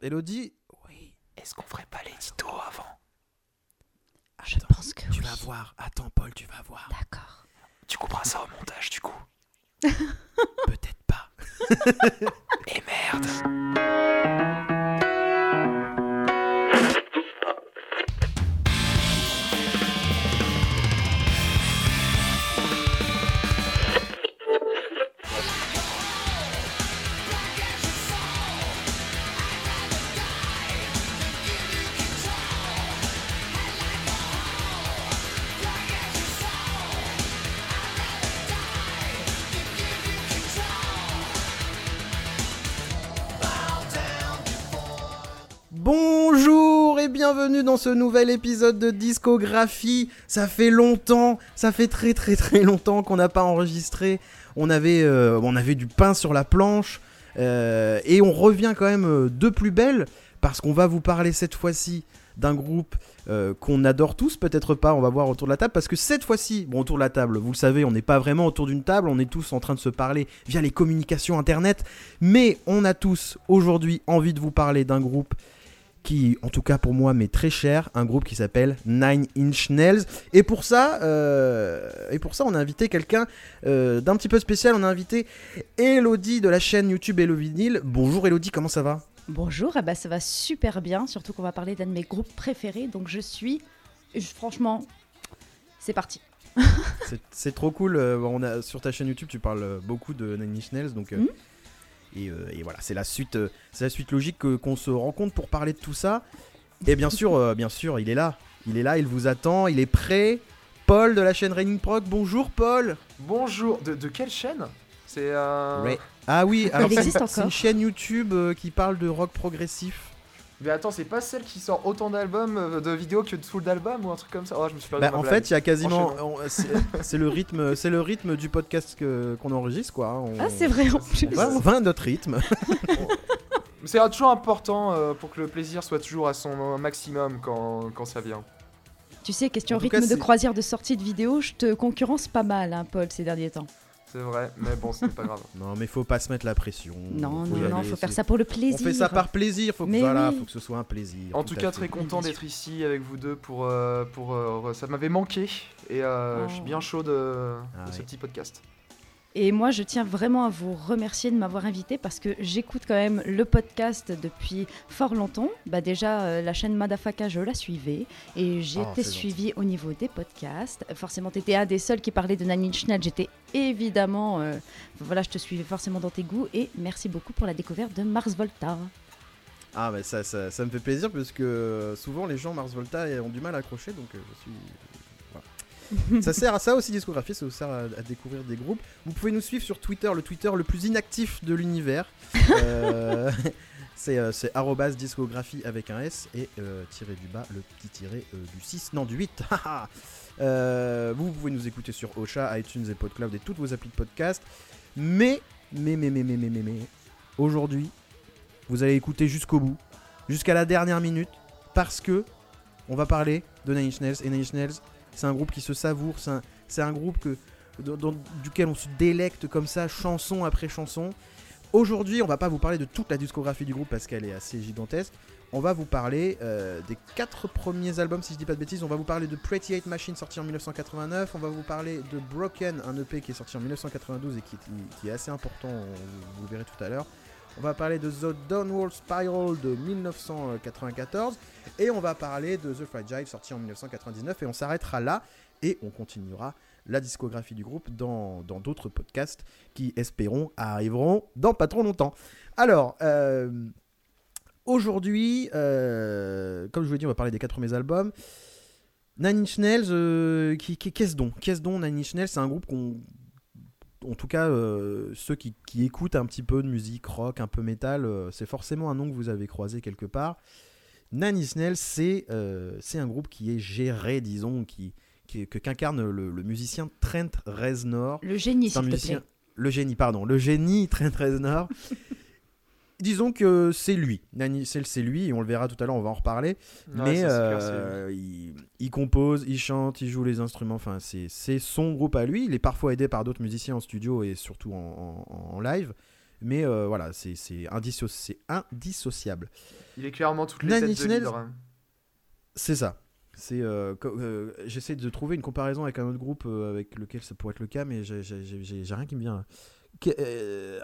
Elodie Oui. Est-ce qu'on ferait pas l'édito avant? Je pense que Tu oui. vas voir. Attends, Paul, tu vas voir. D'accord. Tu couperas ça au montage du coup? Peut-être pas. Et merde. Bienvenue dans ce nouvel épisode de Discographie. Ça fait longtemps, ça fait très très très longtemps qu'on n'a pas enregistré. On avait, euh, on avait du pain sur la planche euh, et on revient quand même euh, de plus belle parce qu'on va vous parler cette fois-ci d'un groupe qu'on adore tous, peut-être pas, on va voir autour de la table, parce que cette fois-ci, bon autour de la table, vous le savez, on n'est pas vraiment autour d'une table, on est tous en train de se parler via les communications internet, mais on a tous aujourd'hui envie de vous parler d'un groupe qui, en tout cas pour moi, m'est très cher, un groupe qui s'appelle Nine Inch Nails. Et pour ça, euh, et pour ça, on a invité quelqu'un euh, d'un petit peu spécial. On a invité Elodie de la chaîne YouTube Hello Vinyl. Bonjour Elodie, comment ça va? Bonjour, ah bah, ça va super bien, surtout qu'on va parler d'un de mes groupes préférés, donc je suis, je- franchement, c'est parti. C'est- trop cool. euh, on a, sur ta chaîne YouTube, tu parles beaucoup de Nine Inch Nails, donc. Mhm. Et, euh, et voilà, c'est la suite, euh, c'est la suite logique que- qu'on se rencontre pour parler de tout ça. Et bien sûr, euh, bien sûr, il est là. Il est là, il vous attend, il est prêt. Paul de la chaîne Raining Proc. Bonjour Paul. Bonjour, de, de quelle chaîne? C'est euh... Ah oui, alors c'est- une chaîne YouTube euh, qui parle de rock progressif. Mais attends, c'est pas celle qui sort autant d'albums, euh, de vidéos que de full d'albums ou un truc comme ça? Oh, je me suis perdu Bah, en blague. fait, il y a quasiment, on- c'est le rythme, c'est le rythme du podcast que- qu'on enregistre quoi. hein. On- Ah, c'est vrai en plus. On va, on va à notre rythme. C'est toujours important euh, pour que le plaisir soit toujours à son maximum quand, quand ça vient. Tu sais, question rythme cas, de croisière de sortie de vidéo, je te concurrence pas mal, hein, Paul, ces derniers temps. C'est vrai, mais bon, c'est pas grave. Non, mais faut pas se mettre la pression. Non, Faut non, non, faut faire ça pour le plaisir. On fait ça par plaisir. Faut que Mais voilà, oui. faut que ce soit un plaisir. En tout cas, très content d'être ici avec vous deux pour. euh, pour euh, ça m'avait manqué et euh, je suis Oh. bien chaud de, de Ah ce petit podcast. Et moi, je tiens vraiment à vous remercier de m'avoir invité parce que j'écoute quand même le podcast depuis fort longtemps. Bah déjà, euh, la chaîne Madafaka, je la suivais et j'ai Oh, été suivie au niveau des podcasts. Forcément, tu étais un des seuls qui parlait de Nine Inch Nails. J'étais évidemment, euh, voilà, je te suivais forcément dans tes goûts et merci beaucoup pour la découverte de Mars Volta. Ah, mais ça, ça, ça me fait plaisir parce que souvent les gens Mars Volta ont du mal à accrocher, donc euh, je suis. ça sert à ça aussi, discographie, ça vous sert à, à découvrir des groupes. Vous pouvez nous suivre sur Twitter, le Twitter le plus inactif de l'univers. Euh, c'est euh, arrobas discographie avec un S et euh, tiré du bas le petit tiré euh, du 6, non du 8. haha. Euh, vous pouvez nous écouter sur Ocha, iTunes et PodCloud et toutes vos applis de podcast. Mais, mais, mais, mais, mais, mais, mais, mais, aujourd'hui, vous allez écouter jusqu'au bout, jusqu'à la dernière minute, parce que on va parler de Nine Inch Nails. Et Nine Inch Nails, c'est un groupe qui se savoure, c'est un, groupe que, duquel on se délecte comme ça, chanson après chanson. Aujourd'hui, on va pas vous parler de toute la discographie du groupe parce qu'elle est assez gigantesque. On va vous parler euh, des quatre premiers albums, si je dis pas de bêtises. On va vous parler de Pretty Hate Machine sorti en 1989. On va vous parler de Broken, un EP qui est sorti en 1992 et qui, est assez important, vous le verrez tout à l'heure. On va parler de The Downward Spiral de 1994 et on va parler de The Fragile sorti en 1999 et on s'arrêtera là et on continuera la discographie du groupe dans d'autres podcasts qui, espérons, arriveront dans pas trop longtemps. Alors, euh, aujourd'hui, euh, comme je vous l'ai dit, on va parler des quatre premiers albums. Nine Inch euh, qui, qu'est-ce donc? Qu'est-ce donc Nine Inch C'est un groupe qu'on en tout cas, euh, ceux qui, qui écoutent un petit peu de musique rock, un peu métal, euh, c'est forcément un nom que vous avez croisé quelque part. Nails, c'est euh, c'est un groupe qui est géré, disons, qui, qui- que qu'incarne le, le musicien Trent Reznor. Le génie, s'il te plaît. Le génie, pardon. Le génie Trent Reznor. Disons que c'est lui. Nails, c'est lui, et on le verra tout à l'heure, on va en reparler. Ouais, Mais ça, clair, euh, il, il compose, il chante, il joue les instruments. Enfin, c'est son groupe à lui. Il est parfois aidé par d'autres musiciens en studio et surtout en, en- en live. Mais euh, voilà, c'est c'est indisso- c'est indissociable. Il est clairement toutes les têtes de hein. C'est ça. C'est euh, euh, j'essaie de trouver une comparaison avec un autre groupe euh, avec lequel ça pourrait être le cas, mais j'ai- rien qui me vient.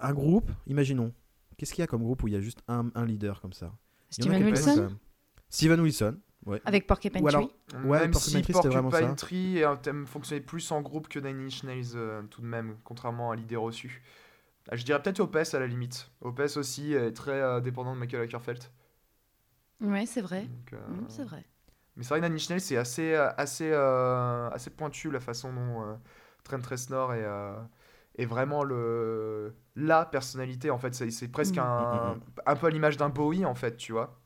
Un groupe, imaginons. Qu'est-ce qu'il y a comme groupe où il y a juste un, un leader comme ça? Steven Wilson. Steven Wilson. Ouais. avec Ou alors- Tree. Ouais, Même Porcupine si Tree, c'était vraiment ça. Tree fonctionnait plus en groupe que Nine Inch Nails euh, tout de même, contrairement à l'idée reçue. Ah, Je dirais peut-être Opes à la limite. Opes aussi est très euh, dépendant de Michael Ackerfeld. Ouais, c'est vrai. Euh, Mm, c'est vrai. Mais c'est vrai que Nine Inch Nails c'est assez, assez, euh, assez pointu la façon dont euh, Trent Reznor est, euh, est vraiment le, la personnalité en fait. C'est c'est presque Mm. un, un peu à l'image d'un Bowie en fait, tu vois.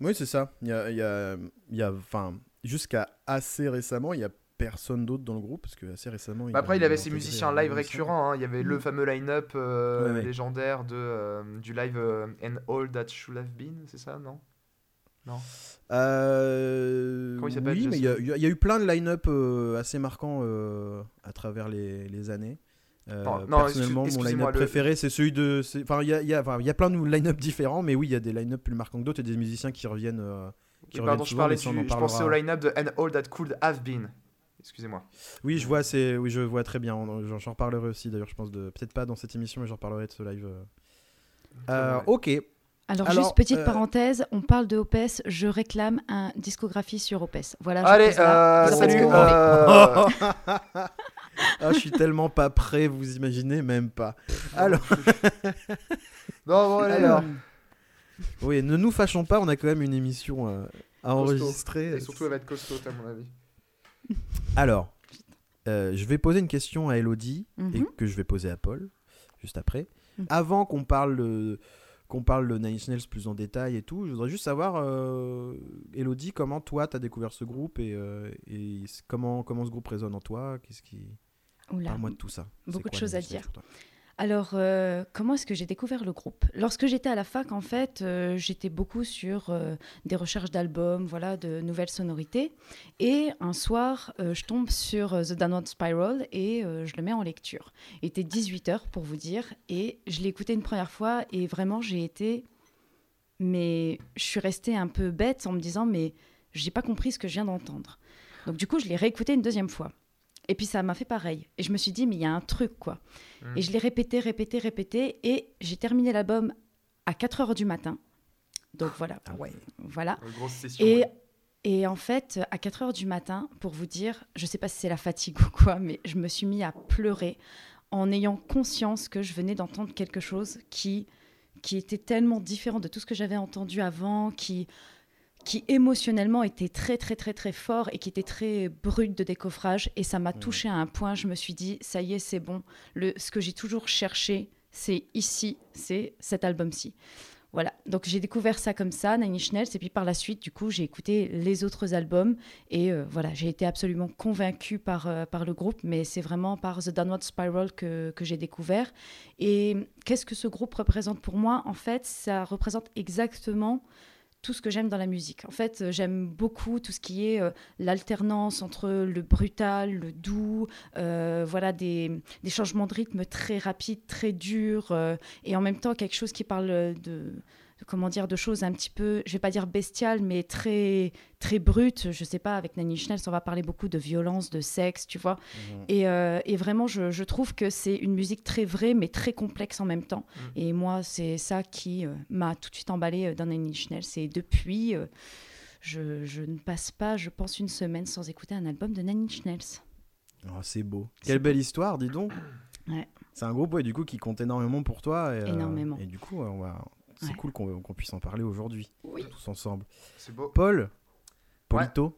Oui, c'est ça. Il y a, il y a, il y a- enfin, jusqu'à assez récemment, il y a personne d'autre dans le groupe parce que assez récemment. Bah Après, il avait ses musiciens live récurrents. hein. Il y avait le Mm. fameux line-up euh, Ouais, ouais. légendaire de, euh, du live euh, And All That Should Have Been, c'est ça, non? Euh, Comment il s'appelle, Oui, mais il y, a- y eu plein de line-up euh, assez marquants euh, à travers les, les années. Euh, Non, non, personnellement, excuse- mon line-up le- préféré, c'est celui de. Enfin, il y a, il y, a, enfin, il y a plein de line-up différents, mais oui, il y a des line-up plus marquants que d'autres et des musiciens qui reviennent. euh, qui Oui, Pardon, reviennent je, souvent, parlais du- je pensais au line-up de And All That Could Have Been. Excusez-moi. Oui, je vois, c'est, oui, je vois très bien. J'en reparlerai aussi. D'ailleurs, je pense de, peut-être pas dans cette émission, mais j'en reparlerai de ce live. euh. Euh, ok. Alors, Alors, juste petite euh, parenthèse, on parle de Opes, je réclame un discographie sur Opes. Voilà. je Allez, là. euh, salut. euh, ah, je suis tellement pas prêt, vous imaginez même pas. Alors, non, bon, allez, Alors, oui, ne nous fâchons pas, on a quand même une émission euh, à Costaud. enregistrer. Et surtout, elle va être costaud, à mon avis. Alors, euh, je vais poser une question à Elodie et Mhm. que je vais poser à Paul juste après. Mhm. Avant qu'on parle de, qu'on parle de Nine Inch Nails plus en détail et tout, je voudrais juste savoir, euh, Elodie, comment toi t'as découvert ce groupe et, euh, et comment, comment ce groupe résonne en toi? Qu'est-ce qui... Parle-moi de tout ça. Beaucoup de choses à dire. Alors, euh, comment est-ce que j'ai découvert le groupe? Lorsque j'étais à la fac, en fait, euh, j'étais beaucoup sur euh, des recherches d'albums, voilà, de nouvelles sonorités. Et un soir, je tombe sur The Downward Spiral et je le mets en lecture. Il était 18h pour vous dire, et je l'ai écouté une première fois et vraiment, j'ai été. Mais je suis restée un peu bête en me disant, mais j'ai pas compris ce que je viens d'entendre. Donc, du coup, je l'ai réécouté une deuxième fois. Et puis, ça m'a fait pareil. Et je me suis dit, mais il y a un truc, quoi. Mm. Et je l'ai répété, répété, répété. Et j'ai terminé l'album à 4 heures du matin. Donc voilà. Ah ouais. Voilà. Une grosse session. Et, ouais. et en fait, à 4 heures du matin, pour vous dire, je sais pas si c'est la fatigue ou quoi, mais je me suis mis à pleurer en ayant conscience que je venais d'entendre quelque chose qui, qui était tellement différent de tout ce que j'avais entendu avant, qui, qui émotionnellement était très très très très fort et qui était très brut de décoffrage. Et ça m'a touché à un point, je me suis dit, ça y est, c'est bon. Le, ce que j'ai toujours cherché, c'est ici, c'est cet album-ci. Voilà, donc j'ai découvert ça comme ça, Nine Inch Nails, et puis par la suite, du coup, j'ai écouté les autres albums, et euh, voilà, j'ai été absolument convaincue par, euh, par le groupe, mais c'est vraiment par The Downward Spiral que, que j'ai découvert. Et qu'est-ce que ce groupe représente pour moi? En fait, ça représente exactement tout ce que j'aime dans la musique. En fait, euh, j'aime beaucoup tout ce qui est euh, l'alternance entre le brutal, le doux, euh, voilà des, des changements de rythme très rapides, très durs, et en même temps quelque chose qui parle de- comment dire de choses un petit peu, je vais pas dire bestiales, mais très très brutes. Je sais pas, avec Nanny Schnell, on va parler beaucoup de violence, de sexe, tu vois. Mhm. Et, euh, et vraiment, je, je trouve que c'est une musique très vraie, mais très complexe en même temps. Mm. Et moi, c'est ça qui euh, m'a tout de suite emballé euh, dans Nanny Schnell. C'est depuis, euh, je, je ne passe pas, je pense, une semaine sans écouter un album de Nanny Schnells. Oh, c'est beau. Quelle belle histoire, dis donc. Ouais. C'est un groupe ouais, du coup qui compte énormément pour toi. Et, euh, Énormément. et du coup, on va- c'est Ouais. cool qu'on puisse en parler aujourd'hui, Oui. tous ensemble. C'est beau. Paul, Polito.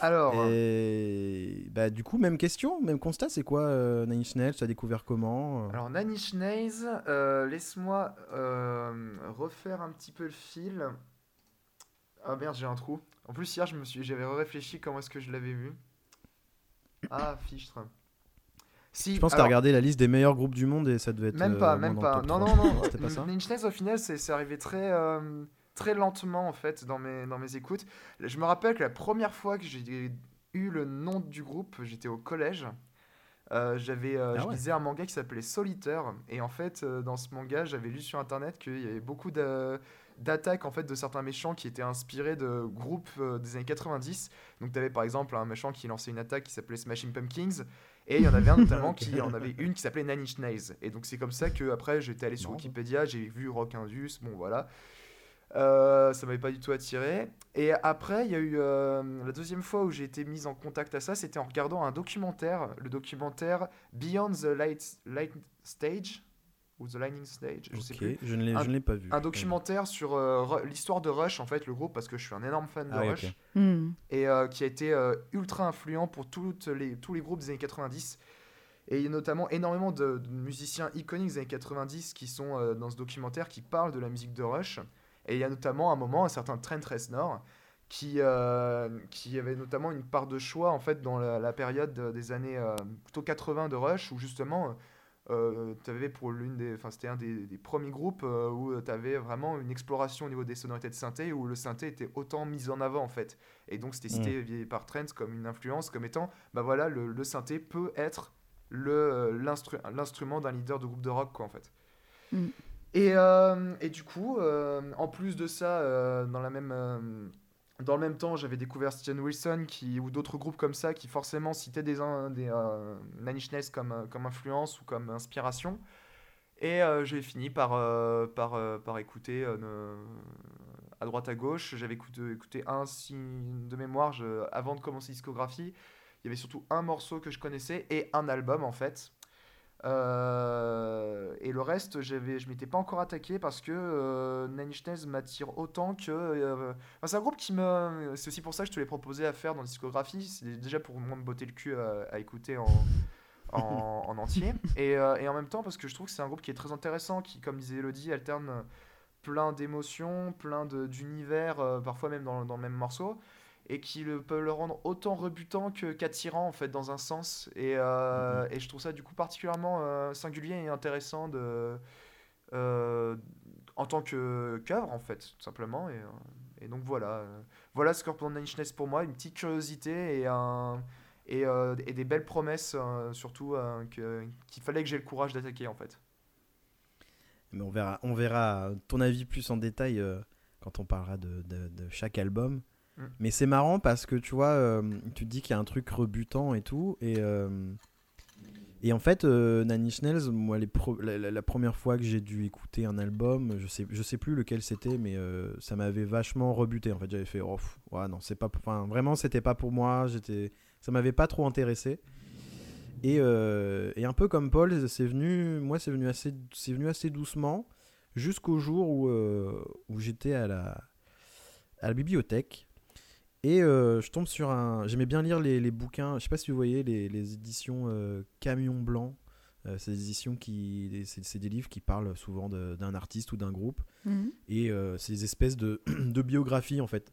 Alors, Et bah, du coup, même question, même constat, c'est quoi euh, Nine Inch Nails Tu as découvert comment euh alors Nine Inch Nails, euh, laisse-moi euh, refaire un petit peu le fil. Ah merde, j'ai un trou. En plus, hier, je me suis, j'avais réfléchi comment est-ce que je l'avais vu. Ah, fichtre. Si, Je pense que tu as regardé la liste des meilleurs groupes du monde et ça devait être. Même euh, pas, au même pas. Non, non, 3. non. C'était pas ça Nails, au final, c'est arrivé très, euh, très lentement, en fait, dans mes, dans mes écoutes. Je me rappelle que la première fois que j'ai eu le nom du groupe, j'étais au collège. euh, j'avais, euh, Ah je ouais. lisais un manga qui s'appelait Solitaire. Et en fait, euh, dans ce manga, j'avais lu sur internet qu'il y avait beaucoup d'a- d'attaques en fait de certains méchants qui étaient inspirés de groupes euh, des années 90. Donc tu avais par exemple un méchant qui lançait une attaque qui s'appelait Smashing Pumpkins. Et il y en avait un notamment qui en avait une qui s'appelait Inch Nails. Et donc c'est comme ça que après j'étais allé sur Marrant. Wikipédia, j'ai vu Rock Indus, bon voilà. Euh, ça m'avait pas du tout attiré. Et après, il y a eu euh, la deuxième fois où j'ai été mise en contact à ça, c'était en regardant un documentaire, le documentaire Beyond the Light, Light Stage ou The Lightning Stage, je sais Ok, plus. je ne l'ai Un- je ne l'ai pas vu. Un documentaire sur euh, l'histoire de Rush, en fait, le groupe, parce que je suis un énorme fan de Ah Rush et euh, qui a été euh, ultra influent pour toutes les, tous les groupes des années 90. Et il y a notamment énormément de, de musiciens iconiques des années 90 qui sont dans ce documentaire qui parlent de la musique de Rush. Et il y a notamment un moment un certain Trent Reznor qui, qui avait notamment une part de choix en fait dans la, la période de- des années plutôt 80 de Rush où justement euh, avais pour l'une des enfin c'était un des, des premiers groupes euh, où tu avais vraiment une exploration au niveau des sonorités de synthé où le synthé était autant mis en avant en fait. Et donc c'était cité via- par Trent comme une influence comme étant bah voilà le, le synthé peut être le l'instru- l'instrument d'un leader de groupe de rock quoi en fait. Mm. et, euh, et du coup euh, en plus de ça euh, dans la même euh, dans le même temps, j'avais découvert Steven Wilson ou d'autres groupes comme ça qui forcément citaient des, des euh, Inch Nails comme, euh, comme influence ou comme inspiration. Et euh, j'ai fini par, euh, euh, écouter euh, à droite à gauche. J'avais écouté, un signe de mémoire je- avant de commencer discographie. Il y avait surtout un morceau que je connaissais et un album en fait. Euh, et le reste, j'avais, je m'étais pas encore attaqué parce que euh, Nails m'attire autant que. euh, enfin, c'est un groupe qui me. C'est aussi pour ça que je te l'ai proposé à faire dans la discographie. C'est déjà pour moi me botter le cul à, à écouter en, en, en entier. Et, euh, et en même temps, parce que je trouve que c'est un groupe qui est très intéressant, qui, comme disait Elodie, alterne plein d'émotions, plein d'univers, parfois même dans, dans le même morceau. Et qui le, peut le rendre autant rebutant que qu'attirant en fait dans un sens. Et, euh, et je trouve ça du coup particulièrement euh, singulier et intéressant de euh, en tant que qu'œuvre en fait tout simplement. Et, et donc voilà. Voilà représente Nine Nails pour moi une petite curiosité et un et, et des belles promesses surtout qu'il fallait que j'ai le courage d'attaquer en fait. Mais on verra, on verra ton avis plus en détail quand on parlera de, de- de chaque album. Mais c'est marrant parce que tu vois, euh, tu te dis qu'il y a un truc rebutant et tout. Et, euh, et en fait, euh, Nine Inch Nails, moi, la, première fois que j'ai dû écouter un album, je sais, je sais plus lequel c'était, mais euh, ça m'avait vachement rebuté. En fait, j'avais fait, oh, pff, ouais, non, c'est pas, enfin, vraiment, c'était pas pour moi. J'étais, ça m'avait pas trop intéressé. Et, et un peu comme Paul, c'est venu, moi, c'est venu assez, c'est venu assez doucement, jusqu'au jour où, où j'étais à la, à la bibliothèque. Et euh, je tombe sur un. J'aimais bien lire les, les bouquins. Je sais pas si vous voyez les, les éditions euh, Camion Blanc. Euh, c'est des éditions qui. C'est des livres qui parlent souvent d'un artiste ou d'un groupe. Mhm. Et euh, c'est des espèces de, de biographies en fait.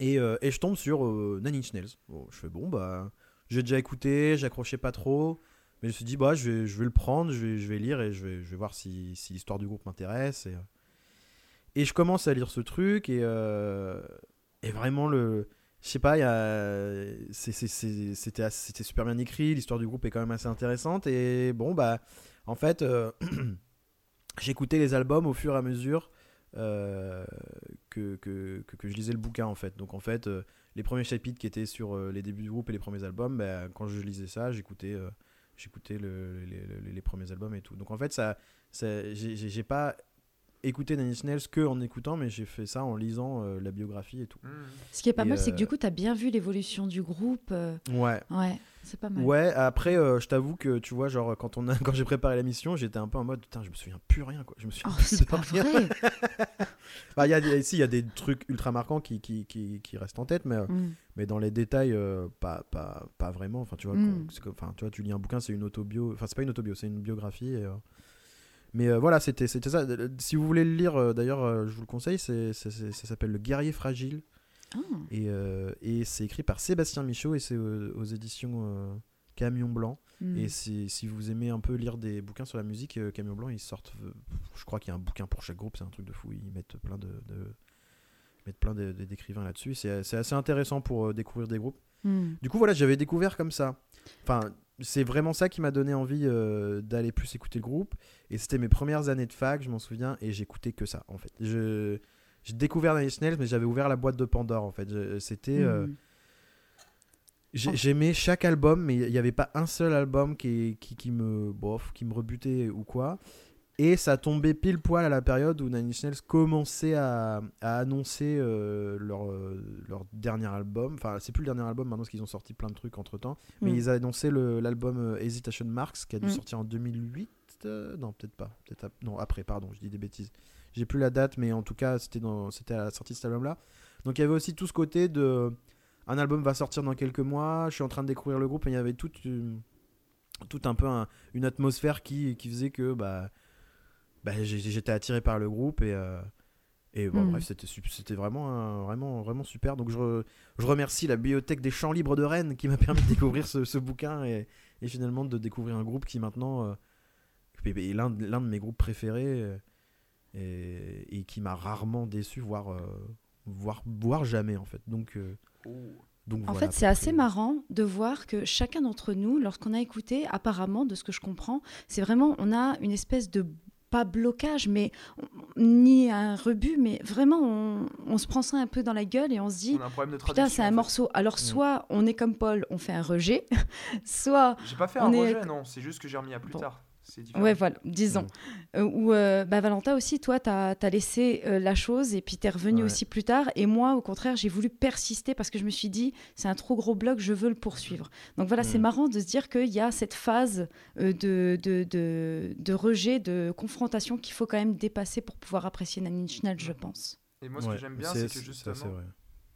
Et, euh, et je tombe sur Inch Nails. Bon, je fais bon, bah. J'ai déjà écouté, j'accrochais pas trop. Mais je me suis dit, bah, je vais, je vais le prendre, je vais, je vais lire et je vais, je vais voir si, si l'histoire du groupe m'intéresse. Et, et je commence à lire ce truc et, et vraiment, le. Je sais pas, c'était super bien écrit, l'histoire du groupe est quand même assez intéressante. Et bon, bah, en fait, euh, j'écoutais les albums au fur et à mesure euh, que, je lisais le bouquin, en fait. Donc, en fait, euh, les premiers chapitres qui étaient sur les débuts du groupe et les premiers albums, bah, quand je lisais ça, j'écoutais j'écoutais le- les, premiers albums et tout. Donc, en fait, ça, j'ai pas écouté Nine Inch Nails que en écoutant, mais j'ai fait ça en lisant euh, la biographie et tout. Mhm. Ce qui est pas Et, mal, c'est que euh, du coup, tu as bien vu l'évolution du groupe. euh, Ouais. Ouais, c'est pas mal. Ouais, après, euh, je t'avoue que tu vois, genre, quand, on a, quand j'ai préparé la mission, j'étais un peu en mode, putain, je me souviens plus rien, quoi. Je me souviens Oh, plus c'est de pas rien. vrai. Bah, il y a des, si, il y a des trucs ultra marquants qui, qui, qui, qui restent en tête, mais, euh, Mm. mais dans les détails, euh, pas, pas, pas vraiment. Enfin, tu vois, Mm. enfin, tu vois, tu lis un bouquin, c'est une autobio. Enfin, c'est pas une autobio, c'est une biographie. et, euh, Mais euh, voilà, c'était c'était ça. Euh, Si vous voulez le lire, euh, d'ailleurs, euh, je vous le conseille, c'est ça s'appelle Le guerrier fragile. Ah. Et, et c'est écrit par Sébastien Michaud et c'est aux, aux éditions Camion Blanc. Mm. Et si, si vous aimez un peu lire des bouquins sur la musique, Camion Blanc, ils sortent. je crois qu'il y a un bouquin pour chaque groupe, c'est un truc de fou. Ils mettent plein de, de, mettent plein d'écrivains là-dessus. C'est assez intéressant pour euh, découvrir des groupes. Hmm. Du coup, voilà, j'avais découvert comme ça. Enfin, c'est vraiment ça qui m'a donné envie euh, d'aller plus écouter le groupe. Et c'était mes premières années de fac, je m'en souviens, et j'écoutais que ça, en fait. Je- J'ai découvert Nine Nails, mais j'avais ouvert la boîte de Pandore, en fait. C'était. euh, Hmm. Oh. J'aimais chaque album, mais il n'y avait pas un seul album qui, qui, qui me, bof, qui me rebutait ou quoi. Et ça tombait pile poil à la période où Nine Inch Nails commençait à, à annoncer euh, leur, euh, leur dernier album. Enfin, c'est plus le dernier album maintenant parce qu'ils ont sorti plein de trucs entre temps. Mais Mm. ils annoncé l'album euh, Hesitation Marks qui a dû Mm. sortir en 2008. euh, non, peut-être pas. Ap- non, après, pardon, je dis des bêtises. J'ai plus la date, mais en tout cas, c'était à la sortie de cet album-là. Donc il y avait aussi tout ce côté de. Un album va sortir dans quelques mois, je suis en train de découvrir le groupe, et il y avait toute une- tout un peu un- une atmosphère qui, qui faisait que bah, bah, j'étais attiré par le groupe et, euh, et bon, Mm. bref, c'était vraiment, un- vraiment, vraiment super. Donc je, re- je remercie la bibliothèque des champs libres de Rennes qui m'a permis de découvrir ce, ce bouquin et, et finalement de découvrir un groupe qui maintenant euh, est- est l'un de l'un de mes groupes préférés euh, et, et qui m'a rarement déçu, voire, euh, voire, voire jamais en fait. Donc, euh, donc En voilà, fait, c'est assez marrant de voir que chacun d'entre nous, lorsqu'on a écouté, apparemment, de ce que je comprends, c'est vraiment, on a une espèce de pas blocage, mais on- ni un rebut, mais vraiment, on, on se prend ça un peu dans la gueule et on se dit, On de putain, c'est un fait. morceau. Alors, soit on est comme Paul, on fait un rejet, soit J'ai pas fait On un est- rejet, non. C'est juste que j'ai remis à plus Bon. tard. C'est différent. Ouais, voilà, disons. Euh, ou euh, bah, Valentin aussi, toi, tu as, laissé euh, la chose et puis tu es revenu Ouais. aussi plus tard. Et moi, au contraire, j'ai voulu persister parce que je me suis dit, c'est un trop gros bloc, je veux le poursuivre. Donc voilà, c'est Mm. marrant de se dire qu'il y a cette phase euh, de, de, de, de rejet, de confrontation qu'il faut quand même dépasser pour pouvoir apprécier Nine Inch Nails, je pense. Et moi, ce Ouais, que j'aime bien, c'est que justement. vrai.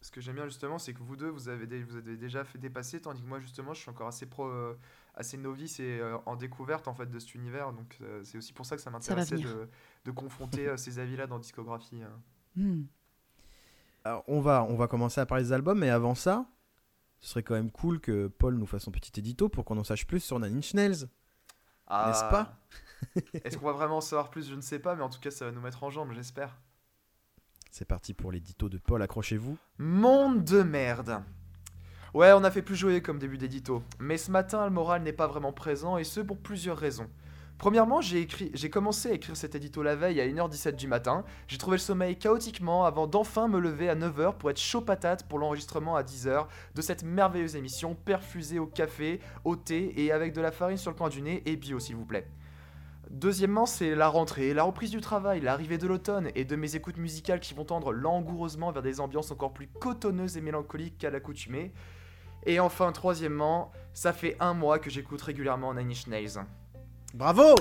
Ce que j'aime bien justement, c'est que vous deux, vous avez, vous avez déjà fait dépasser, tandis que moi, justement, je suis encore assez pro, euh, assez novice et euh, en découverte en fait de cet univers. Donc euh, c'est aussi pour ça que ça m'intéressait de, de confronter euh, ces avis-là dans discographie. hein. Hmm. Alors, on va, on va commencer à parler des albums, mais avant ça, ce serait quand même cool que Paul nous fasse son petit édito pour qu'on en sache plus sur Nine Inch Nails. N'est-ce pas? Est-ce qu'on va vraiment en savoir plus? Je ne sais pas, mais en tout cas, ça va nous mettre en jambes, j'espère. C'est parti pour l'édito de Paul, accrochez-vous. Monde de merde. Ouais, on a fait plus jouer comme début d'édito, mais ce matin, le moral n'est pas vraiment présent et ce pour plusieurs raisons. Premièrement, j'ai commencé à écrire cet édito la veille à 1h17 du matin. J'ai trouvé le sommeil chaotiquement avant d'enfin me lever à 9h pour être chaud patate pour l'enregistrement à 10h de cette merveilleuse émission perfusée au café, au thé et avec de la farine sur le coin du nez et bio s'il vous plaît. Deuxièmement, c'est la rentrée, la reprise du travail, l'arrivée de l'automne et de mes écoutes musicales qui vont tendre langoureusement vers des ambiances encore plus cotonneuses et mélancoliques qu'à l'accoutumée. Et enfin, troisièmement, ça fait un mois que j'écoute régulièrement Nine Inch Nails. Bravo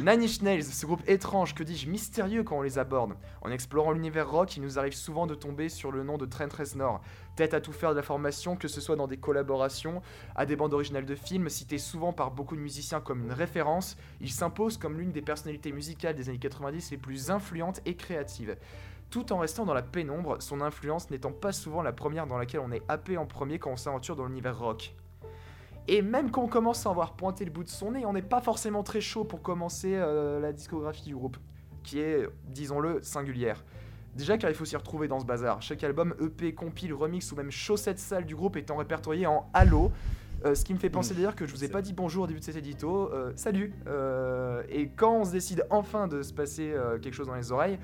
Nine Inch Nails, ce groupe étrange, que dis-je, mystérieux quand on les aborde. En explorant l'univers rock, il nous arrive souvent de tomber sur le nom de Trent Reznor. Tête à tout faire de la formation, que ce soit dans des collaborations, à des bandes originales de films, cité souvent par beaucoup de musiciens comme une référence, il s'impose comme l'une des personnalités musicales des années 90 les plus influentes et créatives. Tout en restant dans la pénombre, son influence n'étant pas souvent la première dans laquelle on est happé en premier quand on s'aventure dans l'univers rock. Et même quand on commence à en voir pointer le bout de son nez, on n'est pas forcément très chaud pour commencer euh, la discographie du groupe, qui est, disons-le, singulière. Déjà car il faut s'y retrouver dans ce bazar. Chaque album, EP, compile, remix ou même chaussette sale du groupe étant répertorié en Halo. Euh, ce qui me fait penser d'ailleurs que je vous ai pas dit bonjour au début de cet édito. Euh, salut Euh, Et quand on se décide enfin de se passer quelque chose dans les oreilles,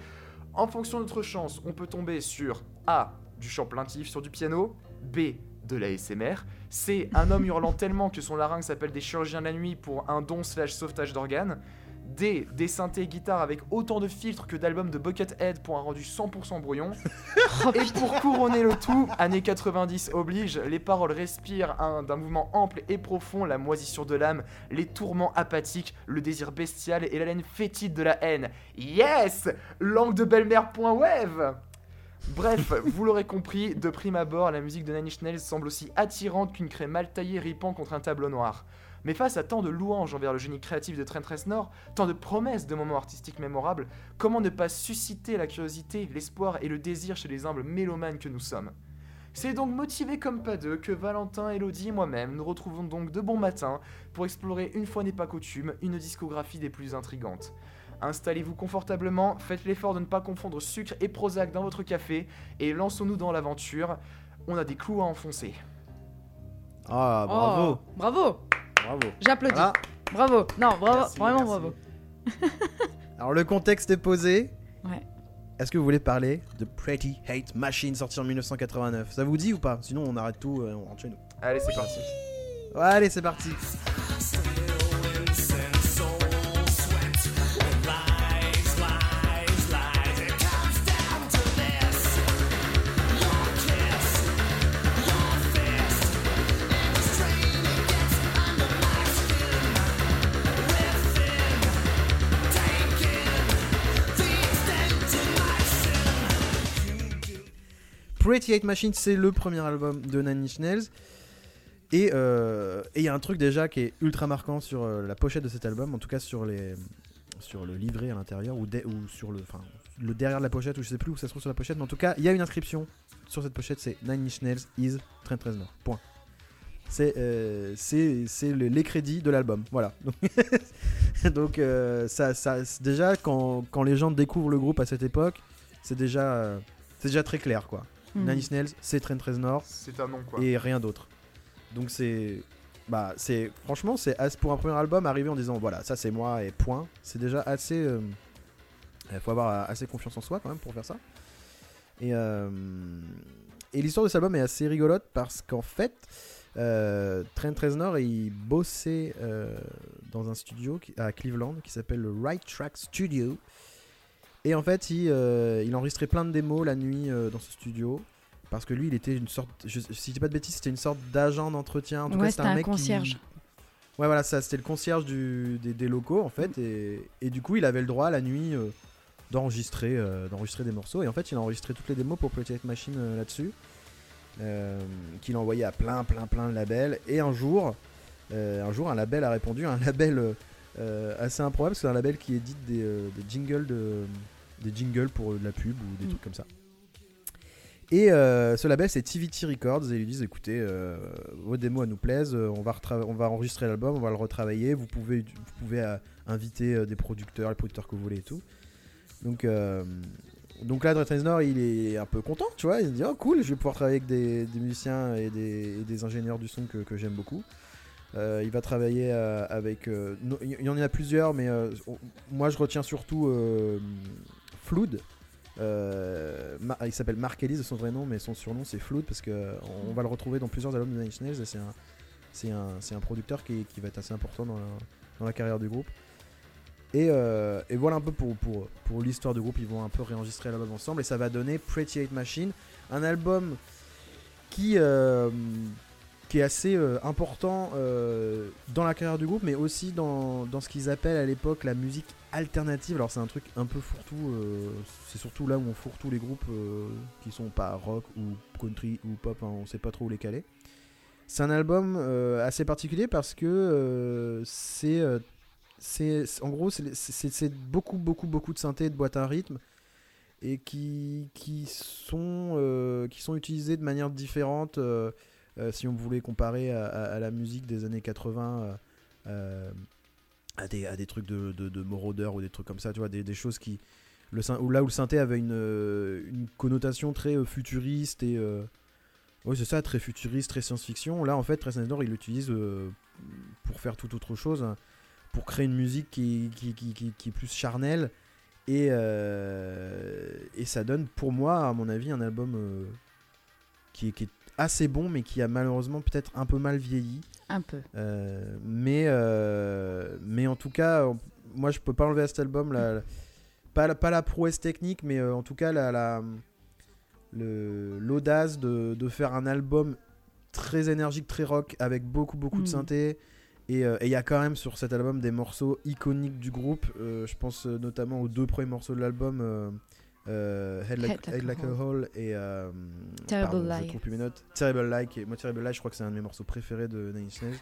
en fonction de notre chance, on peut tomber sur A. Du chant plaintif sur du piano, B. De la SMR, C. Un homme hurlant tellement que son larynx s'appelle des chirurgiens de la nuit pour un don slash sauvetage d'organes, D. Des synthés guitares avec autant de filtres que d'albums de Buckethead pour un rendu 100% brouillon. Oh, Et pour couronner le tout, années 90 oblige, les paroles respirent un- d'un mouvement ample et profond, la moisissure de l'âme, les tourments apathiques, le désir bestial et l'haleine fétide de la haine. Yes Langue de belle-mère.web Bref, vous l'aurez compris, de prime abord, la musique de Inch Nails semble aussi attirante qu'une craie mal taillée ripant contre un tableau noir. Mais face à tant de louanges envers le génie créatif de Trent Reznor, tant de promesses de moments artistiques mémorables, comment ne pas susciter la curiosité, l'espoir et le désir chez les humbles mélomanes que nous sommes? C'est donc motivé comme pas deux que Valentin, Elodie et moi-même nous retrouvons donc de bon matin pour explorer une fois n'est pas coutume une discographie des plus intrigantes. Installez-vous confortablement, faites l'effort de ne pas confondre sucre et Prozac dans votre café et lançons-nous dans l'aventure. On a des clous à enfoncer. Ah, bravo. Oh, bravo. Bravo. J'applaudis. Voilà. Bravo. Non, bravo. Merci, Vraiment merci. bravo. Alors, le contexte est posé. Ouais. Est-ce que vous voulez parler de Pretty Hate Machine sorti en 1989 Ça vous dit ou pas? Sinon, on arrête tout, euh, on rentre chez nous. Allez, c'est parti. Ouais, allez, c'est parti. Pretty Hate Machine, c'est le premier album de Nine Inch Nails. Et euh, et il y a un truc déjà qui est ultra marquant sur euh, la pochette de cet album, en tout cas sur, les, sur le livret à l'intérieur, ou, sur le, enfin, le derrière de la pochette, ou je sais plus où ça se trouve sur la pochette, mais en tout cas, il y a une inscription sur cette pochette, c'est Nine Inch Nails is Trent Reznor. Point. C'est euh, le- les crédits de l'album, voilà. Donc, euh, ça, déjà quand, quand les gens découvrent le groupe à cette époque, c'est déjà, déjà très clair quoi. Hmm. Nine Inch Nails, c'est Trent Reznor C'est un nom quoi. et rien d'autre. Donc c'est bah c'est franchement c'est pour un premier album arriver en disant voilà ça c'est moi et point. C'est déjà assez euh, il faut avoir euh, assez confiance en soi quand même pour faire ça. Et euh, et l'histoire de cet album est assez rigolote parce qu'en fait euh, Trent Reznor il bossait euh, dans un studio qui- à Cleveland qui s'appelle le Right Track Studio. Et en fait, il, euh, il enregistrait plein de démos la nuit euh, dans ce studio. Parce que lui, il était une sorte. Je, si je dis pas de bêtises, c'était une sorte d'agent d'entretien. En tout Ouais, cas, c'était un, un mec qui- concierge. Ouais, voilà, ça, c'était le concierge du, des, des locaux, en fait. Et, et du coup, il avait le droit la nuit euh, d'enregistrer euh, d'enregistrer des morceaux. Et en fait, il a enregistré toutes les démos pour Hate Machine euh, là-dessus. Qu'il a envoyé à plein, plein, plein de labels. Et un jour, un jour, un label a répondu. Un label assez improbable, parce que c'est un label qui édite des, des jingles de, des jingles pour euh, de la pub ou des Mm. trucs comme ça. Et euh, ce label c'est TVT Records et ils lui disent écoutez euh, vos démos nous plaisent, euh, on va, on va enregistrer l'album, on va le retravailler, vous pouvez, vous pouvez euh, inviter des producteurs, les producteurs que vous voulez et tout. Donc, donc là Dre Reznor il est un peu content, tu vois, il dit oh cool, je vais pouvoir travailler avec des, des musiciens et des, et des ingénieurs du son que, que j'aime beaucoup. Il va travailler avec. Il y en a plusieurs, mais moi je retiens surtout Flood. Euh, il s'appelle Mark Ellis son vrai nom, mais son surnom c'est Flood parce que euh, on, va le retrouver dans plusieurs albums de Nine Inch Nails et c'est un, un, un producteur qui, qui va être assez important dans la, dans la carrière du groupe. Et, euh, et voilà un peu pour, pour, pour l'histoire du groupe, ils vont un peu réenregistrer l'album ensemble et ça va donner Pretty Hate Machine, un album qui, qui est assez euh, important euh, dans la carrière du groupe, mais aussi dans, dans ce qu'ils appellent à l'époque la musique alternative. Alors c'est un truc un peu fourre-tout, euh, c'est surtout là où on fourre tous les groupes qui sont pas rock ou country ou pop, hein, on sait pas trop où les caler. C'est un album assez particulier parce que c'est, c'est, en gros, c'est, beaucoup, beaucoup, beaucoup de synthé de boîtes à rythme et qui, qui, sont, qui sont utilisés de manière différente. Euh, si on voulait comparer à, à- la musique des années 80, euh, euh, à, des, à des trucs de, de, de Moroder ou des trucs comme ça, tu vois, des, choses qui. Là où le synthé avait une, connotation très futuriste et. oui, c'est ça, très futuriste, très science-fiction. Là, en fait, Reznor, il l'utilise pour faire tout autre chose, pour créer une musique qui, est plus charnelle. Et, ça donne, pour moi, à mon avis, un album qui, qui est assez bon, mais qui a malheureusement peut-être un peu mal vieilli. Un peu. Euh, mais, euh, mais en tout cas, on- moi je peux pas enlever à cet album la, la- pas, la, pas la prouesse technique, mais euh, en tout cas la, la- le- l'audace de, de faire un album très énergique, très rock, avec beaucoup beaucoup de Mm. synthé. Et euh, il y a quand même sur cet album des morceaux iconiques du groupe. Euh, je pense euh, notamment aux deux premiers morceaux de l'album. Euh, Head, like, Head Like a Like Hole et euh, Terrible notes. Terrible qui est- moi Terrible Lie, je crois que c'est un de mes morceaux préférés de Nine Inch Nails.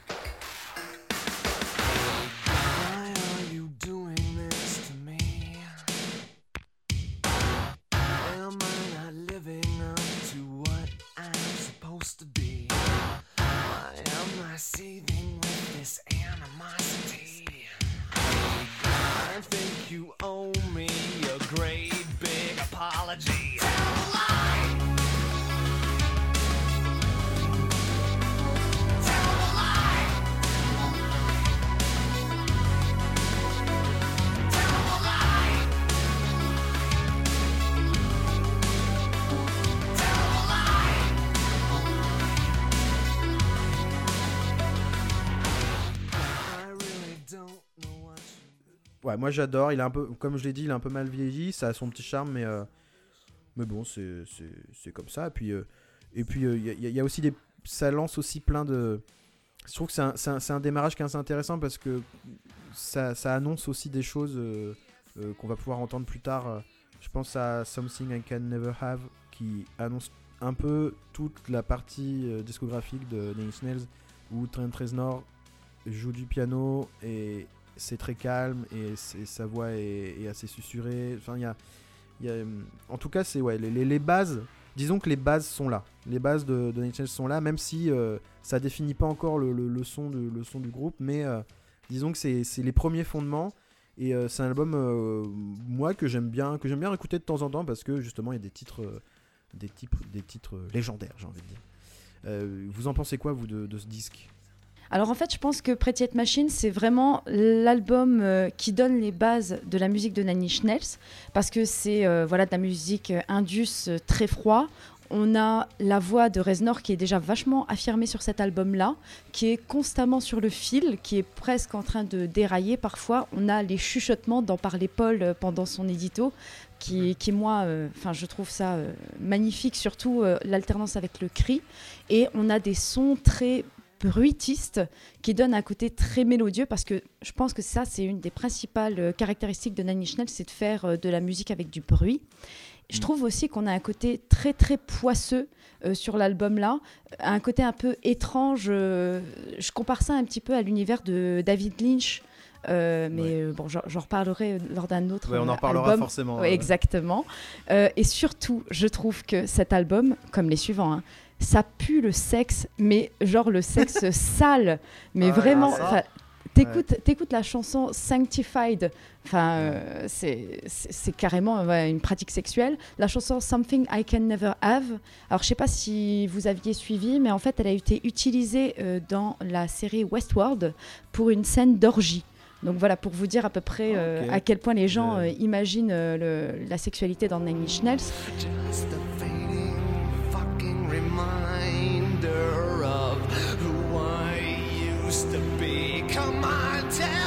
J'adore. Il est un peu, comme je l'ai dit, il est un peu mal vieilli. Ça a son petit charme, mais, euh, mais bon, c'est comme ça. Et puis, euh, et puis euh, il y, a- a aussi des. Ça lance aussi plein de. Je trouve que c'est un, un- un démarrage qui est assez intéressant parce que ça, ça annonce aussi des choses qu'on va pouvoir entendre plus tard. Je pense à Something I Can Never Have qui annonce un peu toute la partie discographique de Nine Inch Nails où Trent Reznor joue du piano et c'est très calme et sa voix est, assez susurrée. Enfin, y a, en tout cas, c'est ouais, les, bases. Disons que les bases sont là. Les bases de, de sont là, même si euh, ça définit pas encore le, son, le son du groupe, mais euh, disons que c'est les premiers fondements. Et euh, c'est un album, euh, moi, que j'aime bien, que j'aime bien écouter de temps en temps parce que justement, il y a des titres, des titres, des titres légendaires, j'ai envie de dire. Vous en pensez quoi, vous, de ce disque? Alors en fait, je pense que Pretty Hate Machine, c'est vraiment l'album euh, qui donne les bases de la musique de Nine Inch Nails, parce que c'est euh, voilà de la musique euh, indus très froid. On a la voix de Reznor qui est déjà vachement affirmée sur cet album-là, qui est constamment sur le fil, qui est presque en train de dérailler parfois. On a les chuchotements d'en parler Paul pendant son édito, qui, qui moi, euh, enfin, je trouve ça euh, magnifique, surtout euh, l'alternance avec le cri. Et on a des sons très bruitistes qui donnent un côté très mélodieux parce que je pense que ça, c'est une des principales euh, caractéristiques de Inch Nails, c'est de faire euh, de la musique avec du bruit. Je Mm. trouve aussi qu'on a un côté très très poisseux euh, sur l'album là, un côté un peu étrange. euh, je compare ça un petit peu à l'univers de David Lynch, euh, mais Ouais. bon, j'en reparlerai lors d'un autre Ouais, on en album. forcément. Ouais, exactement. Et surtout, je trouve que cet album, comme les suivants, hein, ça pue le sexe, mais genre le sexe sale. Mais Ah, vraiment, t'écoutes, t'écoutes la chanson Sanctified. Enfin, euh, c'est, carrément ouais, une pratique sexuelle. La chanson Something I Can Never Have. Alors, je sais pas si vous aviez suivi, mais en fait, elle a été utilisée euh, dans la série Westworld pour une scène d'orgie. Donc voilà, pour vous dire à peu près euh, Ok. à quel point les gens Euh. euh, imaginent euh, le- la sexualité dans Nine Inch Nails. Reminder of who I used to be. Come on, tell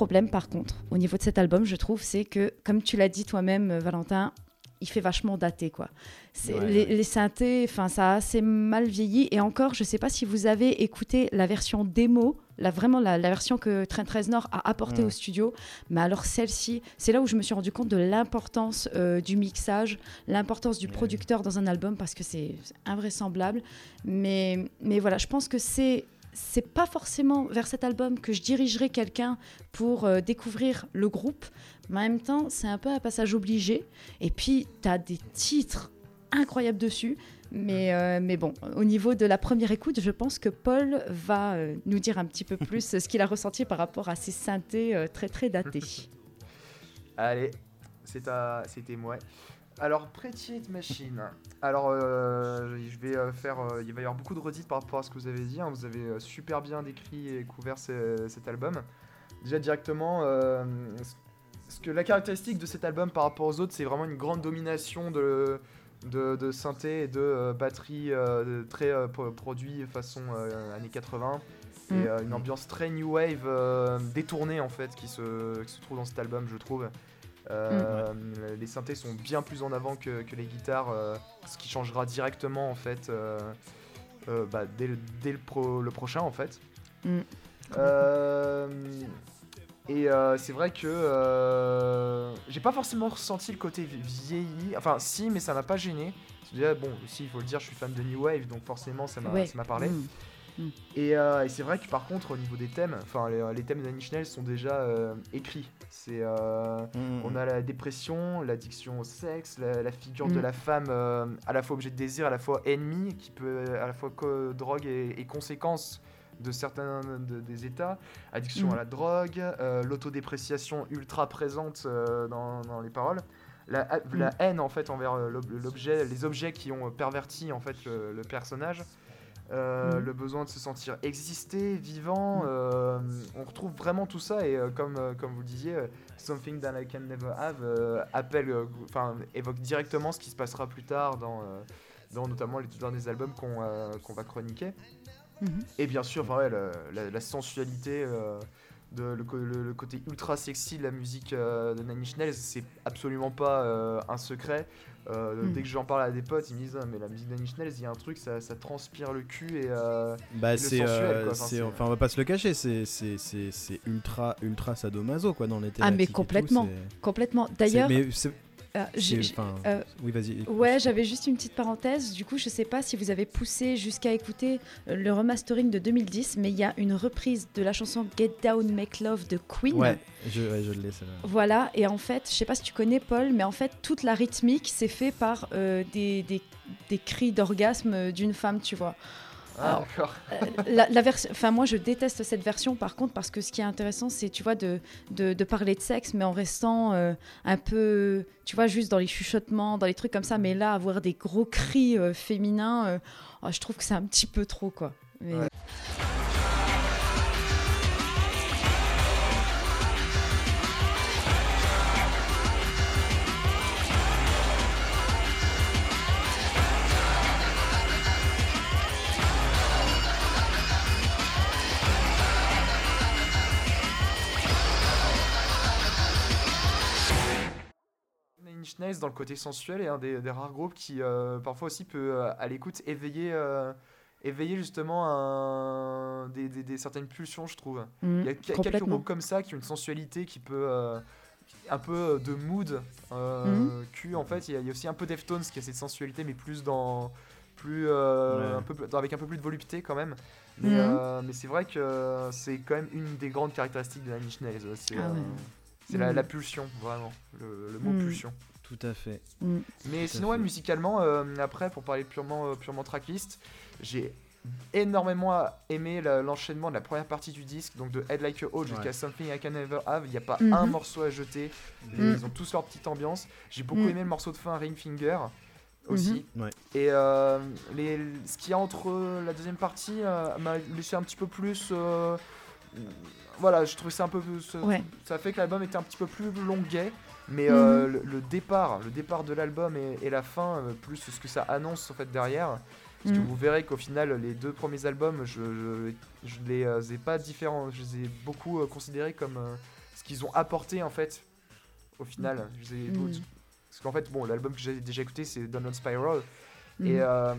problème par contre au niveau de cet album, je trouve, c'est que, comme tu l'as dit toi-même, euh, Valentin, il fait vachement daté quoi. Ouais, les, ouais. les synthés, enfin ça a assez mal vieilli. Et encore, je sais pas si vous avez écouté la version démo, la, vraiment la, la version que Trent Reznor a apportée Mm. au studio. Mais alors celle-ci, c'est là où je me suis rendu compte de l'importance euh, du mixage, l'importance du producteur dans un album parce que c'est c'est invraisemblable. Mais, mais voilà, je pense que c'est c'est pas forcément vers cet album que je dirigerai quelqu'un pour euh, découvrir le groupe, mais en même temps, c'est un peu un passage obligé. Et puis, tu as des titres incroyables dessus. Mais, euh, mais bon, au niveau de la première écoute, je pense que Paul va euh, nous dire un petit peu plus ce qu'il a ressenti par rapport à ces synthés très très datés. Allez, c'était moi. Alors, Pretty Hate Machine. Alors, euh, je vais euh, faire. euh, il va y avoir beaucoup de redites par rapport à ce que vous avez dit. hein. Vous avez super bien décrit et couvert ce- cet album. Déjà, directement, euh, ce- que la caractéristique de cet album par rapport aux autres, c'est vraiment une grande domination de, de, de synthé et de batterie très pro- produit façon années 80. Et Mm. une ambiance très new wave détournée en fait qui se, qui se trouve dans cet album, je trouve. Euh, Les synthés sont bien plus en avant que, que les guitares, euh, ce qui changera directement en fait euh, bah, dès, le, dès le, pro- le prochain en fait. Mm. Et c'est vrai que j'ai pas forcément ressenti le côté vieilli. Enfin, si, mais ça m'a pas gêné. Déjà, bon, si, il faut le dire, je suis fan de New Wave, donc forcément, ça m'a Ouais. ça m'a parlé. Mm. Mm. Et, euh, et c'est vrai que par contre, au niveau des thèmes, enfin les, les thèmes Nails sont déjà euh, écrits. C'est euh, Mm, on a la dépression, l'addiction au sexe, la, la figure de Mm. la femme euh, à la fois objet de désir, à la fois ennemi, qui peut à la fois drogue et, et conséquence de certains de- des états, addiction Mm. à la drogue, euh, l'autodépréciation ultra présente euh, dans, dans les paroles, la, ha- Mm. la haine en fait envers l'ob- l'objet, les objets qui ont perverti en fait le, le personnage. Euh, Mm. le besoin de se sentir exister, vivant, Mm. euh, on retrouve vraiment tout ça et euh, comme, comme vous le disiez, Something That I Can Never Have appelle, enfin évoque directement ce qui se passera plus tard dans, dans notamment les tout derniers albums qu'on qu'on va chroniquer. Mhm. Et bien sûr, ouais, la, la sensualité, de, le, le- le côté ultra sexy de la musique de Inch Nails, c'est absolument pas un secret. Euh, Mm. Dès que j'en parle à des potes, ils me disent Ah, mais la musique de Inch Nails, il y a un truc, ça, ça transpire le cul et euh, Bah le c'est, sensuel, euh, quoi. Enfin, enfin on va pas se le cacher, c'est c'est ultra ultra sadomaso quoi dans les Ah, mais tout, complètement. Complètement. D'ailleurs, euh, euh, oui vas-y. Ouais, j'avais juste une petite parenthèse. Du coup, je sais pas si vous avez poussé jusqu'à écouter euh, le remastering de 2010, mais il y a une reprise de la chanson Get Down Make Love de Queen. Ouais, je ouais, je l'ai. Voilà, et en fait, je sais pas si tu connais Paul, mais en fait, toute la rythmique, c'est fait par euh, des, des, des cris d'orgasme d'une femme, tu vois. Ah. Euh, la, la enfin moi je déteste cette version par contre parce que ce qui est intéressant c'est tu vois de, de, de parler de sexe mais en restant euh, un peu tu vois juste dans les chuchotements dans les trucs comme ça mais là avoir des gros cris euh, féminins oh, je trouve que c'est un petit peu trop quoi. Mais- Ouais. Nine Inch Nails, dans le côté sensuel, est un des, des rares groupes qui, euh, parfois aussi, peut, euh, à l'écoute, éveiller, euh, éveiller justement un- des, des- des certaines pulsions, je trouve. Mm, Il y a que- quelques groupes comme ça qui ont une sensualité qui peut. euh, un peu de mood. Euh, Mhm. Q, en fait, il y, a- il y a aussi un peu Deftones qui a cette sensualité, mais plus dans. Plus, euh, Ouais. un peu, plus- avec un peu plus de volupté quand même. Mais, euh, mais c'est vrai que c'est quand même une des grandes caractéristiques de Inch Nails. C'est Ah euh, ouais. la, la pulsion, vraiment. Le, le mot pulsion. Tout à fait. Mm. Mais sinon, ouais, fait. musicalement, euh, après, pour parler purement, euh, purement tracklist, j'ai énormément aimé l'enchaînement de la première partie du disque, donc de Head Like a Hole jusqu'à Ouais. Something I Can Never Have. Il n'y a pas Mhm. un morceau à jeter. Ils ont tous leur petite ambiance. J'ai beaucoup Mhm. aimé le morceau de fin Ring Finger aussi. Mhm. Ouais. Et euh, les, ce qu'il y a entre la deuxième partie euh, m'a laissé un petit peu plus. euh, voilà, je trouvais ça un peu. Ça, Ouais. ça fait que l'album était un petit peu plus longuet. Mais euh, le, le départ, le départ de l'album et, et la fin, euh, plus ce que ça annonce en fait derrière, parce que Mm. vous verrez qu'au final, les deux premiers albums, je, je, je les euh, ai pas différents, je les ai beaucoup euh, considérés comme ce qu'ils ont apporté en fait. Au final, je les ai- Mm. parce qu'en fait, bon, l'album que j'ai déjà écouté, c'est Download Spiral, et, euh,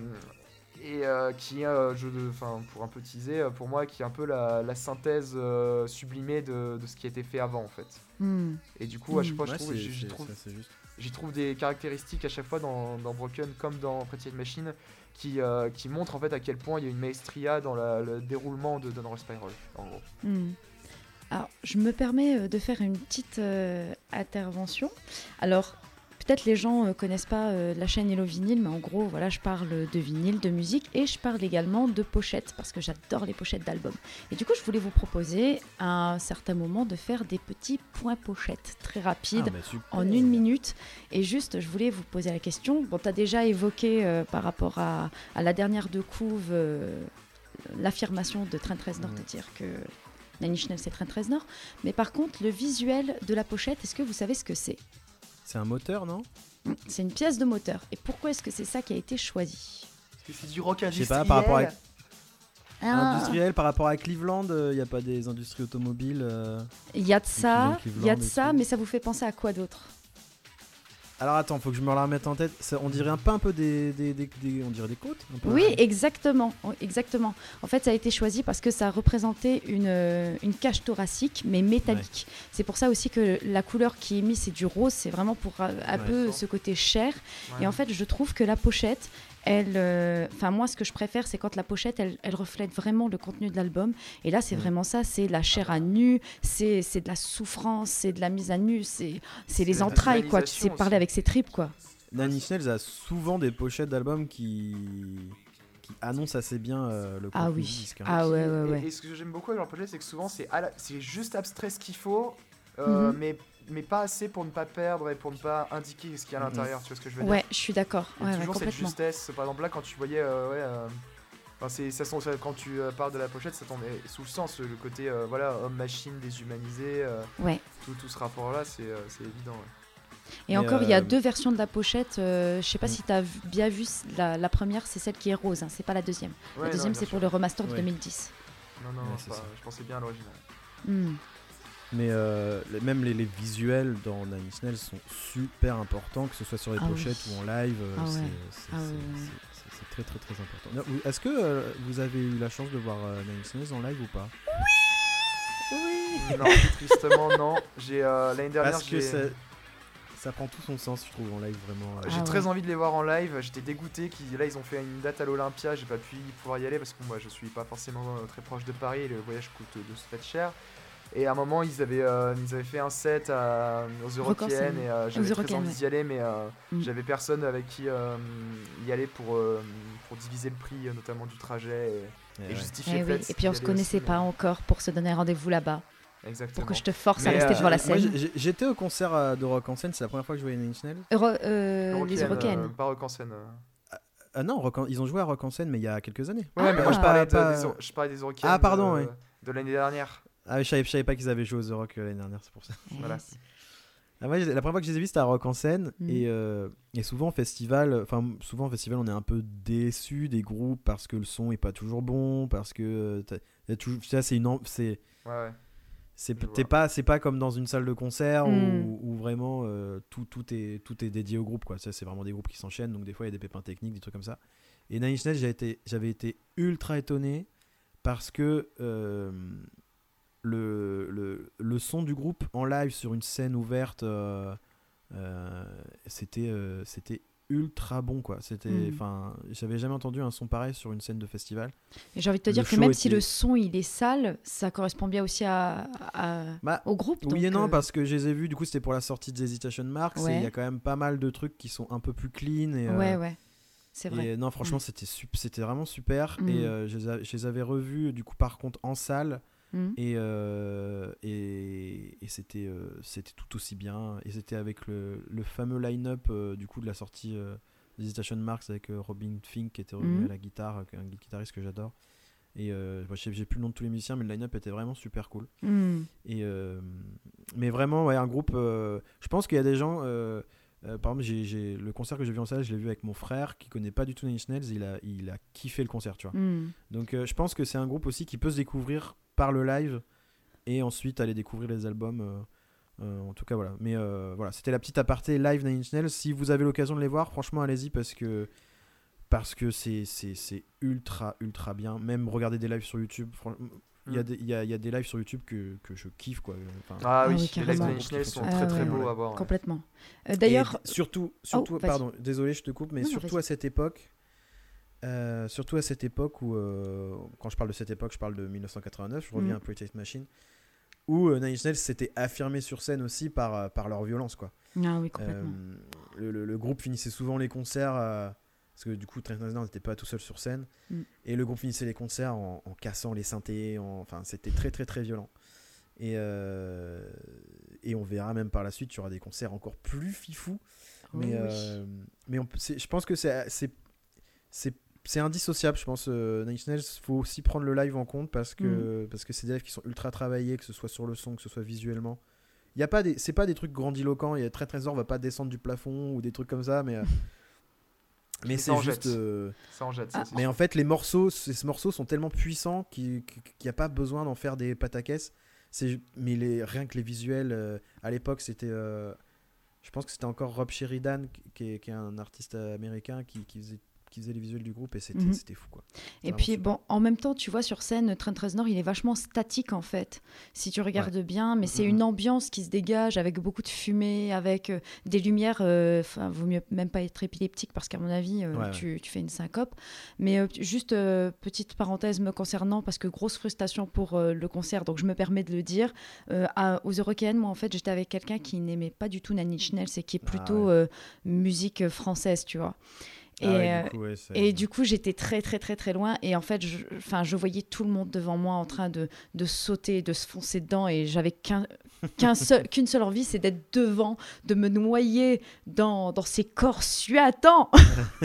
et euh, qui est, euh, je, enfin, pour un peu teaser, euh, pour moi, qui est un peu la, la synthèse euh, sublimée de, de ce qui a été fait avant en fait. Mm. Et du coup, à chaque Mm. fois, je Ouais, trouve, c'est- j'y trouve des caractéristiques à chaque fois dans, dans Broken comme dans Pretty Hate Machine qui, euh, qui montrent en fait à quel point il y a une maestria dans la- le déroulement de Downward Spiral en gros. Hmm. Alors, je me permets de faire une petite euh, intervention. Alors, peut-être les gens ne connaissent pas euh, la chaîne Hello Vinyl, mais en gros, voilà, je parle de vinyle, de musique, et je parle également de pochettes, parce que j'adore les pochettes d'albums. Et du coup, je voulais vous proposer à un certain moment de faire des petits points pochettes, très rapides, Ah, en une minute. Et juste, je voulais vous poser la question. Bon, tu as déjà évoqué euh, par rapport à, à la dernière de couve euh, l'affirmation de Train 13 Nord Mm. de dire que Inch Nails c'est Train 13 Nord. Mais par contre, le visuel de la pochette, est-ce que vous savez ce que c'est? C'est un moteur, non? C'est une pièce de moteur. Et pourquoi est-ce que c'est ça qui a été choisi? Parce que c'est du rock Je sais industriel. pas, par rapport à Ah, industriel, par rapport à Cleveland, il n'y a pas des industries automobiles. euh. Il y a de ça, il y a de ça, mais ça vous fait penser à quoi d'autre? Alors attends, faut que je me la remette en tête. Ça- on dirait un peu un peu des, des, des- des- on dirait des côtes. un peu. Oui, exactement, oui, exactement. En fait, ça a été choisi parce que ça représentait une, euh, une cage thoracique, mais métallique. C'est pour ça aussi que la couleur qui est mise, c'est du rose. C'est vraiment pour euh, un Ouais. peu ce côté cher. Ouais. Et en fait, je trouve que la pochette, elle, euh, enfin moi, ce que je préfère, c'est quand la pochette, elle, elle reflète vraiment le contenu de l'album. Et là, c'est Mm. vraiment ça, c'est la chair à nu, c'est c'est de la souffrance, c'est de la mise à nu, c'est c'est les entrailles, quoi. Tu sais parler avec ses tripes, quoi. Nine Inch Nails a souvent des pochettes d'albums qui... qui annoncent assez bien euh, le Ah contenu oui. du disque, hein. Ah ouais, ouais, ouais. Et, ce que j'aime beaucoup avec leur projet, c'est que souvent c'est la- c'est juste abstrait ce qu'il faut, euh, Mhm. mais, mais pas assez pour ne pas perdre et pour ne pas indiquer ce qu'il y a à Mhm. l'intérieur. Tu vois ce que je veux dire Ouais, je suis d'accord. Ouais, toujours cette justesse. Par exemple, là, quand tu voyais. euh, ouais, euh, enfin, c'est, ça, sent- ça- quand tu euh, parles de la pochette, ça tombait sous le sens. Le côté euh, voilà, homme-machine déshumanisé, euh, Ouais. tout, tout ce rapport-là, c'est, euh, c'est évident. ouais. Et Mais, encore, il y a deux versions de la pochette. euh, je sais pas si tu as bien vu la, la première, c'est celle qui est rose, hein, c'est pas la deuxième. Ouais, la deuxième, c'est pour le remaster de Ouais. 2010. Non, non, Ouais, pas- je pensais bien à l'original. Hmm. Mais euh, les- même les, les visuels dans Nine Inch Nails sont super importants, que ce soit sur les Ah oui. pochettes ou en live. Ah c'est- Ah très très très important. Est-ce que euh, vous avez eu la chance de voir euh, Nine Inch Nails en live ou pas? Non, tristement, non. J'ai, euh, l'année dernière, Parce que ça, ça prend tout son sens, je trouve, en live vraiment. euh. j'ai Ah très ouais. envie de les voir en live. J'étais dégoûté. Qu'ils, là, ils ont fait une date à l'Olympia. J'ai pas pu y pouvoir y aller parce que moi, je suis pas forcément très proche de Paris. Et le voyage coûte de ce fait cher. Et à un moment, ils avaient, euh, ils avaient fait un set à- aux Scène. et euh, j'avais très envie d'y aller, mais euh, Mm. j'avais personne avec qui euh, y aller pour, euh, pour diviser le prix, euh, notamment du trajet et, Eh et ouais. justifier Eh le oui. fait Et puis on se connaissait aussi, pas mais- encore pour se donner rendez-vous là-bas, Exactement. pour que je te force à rester euh, devant la scène. j'étais au concert euh, de Rock en scène, c'est la première fois que je voyais Nine Inch Nails. Euro- euh, les euh, pas Rock en scène. euh. Ah non, Rock en- ils ont joué à Rock en scène, mais il y a quelques années. Ouais, mais moi Ah. je parlais, de, Pas- des, je parlais des Ah, pardon, oui. de l'année dernière. Ah, je savais, je savais pas qu'ils avaient joué aux The Rock euh, l'année dernière, c'est pour ça. Voilà. Ah, moi, la première fois que je les ai vus, c'était à Rock en scène. Et, euh, et souvent, au festival, enfin, souvent, au festival, on est un peu déçu des groupes parce que le son est pas toujours bon, parce que. euh, ça, c'est une. C'est. Ouais, ouais. C'est pas, c'est pas comme dans une salle de concert Mm. où, où vraiment euh, tout, tout, est, tout est dédié au groupe. Quoi. Ça, c'est vraiment des groupes qui s'enchaînent, donc des fois il y a des pépins techniques, des trucs comme ça. Et Nine Inch Nails, j'ai été- j'avais été ultra étonné parce que euh, le, le, le son du groupe en live sur une scène ouverte, euh, euh, c'était euh, c'était ultra bon. quoi. C'était, Mm. enfin, J'avais jamais entendu un son pareil sur une scène de festival. Et j'ai envie de te dire que même si le son il est sale, ça correspond bien aussi à, à- Bah, au groupe. Oui et non, euh, parce que je les ai vus, du coup c'était pour la sortie des Hesitation Marks, Ouais. il y a quand même pas mal de trucs qui sont un peu plus clean. Et, euh, Ouais, ouais. C'est vrai. et non, franchement, c'était sup- c'était vraiment super. Mm. Et euh, je, les a- je les avais revus, du coup, par contre, en salle, Mm. et, euh, et, et c'était euh, c'était tout aussi bien. Et c'était avec le, le fameux line-up, euh, du coup, de la sortie des Hesitation Marks, avec Robin Fink qui était revenu Mm. à la guitare, un guitariste que j'adore. Et moi, j'ai j'ai plus le nom de tous les musiciens, mais le line-up était vraiment super cool. Mm. Et mais vraiment, ouais, un groupe. je pense qu'il y a des gens. Euh, par exemple, j'ai, j'ai- le concert que j'ai vu en salle, je l'ai vu avec mon frère qui connaît pas du tout Nine Inch Nails. Il a, il a kiffé le concert, tu vois. Mm. Donc, euh, je pense que c'est un groupe aussi qui peut se découvrir par le live et ensuite aller découvrir les albums. euh, en tout cas, voilà. Mais voilà, c'était la petite aparté live Nine Inch Nails. Si vous avez l'occasion de les voir, franchement, allez-y parce que parce que c'est, c'est, c'est ultra ultra bien. Même regarder des lives sur YouTube. Il y, a Mm. des- il y, a, il y a des lives sur YouTube que, que je kiffe quoi. Enfin, Ah, Ah oui, oui, les lives de carrément. Nine Inch Nails sont Ah très très ouais, beaux ouais. à voir. Complètement. Euh, D'ailleurs, surtout, surtout vas-y. pardon, désolé, je te coupe, mais Non, surtout à cette époque, euh, surtout à cette époque où, euh, quand je parle de cette époque, je parle de 1989, je reviens Mm. à Pretty Machine, où euh, Nine Inch Nails s'était affirmé sur scène aussi par, par leur violence, quoi. ah oui, complètement. Euh, le, le- le groupe finissait souvent les concerts, euh, parce que du coup, Trent Reznor n'était pas tout seul sur scène, Mm. et le groupe finissait les concerts en, en cassant les synthés, en- enfin, c'était très très très violent. Et, euh, et on verra même par la suite, il y aura des concerts encore plus fifous. Mais, Oh oui. euh, mais on je pense que c'est c'est- c'est c'est indissociable, je pense. Euh, Nine Inch faut aussi prendre le live en compte parce que Mm. parce que c'est des lives qui sont ultra travaillés, que ce soit sur le son, que ce soit visuellement. Il y a pas des c'est pas des trucs grandiloquents. Il y a très trésor va pas descendre du plafond ou des trucs comme ça, mais euh, mais c'est juste. jette. euh, Ça en jette, ça, Ah, c'est mais en fait, les morceaux, ces morceaux sont tellement puissants qu'il n'y a pas besoin d'en faire des pataquès. C'est mais les rien que les visuels euh, à l'époque, c'était euh, je pense que c'était encore Rob Sheridan qui- qui est, qui est un artiste américain qui, qui faisait qui faisait les visuels du groupe et c'était Mhm. fou quoi. Et puis, super. bon, en même temps, tu vois, sur scène, Train 13 Nord, il est vachement statique, en fait, si tu regardes bien. Mais c'est Mhm. une ambiance qui se dégage avec beaucoup de fumée, avec euh, des lumières. euh, Enfin, vaut mieux même pas être épileptique parce qu'à mon avis, euh, Ouais, ouais. tu, fais une syncope. Mais euh, juste, euh, petite parenthèse me concernant, parce que grosse frustration pour euh, le concert, donc je me permets de le dire. Euh, à- aux Eurocaines, moi, en fait, j'étais avec quelqu'un qui n'aimait pas du tout Nine Inch Nails et qui est Ah plutôt euh, musique française, tu vois. Et, Ah ouais, euh, du coup, ouais, ça- et du coup, j'étais très, très, très, très loin. Et en fait, je, enfin, je voyais tout le monde devant moi en train de, de sauter, de se foncer dedans. Et j'avais qu'un, qu'un seul, qu'une seule envie, c'est d'être devant, de me noyer dans, dans ces corps suatants.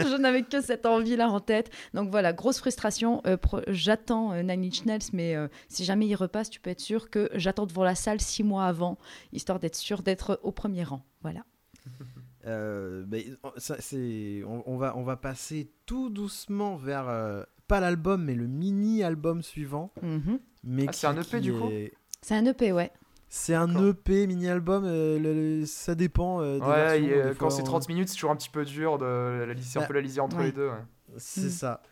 je n'avais que cette envie-là en tête. Donc voilà, grosse frustration. Euh, pro- j'attends euh, Nine Inch Nails, mais euh, si jamais il repasse, tu peux être sûr que j'attends devant la salle six mois avant, histoire d'être sûr d'être au premier rang. Voilà. Euh, mais ça, c'est, on, on va, on va passer tout doucement vers euh, pas l'album, mais le mini-album suivant. Mhm. Mais Ah, c'est un EP, du coup est- C'est un EP, ouais. C'est un D'accord. EP mini-album. euh, le- le- ça dépend. euh, des Ouais, versions, il y a- des quand fois, c'est on- 30 minutes, c'est toujours un petit peu dur de la lisser, un Bah, peu la liser entre ouais. les deux. ouais. C'est Mm. ça.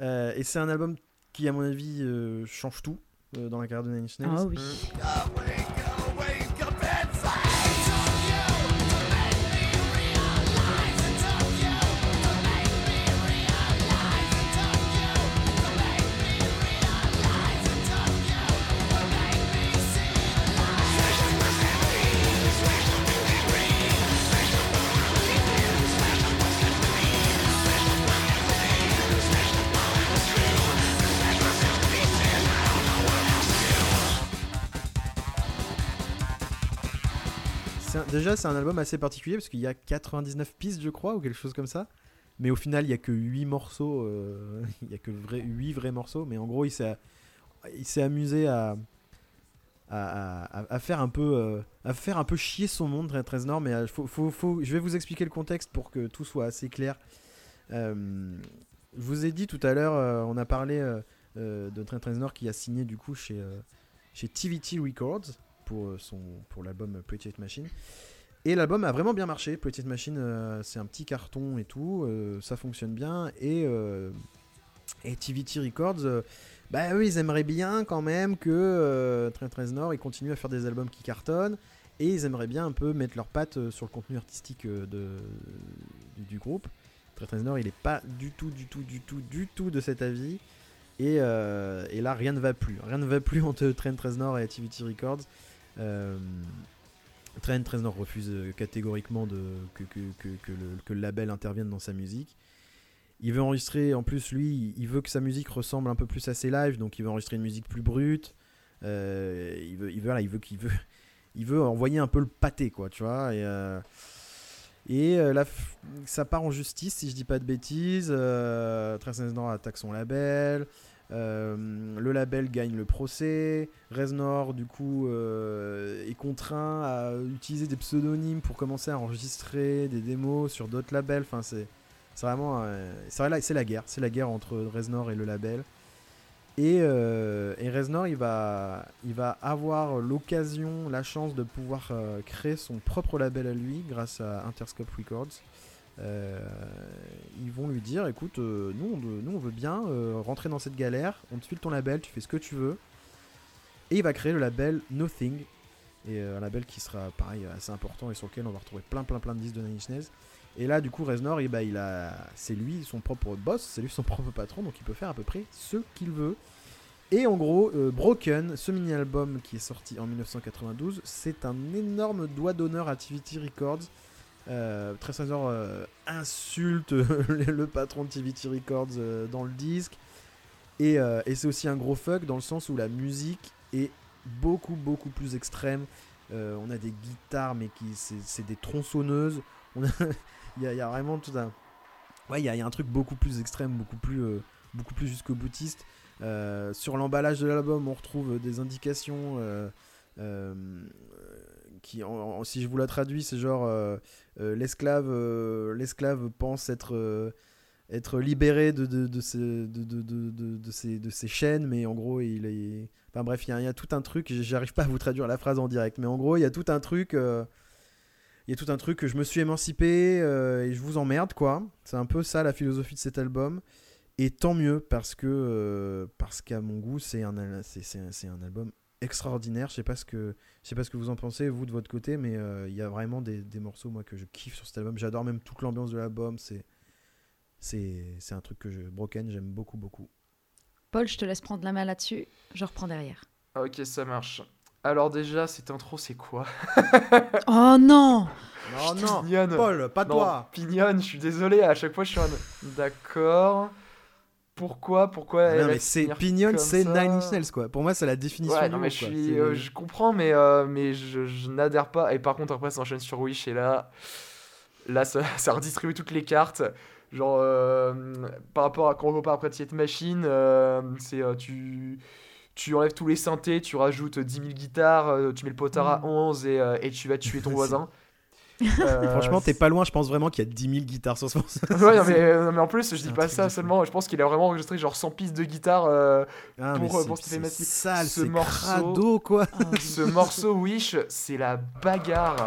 Euh, et c'est un album qui, à mon avis, euh, change tout euh, dans la carrière de Nine Inch Nails. Ah oui. Mm. Déjà, c'est un album assez particulier parce qu'il y a 99 pistes, je crois, ou quelque chose comme ça. Mais au final, il n'y a que 8 morceaux. euh, Il n'y a que vrai, 8 vrais morceaux. Mais en gros, il s'est, il s'est amusé à, à, faire un peu, euh, à faire un peu chier son monde, Trent Reznor. Mais euh, faut, faut, faut- je vais vous expliquer le contexte pour que tout soit assez clair. Je vous ai dit tout à l'heure, on a parlé de Trent Reznor qui a signé du coup chez, chez TVT Records pour, euh, son, pour l'album Pretty Hate Machine. Et l'album a vraiment bien marché. Pretty Hate Machine, euh, c'est un petit carton et tout, euh, ça fonctionne bien. Et, euh, et TVT Records, bah eux, ils aimeraient bien quand même que euh, Trent Reznor il continue à faire des albums qui cartonnent. Et ils aimeraient bien un peu mettre leurs pattes sur le contenu artistique de, du, groupe. Trent Reznor, il est pas du tout, du tout, du tout, du tout de cet avis. Et, et là, rien ne va plus. Rien ne va plus entre Trent Reznor et TVT Records. Euh, Trent Reznor refuse euh, catégoriquement que, le, label intervienne dans sa musique. Il veut enregistrer, en plus, lui, il veut que sa musique ressemble un peu plus à ses lives, donc il veut enregistrer une musique plus brute. Euh, il veut, il veut, il veut, envoyer un peu le pâté, quoi, tu vois. Et, là, ça part en justice, si je dis pas de bêtises. Trent Reznor attaque son label. Euh, le label gagne le procès. Reznor, du coup, euh, est contraint à utiliser des pseudonymes pour commencer à enregistrer des démos sur d'autres labels. C'est vraiment. c'est la guerre. C'est la guerre entre Reznor et le label. Et, euh, Reznor, il va, avoir l'occasion, la chance de pouvoir créer son propre label à lui grâce à Interscope Records. Euh, ils vont lui dire écoute, euh, nous, on, nous on veut bien euh, rentrer dans cette galère, on te file ton label, tu fais ce que tu veux. Et il va créer le label Nothing, et un label qui sera pareil assez important et sur lequel on va retrouver plein plein plein de disques de Nine Inch Nails. Et là, du coup, Reznor, eh ben, il a, c'est lui son propre boss, c'est lui son propre patron, donc il peut faire à peu près ce qu'il veut. Et en gros, Broken, ce mini-album qui est sorti en 1992, c'est un énorme doigt d'honneur à TVT Records. Euh, Reznor euh, insulte le, patron de TVT Records euh, dans le disque. Et, euh, et c'est aussi un gros fuck dans le sens où la musique est beaucoup beaucoup plus extrême. On a des guitares, mais qui c'est des tronçonneuses. Il y, a- vraiment tout un. Ouais, il y, a- un truc beaucoup plus extrême, beaucoup plus, beaucoup plus jusqu'au boutiste. Sur l'emballage de l'album, on retrouve des indications si je vous la traduis, c'est genre euh, euh, l'esclave, euh, l'esclave pense être être libéré de, de, de, ses, de, ses, de ses chaînes, mais en gros, il est. Enfin bref, il y, a- tout un truc, j'arrive pas à vous traduire la phrase en direct, mais en gros, il y a tout un truc. il y a tout un truc que je me suis émancipé et je vous emmerde, quoi. C'est un peu ça la philosophie de cet album. Et tant mieux, parce que, parce qu'à mon goût, c'est un, c'est, c'est un album extraordinaire. Je sais pas ce que, je sais pas ce que vous en pensez, vous, de votre côté, mais euh, il y a vraiment des, des morceaux, moi, que je kiffe sur cet album. J'adore même toute l'ambiance de l'album. C'est, c'est, c'est un truc que je, Broken, j'aime beaucoup, beaucoup. Paul, je te laisse prendre la main là-dessus. Je reprends derrière. Ok, ça marche. Alors déjà, cette intro, c'est quoi? Oh non Non, non, Pignonne. Paul, pas Non, toi. Pignonne, je suis désolé, à chaque fois je suis en... D'accord. Pourquoi Pourquoi Non, va mais c'est comme c'est Nine Inch Nails, quoi. Pour moi, c'est la définition Ouais, non, mais je, suis, euh, je comprends, mais, euh, mais je, je n'adhère pas. Et par contre, après, ça enchaîne sur Wish, et là, là ça, ça redistribue toutes les cartes. Genre, euh, par rapport à quand on compare après Tiet Machine, c'est tu, tu enlèves tous les synthés, tu rajoutes 10 000 guitares, tu mets le potard à Mm. 11 et, et tu vas tuer ton voisin. Euh, Franchement, t'es pas loin, je pense vraiment qu'il y a 10 000 guitares sur ce morceau. Ouais, non, mais, euh, non, mais en plus, je dis pas ça seulement, je pense qu'il a vraiment enregistré genre 100 pistes de guitare. euh, Ah, Pour, pour ce qu'il fait c'est Mathieu. sale, Ce morceau- crado, quoi. Ce morceau Wish, c'est la bagarre.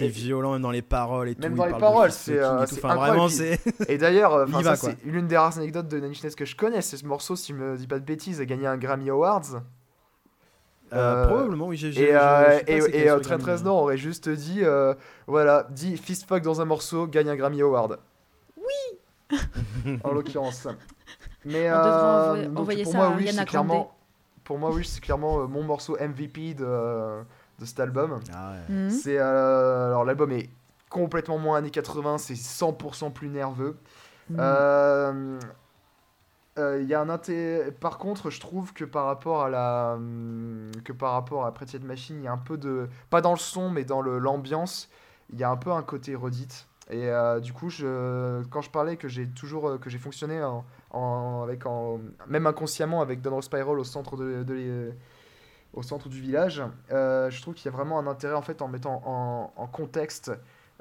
C'est et- violent, même dans les paroles et Même tout. dans il les paroles, c'est, euh, et Enfin, vraiment, c'est. Et d'ailleurs, c'est l'une des rares anecdotes de Nails que je connais. C'est ce morceau, si je me dis pas de bêtises, a gagné un Grammy Awards. Euh, Euh, probablement, oui. j'ai- Et, euh, et, et, euh, Trent Grammy, Reznor aurait juste dit euh, voilà, dit fist fuck dans un morceau, gagne un Grammy Award. Oui En l'occurrence. Mais On euh, envoyer- donc, envoyer pour ça moi, à pour moi, Wish, c'est clairement mon morceau MVP de, de cet album. Ah ouais. Mhm. C'est euh, alors l'album est complètement moins années 80, c'est 100% plus nerveux. Mhm. Euh, euh, Il y a un inté- Par contre, je trouve que par rapport à la hum, que par rapport à Pretty Machine, il y a un peu de pas dans le son, mais dans l'ambiance, il y a un peu un côté redite. Et euh, du coup, je... quand je parlais que j'ai toujours que j'ai fonctionné en, en- avec en, même inconsciemment avec Donald Spiral au centre de, de au centre du village, euh, je trouve qu'il y a vraiment un intérêt en fait en mettant en, en contexte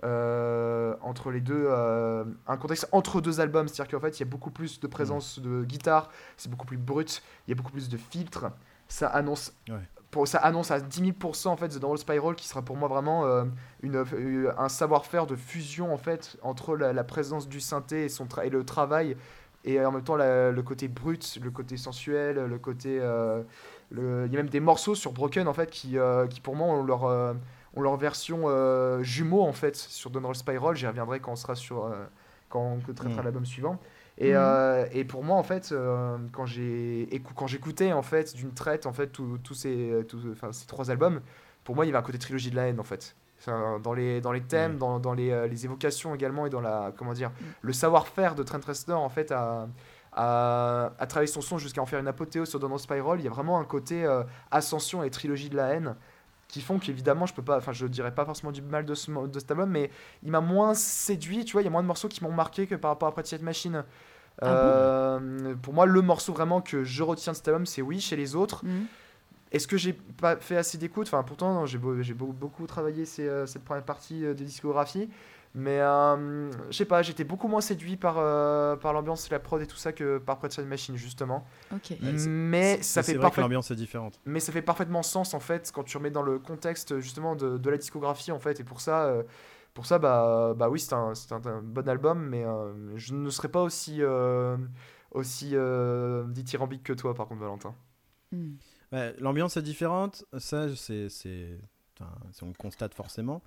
euh, entre les deux, euh, un contexte entre deux albums, c'est-à-dire qu'en fait il y a beaucoup plus de présence de guitare, c'est beaucoup plus brut, il y a beaucoup plus de filtres, ça annonce, Ouais. pour, ça annonce à 10 000% en fait The Downward Spiral qui sera pour moi vraiment une, un savoir-faire de fusion en fait entre la, la présence du synthé et, son et le travail et en même temps la- le côté brut, le côté sensuel, le côté euh, le- il y a même des morceaux sur Broken en fait qui, euh, qui pour moi ont leur, euh, ont leur version euh, jumeau en fait sur Donald Spiral. J'y reviendrai quand on sera sur quand on traitera Mm. l'album suivant. Et, euh, et pour moi en fait euh, quand j'ai écou- quand j'écoutais en fait d'une traite en fait tous ces trois albums, pour moi il y avait un côté trilogie de la haine en fait. Enfin, dans les dans les thèmes, Ouais. dans, dans les, les évocations également et dans la comment dire Mm. le savoir-faire de Trent Reznor en fait à à, à travailler son son jusqu'à en faire une apothéose sur Donald Spiral, il y a vraiment un côté euh, ascension et trilogie de la haine qui font qu'évidemment je peux pas enfin je dirais pas forcément du mal de, ce, de cet album mais il m'a moins séduit tu vois. Il y a moins de morceaux qui m'ont marqué que par rapport à Pretty Machine. Ah bon? Euh, pour moi le morceau vraiment que je retiens de cet album c'est oui chez les autres. Mhm. est-ce que j'ai pas fait assez d'écoute? Enfin pourtant j'ai beau- j'ai beau- beaucoup travaillé ces, euh, cette première partie de discographie mais euh, je sais pas j'étais beaucoup moins séduit par, euh, par l'ambiance et la prod et tout ça que par Pretty Hate Machine justement Ok. Ouais, c'est- mais ça fait vrai l'ambiance est différente. mais ça fait parfaitement sens en fait quand tu remets dans le contexte justement de, de la discographie en fait et pour ça euh, pour ça bah bah oui c'est un, c'est un, un bon album mais euh, je ne serais pas aussi euh, aussi euh, dithyrambique que toi par contre Valentin Hmm. Ouais, L'ambiance est différente, ça c'est, c'est, enfin, c'est- on le constate forcément.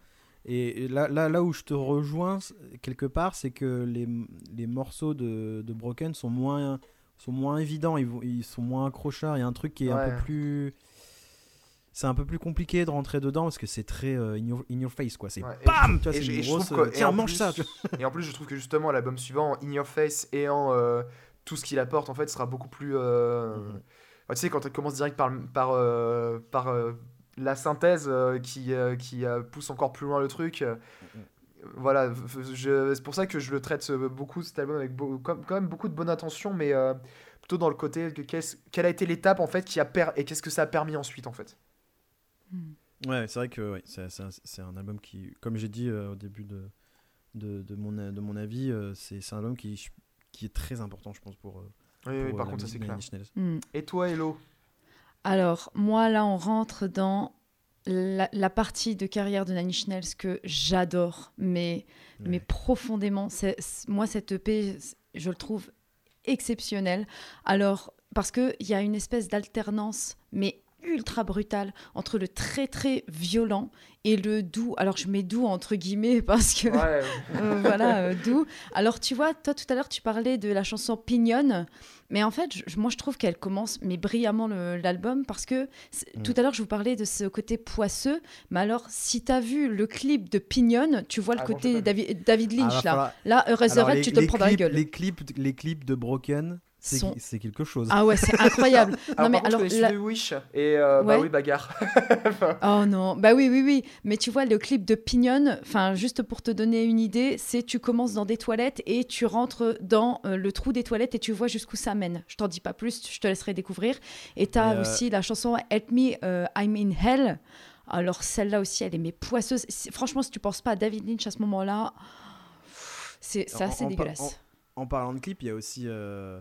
Et là, là, là où je te rejoins quelque part, c'est que les, les morceaux de, de Broken sont moins, sont moins évidents, ils, ils sont moins accrochards. Il y a un truc qui est un peu plus. C'est un peu plus compliqué de rentrer dedans parce que c'est très euh, in, your, in your face quoi. C'est Ouais, BAM Tu vois, et une et grosse. que- euh, Tiens, en mange plus- ça. Et en plus, je trouve que justement, l'album suivant, In Your Face, et en euh, tout ce qu'il apporte, en fait, sera beaucoup plus. euh, Mhm. enfin, tu sais, quand on commence direct par, par, par la synthèse euh, qui, euh, qui euh, pousse encore plus loin le truc. euh, Voilà, c'est pour ça que je le traite beaucoup cet album avec beau- quand quand même beaucoup de bonne intention, mais euh, plutôt dans le côté quelle a été l'étape en fait qui a per et qu'est-ce que ça a permis ensuite en fait. Hmm. Ouais, c'est vrai que ouais, c'est, c'est un, album qui, comme j'ai dit euh, au début de, de, de mon, de mon avis, euh, c'est, c'est un album qui, qui est très important, je pense, pour. euh, Oui, oui, par euh, contre, ça c'est clair. Hmm. Et toi, Hello Alors, moi, là, on rentre dans la, la partie de carrière de Nine Inch Nails que j'adore, mais, mais profondément. C'est, moi, cette EP, je le trouve exceptionnel. Alors, parce qu'il y a une espèce d'alternance, mais ultra brutale, entre le très, très violent et le doux. Alors, je mets doux entre guillemets parce que... Ouais, Euh, voilà, euh, d'où. Alors, tu vois, toi, tout à l'heure, tu parlais de la chanson Pignonne. Mais en fait, je- moi, je trouve qu'elle commence mais brillamment l'album parce que Mm. tout à l'heure, je vous parlais de ce côté poisseux. Mais alors, si tu as vu le clip de Pignonne, tu vois le Ah côté. David, David Ah, Lynch, là. Là, Eraserhead, les- tu te les prends dans la gueule. Les clips, les clips de Broken, c'est, Sont- quelque chose. Ah ouais, c'est incroyable. Alors, non, mais contre, alors. je la- Wish et euh, bah oui, bagarre. Oh non, bah oui, oui, oui. Mais tu vois, le clip de Pignonne, enfin, juste pour te donner une idée, c'est tu commences dans des toilettes et tu rentres dans euh, le trou des toilettes et tu vois jusqu'où ça mène. Je t'en dis pas plus, je te laisserai découvrir. Et tu as Et, euh, aussi la chanson Help Me, I'm in Hell. Alors celle-là aussi, elle est mais poisseuse. Franchement, si tu penses pas à David Lynch à ce moment-là, c'est En- assez en- dégueulasse. En parlant de clip, il y a aussi euh,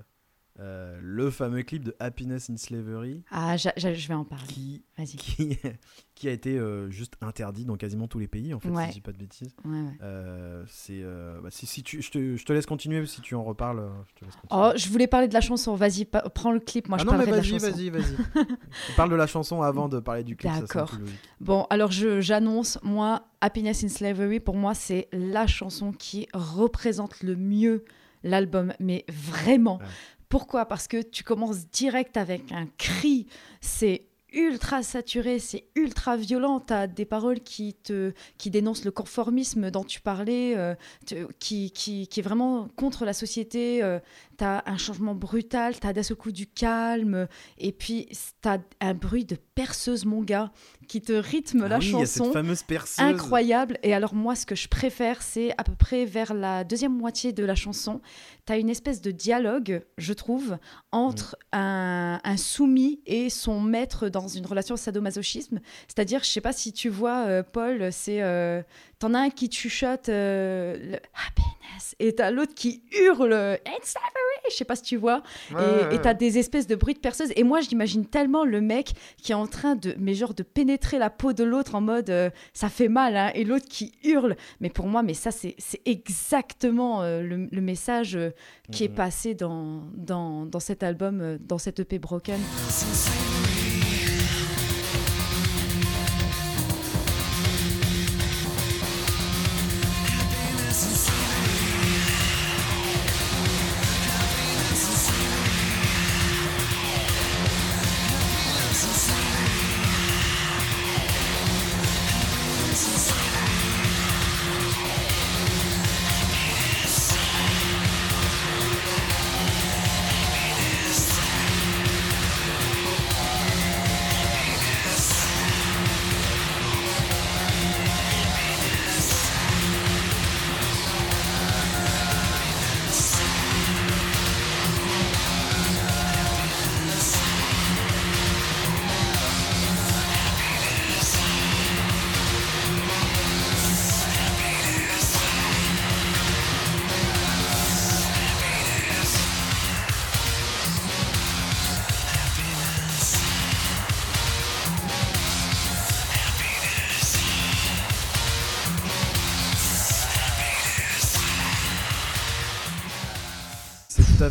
euh, le fameux clip de Happiness in Slavery Ah, je vais en parler. qui, Vas-y. qui, qui a été euh, juste interdit dans quasiment tous les pays, en fait, Ouais. si je dis pas de bêtises. Ouais, ouais. Euh, c'est, bah, si, si tu, je, te, je te laisse continuer, si tu en reparles, je te laisse continuer. Oh, je voulais parler de la chanson. Vas-y, pa- prends le clip. Moi, ah je non, mais parlerai de la vas-y, vas-y, vas-y. On parle de la chanson avant de parler du clip, D'accord. Bon, alors je- j'annonce, moi, Happiness in Slavery, pour moi, c'est la chanson qui représente le mieux l'album, mais vraiment. Ouais. Pourquoi? Parce que tu commences direct avec un cri, c'est ultra saturé, c'est ultra violent, tu as des paroles qui, te, qui dénoncent le conformisme dont tu parlais, euh, te- qui, qui, qui est vraiment contre la société, tu as un changement brutal, tu as d'un seul coup du calme, et puis tu as un bruit de perceuse, mon gars, qui te rythme Ah la oui, il y a cette chanson. fameuse perceuse. Incroyable. Et alors moi, ce que je préfère, c'est à peu près vers la deuxième moitié de la chanson, tu as une espèce de dialogue, je trouve, entre un, un soumis et son maître dans une relation sadomasochisme. C'est-à-dire, je sais pas si tu vois, euh, Paul, c'est... euh, T'en as un qui te chuchote euh, le happiness et t'as l'autre qui hurle It's slavery Je sais pas si tu vois. Ouais, et ouais, et t'as des espèces de bruits de perceuse. Et moi, j'imagine tellement le mec qui est en train de, mais genre, de pénétrer la peau de l'autre en mode euh, ça fait mal, hein, et l'autre qui hurle. Mais pour moi, mais ça, c'est c'est exactement euh, le, le message euh, qui est Mhm. passé dans, dans, dans cet album, euh, dans cette EP Broken.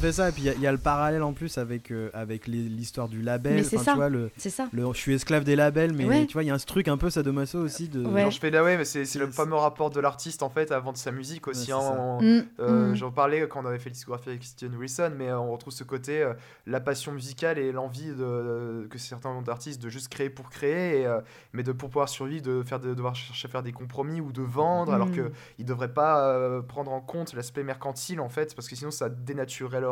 Fait ça. Et puis il y a- il y, a le parallèle en plus avec, euh, avec l'histoire du label. Mais c'est Enfin, ça. Tu vois, le, C'est ça. le- je suis esclave des labels, mais Ouais. tu vois, il y a un ce truc un peu sadomaso aussi de. Ouais. Je fais là, ouais, mais c'est c'est le C'est- fameux rapport de l'artiste en fait avant de sa musique aussi. Ouais, hein, Mm, Euh, mm. J'en parlais quand on avait fait le discographie avec Steven Wilson, mais euh, on retrouve ce côté, euh, la passion musicale et l'envie de, que certains d'artistes de juste créer pour créer, et, euh, mais de pour pouvoir survivre, de faire de devoir chercher à faire des compromis ou de vendre, alors Mm. qu'ils ne devraient pas euh, prendre en compte l'aspect mercantile en fait, parce que sinon ça dénaturerait leur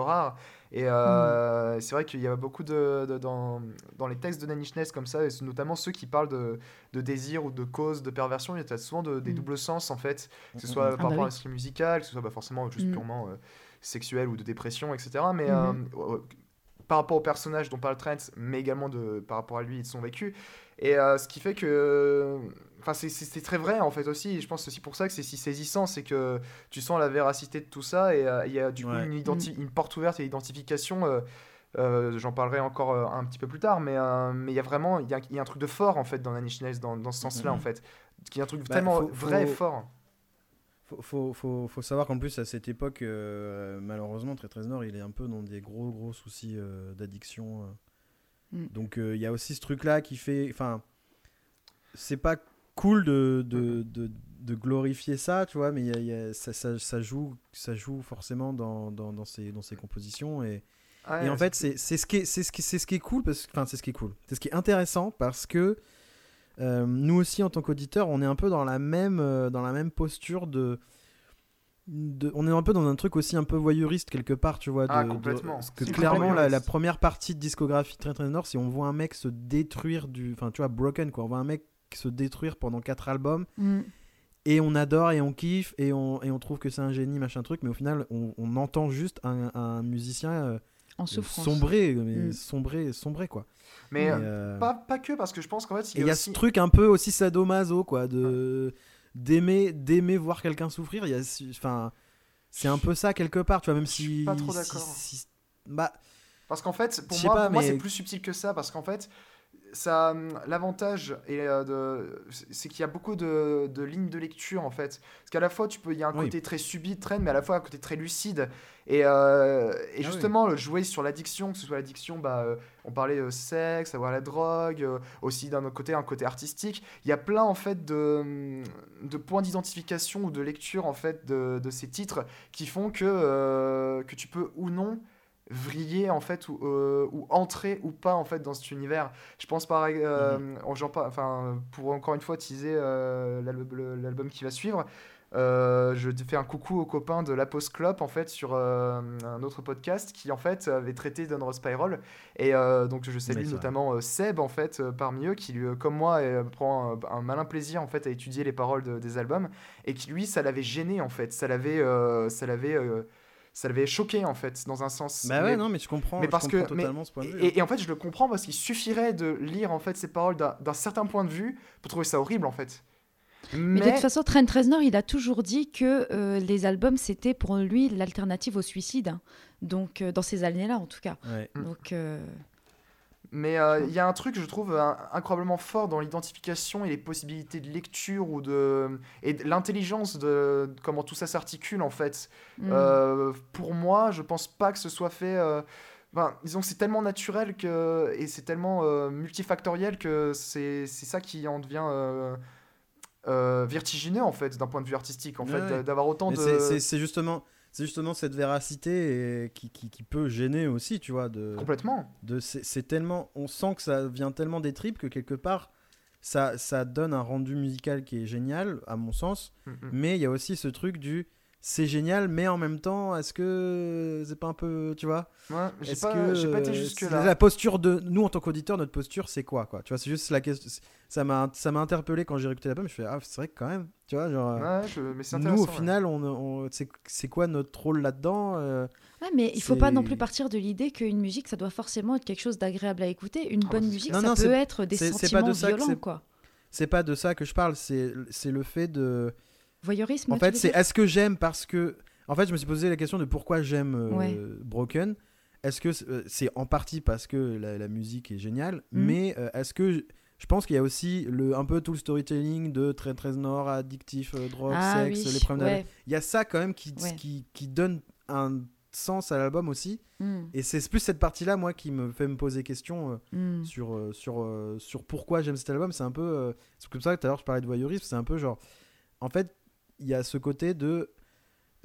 Et euh, c'est vrai qu'il y a beaucoup de, de- dans, dans les textes de Nanny Schness comme ça, et notamment ceux qui parlent de, de désir ou de cause, de perversion, il y a souvent de- des Mm. doubles sens en fait que ce Mm, soit mm, par bah rapport à oui. l'esprit musical, que ce soit pas forcément juste Mm. purement euh, sexuel ou de dépression, etc. Mais Mhm. euh, euh, par rapport au personnage dont parle Trent, mais également de, par rapport à lui et de son vécu. Et euh, ce qui fait que. Enfin, c'est- très vrai en fait aussi. Et je pense aussi pour ça que c'est si saisissant, c'est que tu sens la véracité de tout ça et euh, il y a du coup Ouais. une, identi- une porte ouverte et l'identification. euh, euh, J'en parlerai encore euh, un petit peu plus tard, mais euh, mais il y a vraiment il y a, il y a un truc de fort en fait dans Schnell dans, dans ce sens-là Mhm. en fait, qui est un truc Bah, tellement faut- vrai et fort. Faut, faut, faut, faut savoir qu'en plus, à cette époque, euh, malheureusement, Très Très Nord, il est un peu dans des gros, gros soucis euh, d'addiction. euh. Mm. Donc, euh, il y a aussi ce truc-là qui fait. Enfin, c'est pas cool de, de, de, de glorifier ça, tu vois, mais y a- y a- ça, ça, ça joue, ça joue forcément dans, dans, dans, ses, dans ses compositions. Et, Ouais, et en fait, c'est c'est ce, qui est- c'est ce, qui- c'est ce qui est cool, enfin, c'est ce qui est cool. C'est ce qui est intéressant parce que euh, nous aussi, en tant qu'auditeurs, on est un peu dans la même, euh, dans la même posture de, de- On est un peu dans un truc aussi un peu voyeuriste quelque part, tu vois. De, Ah, de- complètement. parce que C'est clairement, la, première partie de discographie très très nord, si on voit un mec se détruire du. Enfin, tu vois, Broken, quoi. On voit un mec se détruire pendant quatre albums Mm. et on adore et on kiffe et on, et on trouve que c'est un génie, machin truc, mais au final, on, on entend juste un, un musicien euh, En souffrance. sombrer, mais Mm. sombrer, sombrer, quoi. Mais euh, euh, pas, pas que, parce que je pense qu'en fait, il y a aussi... ce truc un peu aussi sadomaso, quoi, de d'aimer d'aimer voir quelqu'un souffrir. Il y a, enfin, c'est un peu ça quelque part, tu vois, même Je si. suis pas trop d'accord. si- bah, Parce qu'en fait, pour Je moi, moi, c'est plus subtil que ça, parce qu'en fait, ça, l'avantage et euh, de, c'est qu'il y a beaucoup de, de lignes de lecture en fait. Parce qu'à la fois, tu peux, il y a un Oui. côté très subit, traîne, mais à la fois un côté très lucide. Et, euh, et Ah justement, jouer sur l'addiction, que ce soit l'addiction, bah, euh, on parlait euh, sexe, avoir la drogue, euh, aussi d'un autre côté un côté artistique. Il y a plein en fait de, de points d'identification ou de lecture en fait de, de ces titres qui font que, que tu peux ou non vriller en fait ou, euh, ou entrer ou pas en fait dans cet univers. Je pense par euh, enfin pour encore une fois teaser euh, l'album qui va suivre euh, je fais un coucou aux copains de la Post Clop en fait sur euh, un autre podcast qui en fait avait traité d'Unroll Spiral. Et donc je salue notamment Seb en fait parmi eux qui lui, comme moi prend un, un malin plaisir en fait à étudier les paroles de- des albums et qui lui ça l'avait gêné en fait. Ça l'avait ça l'avait ça l'avait choqué en fait dans un sens bah Mais- ouais, non, mais je comprends. mais je parce que comprends mais- totalement ce point de vue. hein. et, et en fait, je le comprends parce qu'il suffirait de lire en fait ces paroles d'un certain point de vue pour trouver ça horrible en fait. Mais, de toute façon, Trent Reznor, il a toujours dit que euh, les albums, c'était pour lui l'alternative au suicide. Donc, euh, dans ces années-là, en tout cas. Ouais. Mm. Donc, euh, Mais euh, il y a un truc, je trouve, un- incroyablement fort dans l'identification et les possibilités de lecture ou de et de l'intelligence de, de comment tout ça s'articule en fait. mm. Euh, pour moi, je pense pas que ce soit fait. euh, Enfin, disons que c'est tellement naturel que et c'est tellement euh, multifactoriel que c'est c'est ça qui en devient euh, euh, vertigineux en fait d'un point de vue artistique en Ouais, fait ouais. d'avoir autant Mais de c'est justement, c'est justement cette véracité et qui, qui, qui peut gêner aussi, tu vois, de. complètement. de c'est c'est tellement on sent que ça vient tellement des tripes que quelque part ça, ça donne un rendu musical qui est génial à mon sens Mm, mm. mais il y a aussi ce truc du c'est génial mais en même temps est-ce que c'est pas un peu tu vois? Ouais, j'ai pas, que j'ai pas été jusque là. la posture de nous en tant qu'auditeur notre posture c'est quoi quoi? Tu vois c'est juste la question ça m'a ça m'a interpellé quand j'ai réécouté l'album je fais ah c'est vrai que quand même tu vois genre euh, Ouais, je- mais c'est nous au ouais. final on, on- c'est quoi notre rôle là-dedans euh, ouais, mais il faut pas non plus partir de l'idée qu'une musique, ça doit forcément être quelque chose d'agréable à écouter. Une Ah, bonne bah, c'est musique, ça Non, peut être des c'est pas sentiments de ça violents, c'est- quoi. c'est pas de ça que je parle c'est c'est le fait de Voyeurisme, En fait, c'est est-ce que j'aime parce que. En fait, je me suis posé la question de pourquoi j'aime euh, Ouais. Broken. Est-ce que c'est- euh, c'est en partie parce que la, la musique est géniale, Mhm. mais euh, est-ce que. Je, je pense qu'il y a aussi le, un peu tout le storytelling de Très Très Nord, addictif, euh, drogue, Ah sexe, oui, les problèmes ouais. Il y a ça quand même qui, Ouais. qui, qui donne un sens à l'album aussi. Mm, Et c'est plus cette partie-là, moi, qui me fait me poser question euh, mm. sur, euh, sur, euh, sur pourquoi j'aime cet album. C'est un peu. c'est comme ça que tout à l'heure je parlais de voyeurisme. C'est un peu genre. En fait, il y a ce côté de.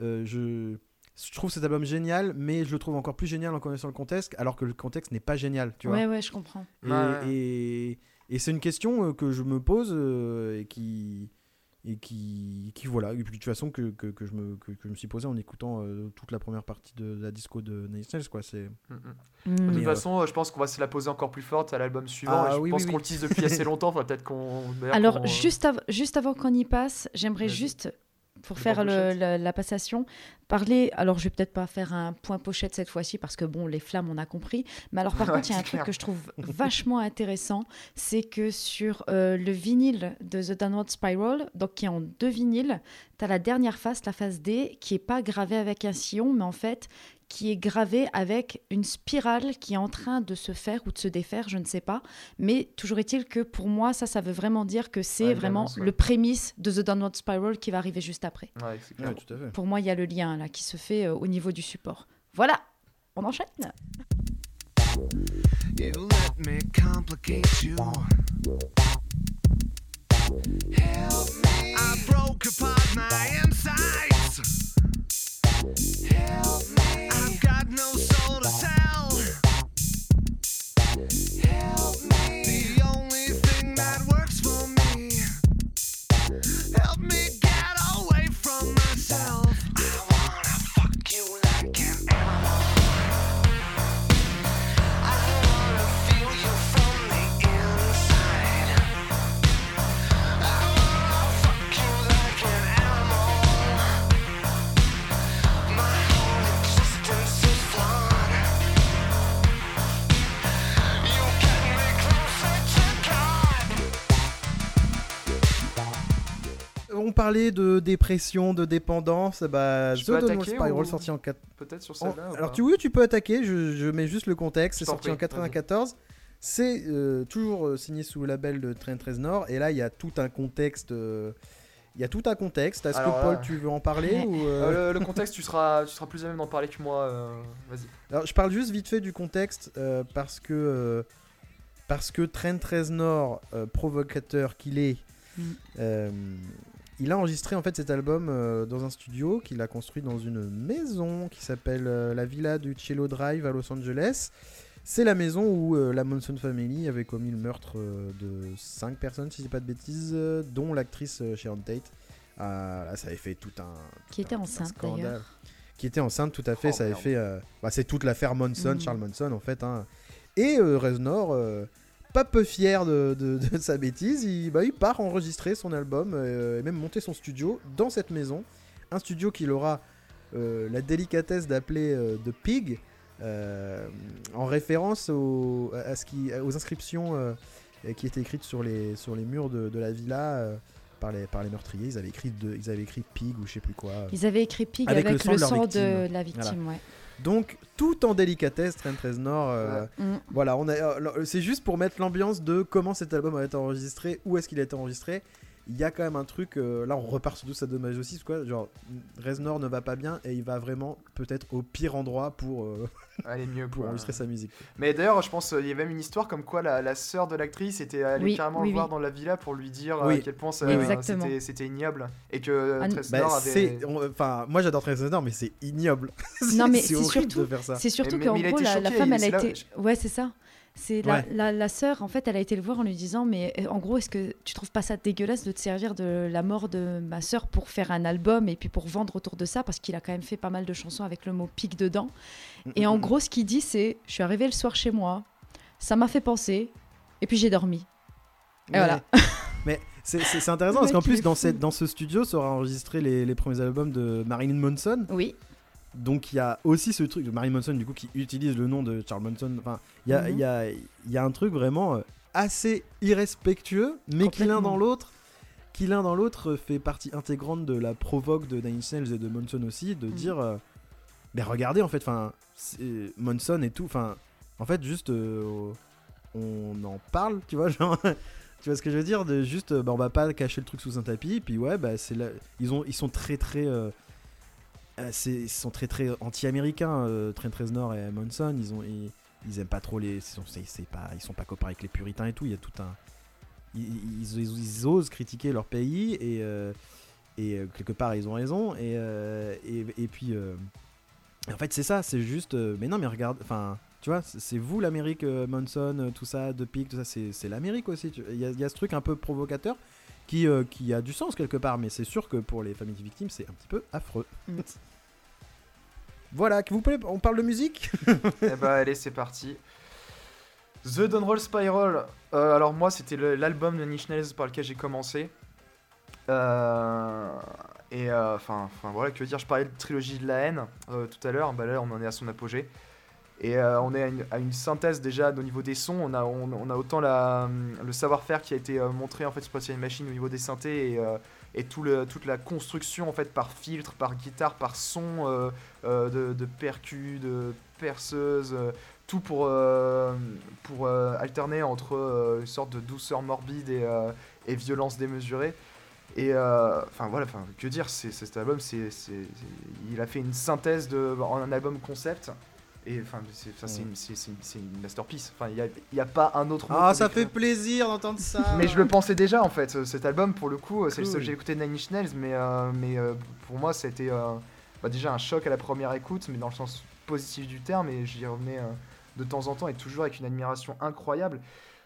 euh, je, je trouve cet album génial, mais je le trouve encore plus génial en connaissant le contexte, alors que le contexte n'est pas génial. Tu vois Ouais, ouais, je comprends. Et, Ouais. et, et c'est une question euh, que je me pose euh, et qui. Et qui, qui voilà, et puis de toute façon que, que, que je, me, que, que je me suis posé en écoutant euh, toute la première partie de la disco de Nails, quoi. C'est Mm, mm. Mm. De toute euh, façon, euh, je pense qu'on va se la poser encore plus forte à l'album suivant. Ah, et je oui, pense oui, qu'on oui. le tease depuis assez longtemps. Enfin, peut-être qu'on. Alors, juste, av- juste avant qu'on y passe, j'aimerais juste, pour Le faire le- la, la passation, parler. Alors, je vais peut-être pas faire un point pochette cette fois-ci parce que, bon, les flammes, on a compris. Mais alors, par Ouais, contre, il y a un truc que je trouve vachement intéressant c'est que sur euh, le vinyle de The Downward Spiral, donc qui est en deux vinyles, tu as la dernière face, la face D, qui est pas gravée avec un sillon, mais en fait, qui est gravée avec une spirale qui est en train de se faire ou de se défaire, je ne sais pas. Mais toujours est-il que pour moi, ça, ça veut vraiment dire que c'est Ouais, une vraiment ouais. le prémisse de The Downward Spiral qui va arriver juste après. Ouais, c'est clair. tout à fait. Pour moi, il y a le lien là qui se fait euh, au niveau du support. Voilà, on enchaîne. You let me complicate you. Help me. I broke apart my insides. Help me. I've got no soul to tell. Help me. On parlait de dépression, de dépendance. Bah, Je The attaquer Spiral ou- sorti en 4 Peut-être sur En- celle-là. alors tu oui, tu peux attaquer, je, je mets juste le contexte, c'est sorti en prie, 94. C'est euh, toujours euh, signé sous le label de Train 13 Nord et là il y a tout un contexte euh, il y a tout un contexte. Est-ce que Alors Paul tu veux en parler ou euh, Euh, le, le contexte, tu seras, tu seras plus à même d'en parler que moi. euh, Vas-y. Alors je parle juste vite fait du contexte euh, parce que euh, parce que Train 13 Nord euh, provocateur qu'il est Mm. Il a enregistré en fait cet album euh, dans un studio qu'il a construit dans une maison qui s'appelle euh, la Villa du Cielo Drive à Los Angeles. C'est la maison où euh, la Monson Family avait commis le meurtre euh, de 5 personnes, si je dis pas de bêtises, euh, dont l'actrice euh, Sharon Tate. Ah, là, ça avait fait tout un. Qui tout était un- un enceinte, scandale. d'ailleurs. Qui était enceinte, tout à fait. Oh, ça avait merde. fait. euh, bah, c'est toute l'affaire Monson, Mm. Charles Monson, en fait. hein. Et euh, Reznor, euh, pas peu fier de, de- de sa bêtise, il, bah, il part enregistrer son album euh, et même monter son studio dans cette maison. Un studio qu'il aura euh, la délicatesse d'appeler euh, The Pig, euh, en référence au- à ce qui, aux inscriptions euh, qui étaient écrites sur les, sur les murs de, de la villa. euh, par les, par les meurtriers, ils avaient écrit de, ils avaient écrit pig ou je sais plus quoi. Ils avaient écrit Pig Avec avec, le le sang de la victime, ouais. Donc tout en délicatesse, Train 13 Nord. euh, Ouais. Mm. Voilà, on a, euh, c'est juste pour mettre l'ambiance de comment cet album a été enregistré, où est-ce qu'il a été enregistré. Il y a quand même un truc, euh, là on repart sur tout ça dommage aussi, quoi. Genre, Reznor ne va pas bien et il va vraiment peut-être au pire endroit pour, euh, Allez, mieux pour quoi. enregistrer sa musique. Mais d'ailleurs, je pense qu'il y a même une histoire comme quoi la, la sœur de l'actrice était allée Oui, carrément oui, le voir oui. dans la villa pour lui dire euh, Oui. à quel point ça- Oui, exactement. c'était c'était ignoble et que Ah, Tressnor Bah, avait. enfin, moi j'adore Train 13 Nord, mais c'est ignoble. Non, mais c'est surtout- de faire ça. C'est surtout Mais- qu'en il gros, la, la femme, il- elle a été. Ouais, c'est ça. C'est la, Ouais. la, la sœur, en fait, elle a été le voir en lui disant Mais euh, en gros, est-ce que tu trouves pas ça dégueulasse de te servir de la mort de ma sœur pour faire un album et puis pour vendre autour de ça? Parce qu'il a quand même fait pas mal de chansons avec le mot pic dedans. Et en gros, ce qu'il dit, c'est Je suis arrivé le soir chez moi, ça m'a fait penser, et puis j'ai dormi. Et voilà. Mais c'est, intéressant parce qu'en plus, dans, cette, dans ce studio sera enregistré les, les premiers albums de Marilyn Manson. Oui. Donc il y a aussi ce truc de Marilyn Manson du coup qui utilise le nom de Charles Manson. Enfin, il y, a, Mhm. il y, a, il y a un truc vraiment euh, assez irrespectueux, mais qui l'un dans l'autre, qui l'un dans l'autre fait partie intégrante de la provoque de Nine Inch Nails et de Manson aussi, de Mhm. dire, euh, mais regardez en fait, enfin, Manson et tout, enfin, en fait juste, euh, on en parle, tu vois, genre. Tu vois ce que je veux dire de juste, euh, bah, on va pas cacher le truc sous un tapis, puis ouais, bah c'est là, ils ont, ils sont très très, euh, euh, ils sont très très anti-américains, euh, Trent Reznor et Monson. Ils ont ils, aiment pas trop les, c'est- pas, ils sont pas copains avec les puritains et tout. Il y a tout un, ils, osent critiquer leur pays et euh, et euh, quelque part ils ont raison et euh, et, puis euh, en fait c'est ça, c'est juste, euh, mais non mais regarde, enfin. Tu vois, c'est vous l'Amérique, euh, Monson, euh, tout ça, De Pic, tout ça, c'est l'Amérique aussi. il y a ce truc un peu provocateur qui, euh, qui a du sens quelque part, mais c'est sûr que pour les familles de victimes, c'est un petit peu affreux. Mm. voilà, que vous plaît, on parle de musique Eh bah allez, c'est parti. The Downroll Spiral. Euh, alors moi, c'était l'album de Nails par lequel j'ai commencé. Euh, et euh, enfin, enfin voilà, que dire. Je parlais de trilogie de la haine euh, tout à l'heure. Bah là, on en est à son apogée. Et euh, on est à une, synthèse déjà au niveau des sons. On a, on, a autant la, le savoir-faire qui a été euh, montré en fait sur Poitiers Machine au niveau des synthés et, euh, et tout le, toute la construction en fait par filtre, par guitare, par son de, percus, de perceuses, euh, tout pour, pour alterner entre une sorte de douceur morbide et, et violence démesurée. Et enfin voilà, enfin que dire, cet album, c'est- il a fait une synthèse de en un album concept. Et enfin, c'est enfin, c'est une, masterpiece. Enfin, il n'y a, pas un autre Ah, ça fait plaisir d'entendre ça Mais je le pensais déjà en fait, cet album pour le coup, c'est le seul Cool. que j'ai écouté de Nine Inch Nails, mais, euh, mais euh, pour moi ça a été euh, bah, déjà un choc à la première écoute, mais dans le sens positif du terme, et j'y revenais euh, de temps en temps et toujours avec une admiration incroyable.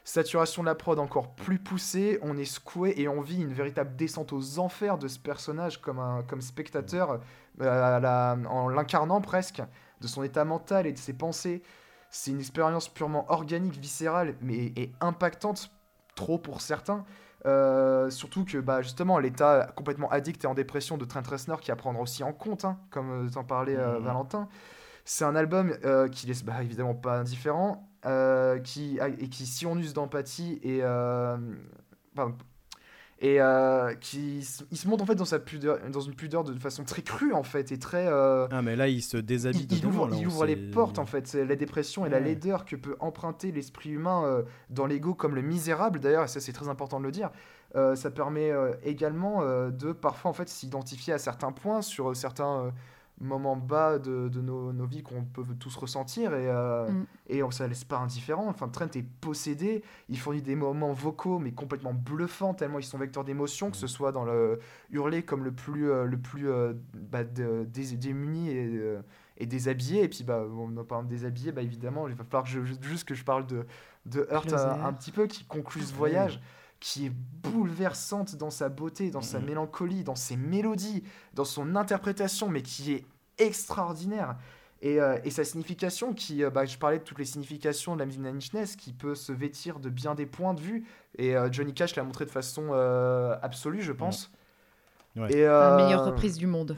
Saturation de la prod encore plus poussée, on est secoué et on vit une véritable descente aux enfers de ce personnage comme, un, comme spectateur, à la- en l'incarnant presque, de son état mental et de ses pensées. C'est une expérience purement organique, viscérale, mais et impactante, trop pour certains. Euh, surtout que bah, justement l'état complètement addict et en dépression de Trent Reznor qui à prendre aussi en compte, hein, comme euh, t'en parlais euh, Mhm. Valentin. C'est un album euh, qui laisse bah, évidemment pas indifférent, qui, et qui si on use d'empathie et, pardon, et euh, qui il se montre en fait dans sa pudeur, dans une pudeur de façon très crue en fait et très euh, Ah, mais là, il se déshabille il, ouvre, il ouvre les portes en fait, la dépression et la laideur que peut emprunter l'esprit humain euh, dans l'ego comme le misérable d'ailleurs, et ça c'est très important de le dire. Euh, ça permet également de parfois en fait s'identifier à certains points sur certains moments bas de, de nos, nos vies qu'on peut tous ressentir et, euh, Mm. et on, ça laisse pas indifférent. Enfin, Trent est possédé, il fournit des moments vocaux mais complètement bluffants tellement ils sont vecteurs d'émotion, que ce soit dans le hurler comme le plus, euh, le plus euh, bah, de- démuni et, euh, et déshabillé. Et puis, bah, on en parle de déshabillé, bah, évidemment, il va falloir que je, juste que je parle de, de Hurt Closer. un, un petit peu, qui conclut ce voyage, qui est bouleversante dans sa beauté, dans sa Mhm. mélancolie, dans ses mélodies, dans son interprétation, mais qui est extraordinaire. Et, euh, et sa signification, qui, euh, bah, je parlais de toutes les significations de la musique de Nine qui peut se vêtir de bien des points de vue. Et euh, Johnny Cash l'a montré de façon euh, absolue, je pense. Ouais. Et, La meilleure reprise du monde.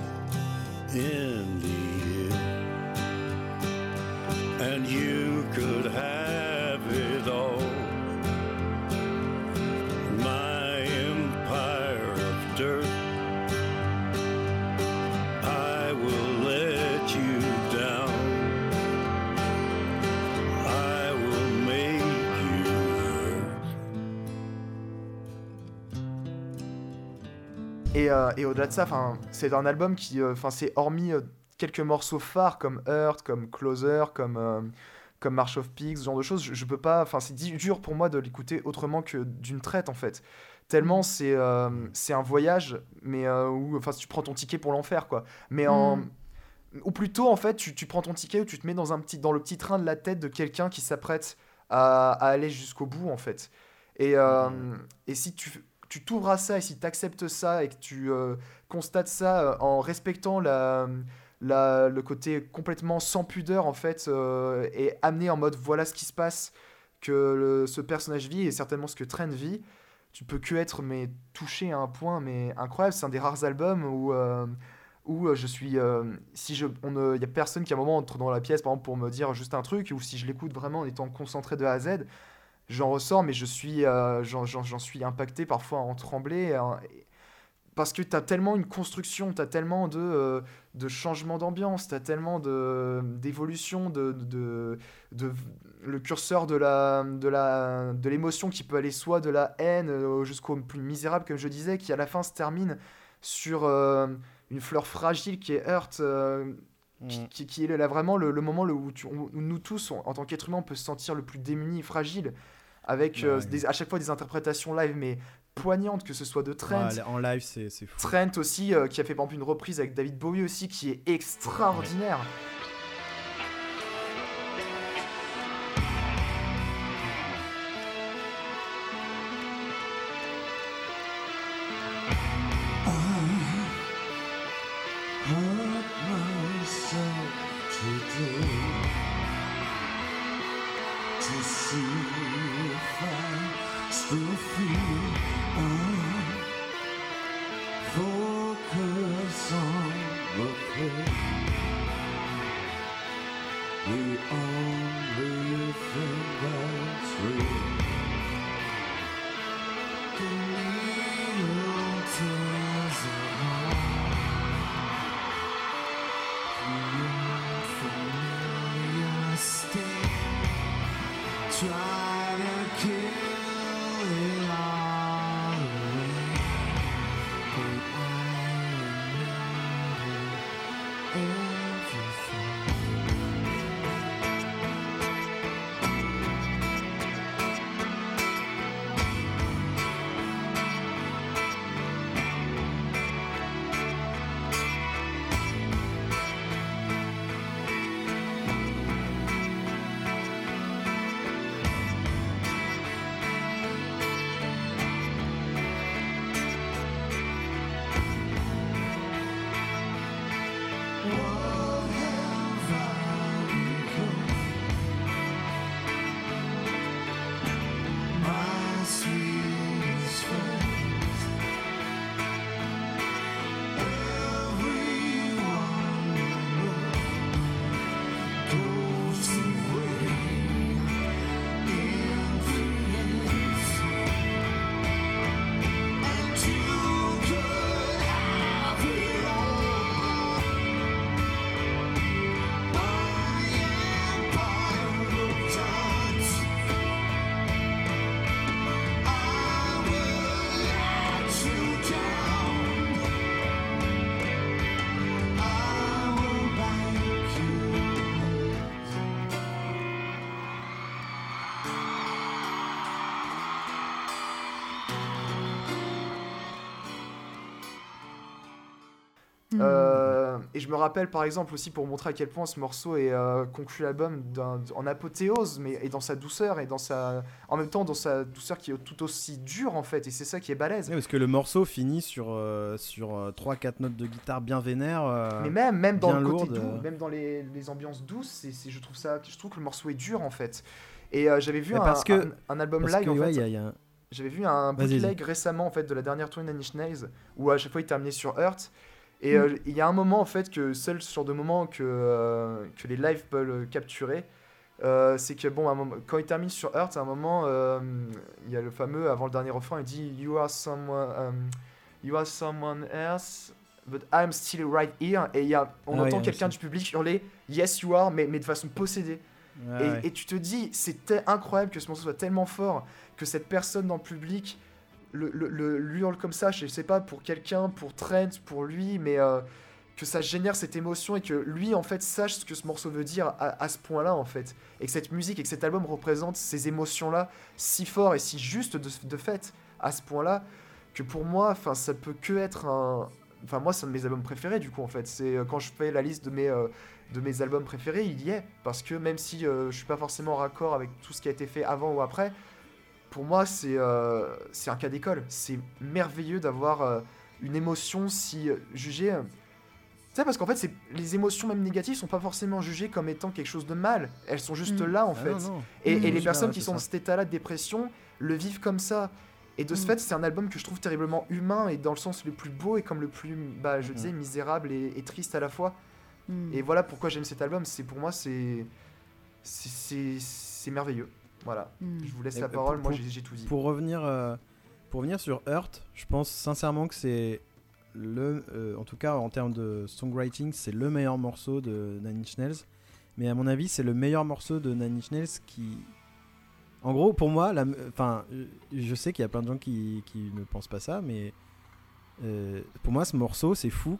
in the end. And you could have euh, et au-delà de ça, c'est un album qui, euh, 'fin, c'est hormis euh, quelques morceaux phares comme Hurt, comme Closer, comme, comme March of Pigs, ce genre de choses, je, je peux pas. Enfin, c'est dur pour moi de l'écouter autrement que d'une traite en fait. Tellement c'est euh, c'est un voyage, mais où enfin, tu prends ton ticket pour l'enfer quoi. Mais en. Mm. Ou plutôt, en fait, tu, tu prends ton ticket ou tu te mets dans, un petit, dans le petit train de la tête de quelqu'un qui s'apprête à, à aller jusqu'au bout, en fait. Et, euh, et si tu tu t'ouvres à ça et si tu acceptes ça et que tu euh, constates ça euh, en respectant la, le côté complètement sans pudeur, en fait, euh, et amené en mode voilà ce qui se passe, que ce personnage vit et certainement ce que Trent vit, tu peux que être mais, touché à un point mais incroyable. C'est un des rares albums où. où je suis si je on ne y a personne qui à un moment entre dans la pièce par exemple pour me dire juste un truc ou si je l'écoute vraiment en étant concentré de A à Z j'en ressors mais je suis euh, j'en, suis impacté parfois en trembler parce que tu as tellement une construction tu as tellement de euh, de changement d'ambiance tu as tellement d'évolution de, de, de le curseur de la de la de l'émotion qui peut aller soit de la haine euh, jusqu'au plus misérable comme je disais qui à la fin se termine sur euh, une fleur fragile qui est Hurt, qui, Mm. qui, qui est là vraiment le, le moment où, tu- où nous tous, en tant qu'être humain, on peut se sentir le plus démuni et fragile, avec euh, des- à chaque fois des interprétations live, mais poignantes, que ce soit de Trent. Ouais, en live, c'est fou. Trent aussi, euh, qui a fait par exemple une reprise avec David Bowie aussi, qui est extraordinaire. Et je me rappelle par exemple aussi pour montrer à quel point ce morceau est euh, conclut l'album en apothéose, mais et dans sa douceur et dans sa, en même temps dans sa douceur qui est tout aussi dure en fait. Et c'est ça qui est balèze. Ouais, parce que le morceau finit sur, euh, sur 3-4 notes de guitare bien vénères. euh, Mais même, même dans le côté doux, euh. même dans les, les ambiances douces, c'est, je trouve ça, je trouve que le morceau est dur en fait. Et euh, j'avais vu un, parce que- un, un album parce live que, en ouais, fait. y a- y J'avais vu un bootleg récemment en fait de la dernière tournée Nine Inch Nails où à chaque fois il terminait sur Hurt. Et Mm. euh, il y a un moment en fait que seul ce genre de moment que, euh, que les lives peuvent capturer, euh, c'est que bon, à un moment, quand il termine sur Hurt, à un moment, il y a le fameux avant le dernier refrain, il dit You are someone, um, you are someone else, but I'm still right here. Et y a, on Ah entend quelqu'un du public hurler Yes you are, mais, mais de façon possédée. Et, ouais. et tu te dis, c'était incroyable que ce morceau soit tellement fort que cette personne dans le public le, le, lui comme ça. Je sais pas pour quelqu'un, pour Trent, pour lui, mais euh, que ça génère cette émotion et que lui en fait sache ce que ce morceau veut dire à, ce point-là en fait et que cette musique et que cet album représente ces émotions-là si fort et si juste de, de fait à ce point-là que pour moi enfin ça peut que être un enfin moi c'est un de mes albums préférés du coup en fait c'est euh, quand je fais la liste de mes euh, de mes albums préférés il y est parce que même si je suis pas forcément en raccord avec tout ce qui a été fait avant ou après pour moi c'est euh, c'est un cas d'école c'est merveilleux d'avoir euh, une émotion si euh, jugée euh, tu sais parce qu'en fait c'est les émotions même négatives sont pas forcément jugées comme étant quelque chose de mal elles sont juste Mm. là en Ah fait non, non. et, Mm. et les personnes qui sont dans cet état-là de dépression le vivent comme ça. Et de ce Mm. fait, c'est un album que je trouve terriblement humain et dans le sens le plus beau et comme le plus, bah, je disais, misérable et, et triste à la fois. Et voilà pourquoi j'aime cet album. C'est pour moi, c'est c'est merveilleux. Voilà. Mm. Je vous laisse Et la pour- parole. Moi, pour- j'ai j'ai tout dit. Pour revenir, euh, pour revenir sur Hurt, je pense sincèrement que c'est le, euh, en tout cas en termes de songwriting, c'est le meilleur morceau de Nine Inch Nails. Mais à mon avis, c'est le meilleur morceau de Nine Inch Nails qui, en gros, pour moi, la- enfin, je sais qu'il y a plein de gens qui, qui ne pensent pas ça, mais euh, pour moi, ce morceau, c'est fou.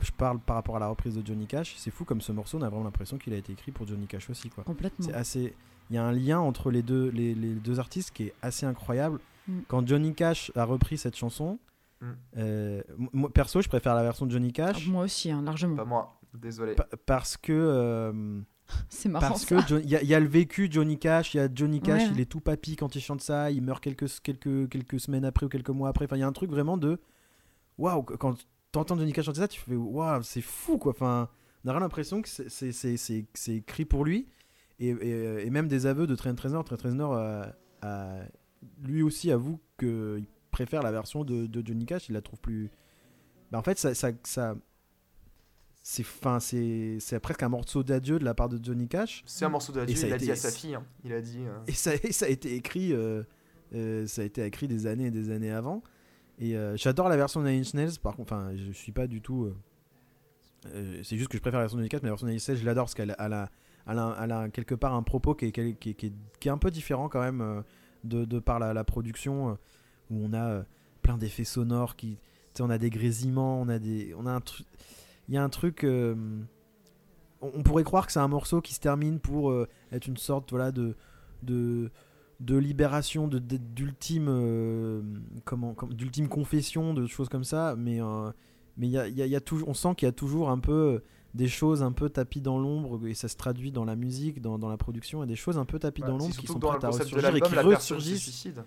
Je parle par rapport à la reprise de Johnny Cash, c'est fou comme ce morceau, on a vraiment l'impression qu'il a été écrit pour Johnny Cash aussi, quoi. Complètement. C'est assez. Il y a un lien entre les deux, les, les deux artistes qui est assez incroyable. Mm. Quand Johnny Cash a repris cette chanson, Mm. euh, moi, perso, je préfère la version de Johnny Ah, Cash moi aussi, hein, largement. Pas moi. Désolé. pa- parce que euh, C'est marrant. parce ça. que il y, a- il y a le vécu de Johnny Cash, il y a Johnny Cash, Ouais. il est tout papy quand il chante ça, il meurt quelques quelques quelques semaines après ou quelques mois après. Enfin, il y a un truc vraiment de waouh quand t'entends Johnny Cash chanter ça, tu fais waouh, c'est fou quoi. Enfin, on a vraiment l'impression que c'est- c'est c'est- c'est- c'est écrit pour lui et, et- et même des aveux de Trent Reznor. Trent Reznor euh, a- lui aussi avoue qu'il préfère la version de, de Johnny Cash, il la trouve plus. Bah, en fait, ça, ça, ça- c'est fin, c'est c'est presque un morceau d'adieu de la part de Johnny Cash. C'est un morceau de Et Dieu. ça a Il a été- dit à sa fille. hein. Il a dit. euh, Et ça, et ça a été écrit, euh, euh, ça a été écrit des années et des années avant. Et euh, j'adore la version de Nine Inch Nails. Par contre, enfin, je suis pas du tout. euh, euh, c'est juste que je préfère la version de Johnny Cash, mais la version de Nine Inch Nails, je l'adore parce qu'elle elle a, elle a, quelque part un propos qui est, un peu différent quand même euh, de, par la, production euh, où on a euh, plein d'effets sonores qui, on a des grésillements, on a des, on a un truc, il y a un truc. on, pourrait croire que c'est un morceau qui se termine pour être une sorte voilà de de, libération, de, d'ultime comment, comme- d'ultime confession, de choses comme ça. Mais mais il y a, on sent qu'il y a toujours un peu des choses un peu tapis dans l'ombre et ça se traduit dans la musique, dans, dans la production, et des choses un peu tapis dans l'ombre qui sont prêtes à ressurgir et qui ressurgissent. suicide.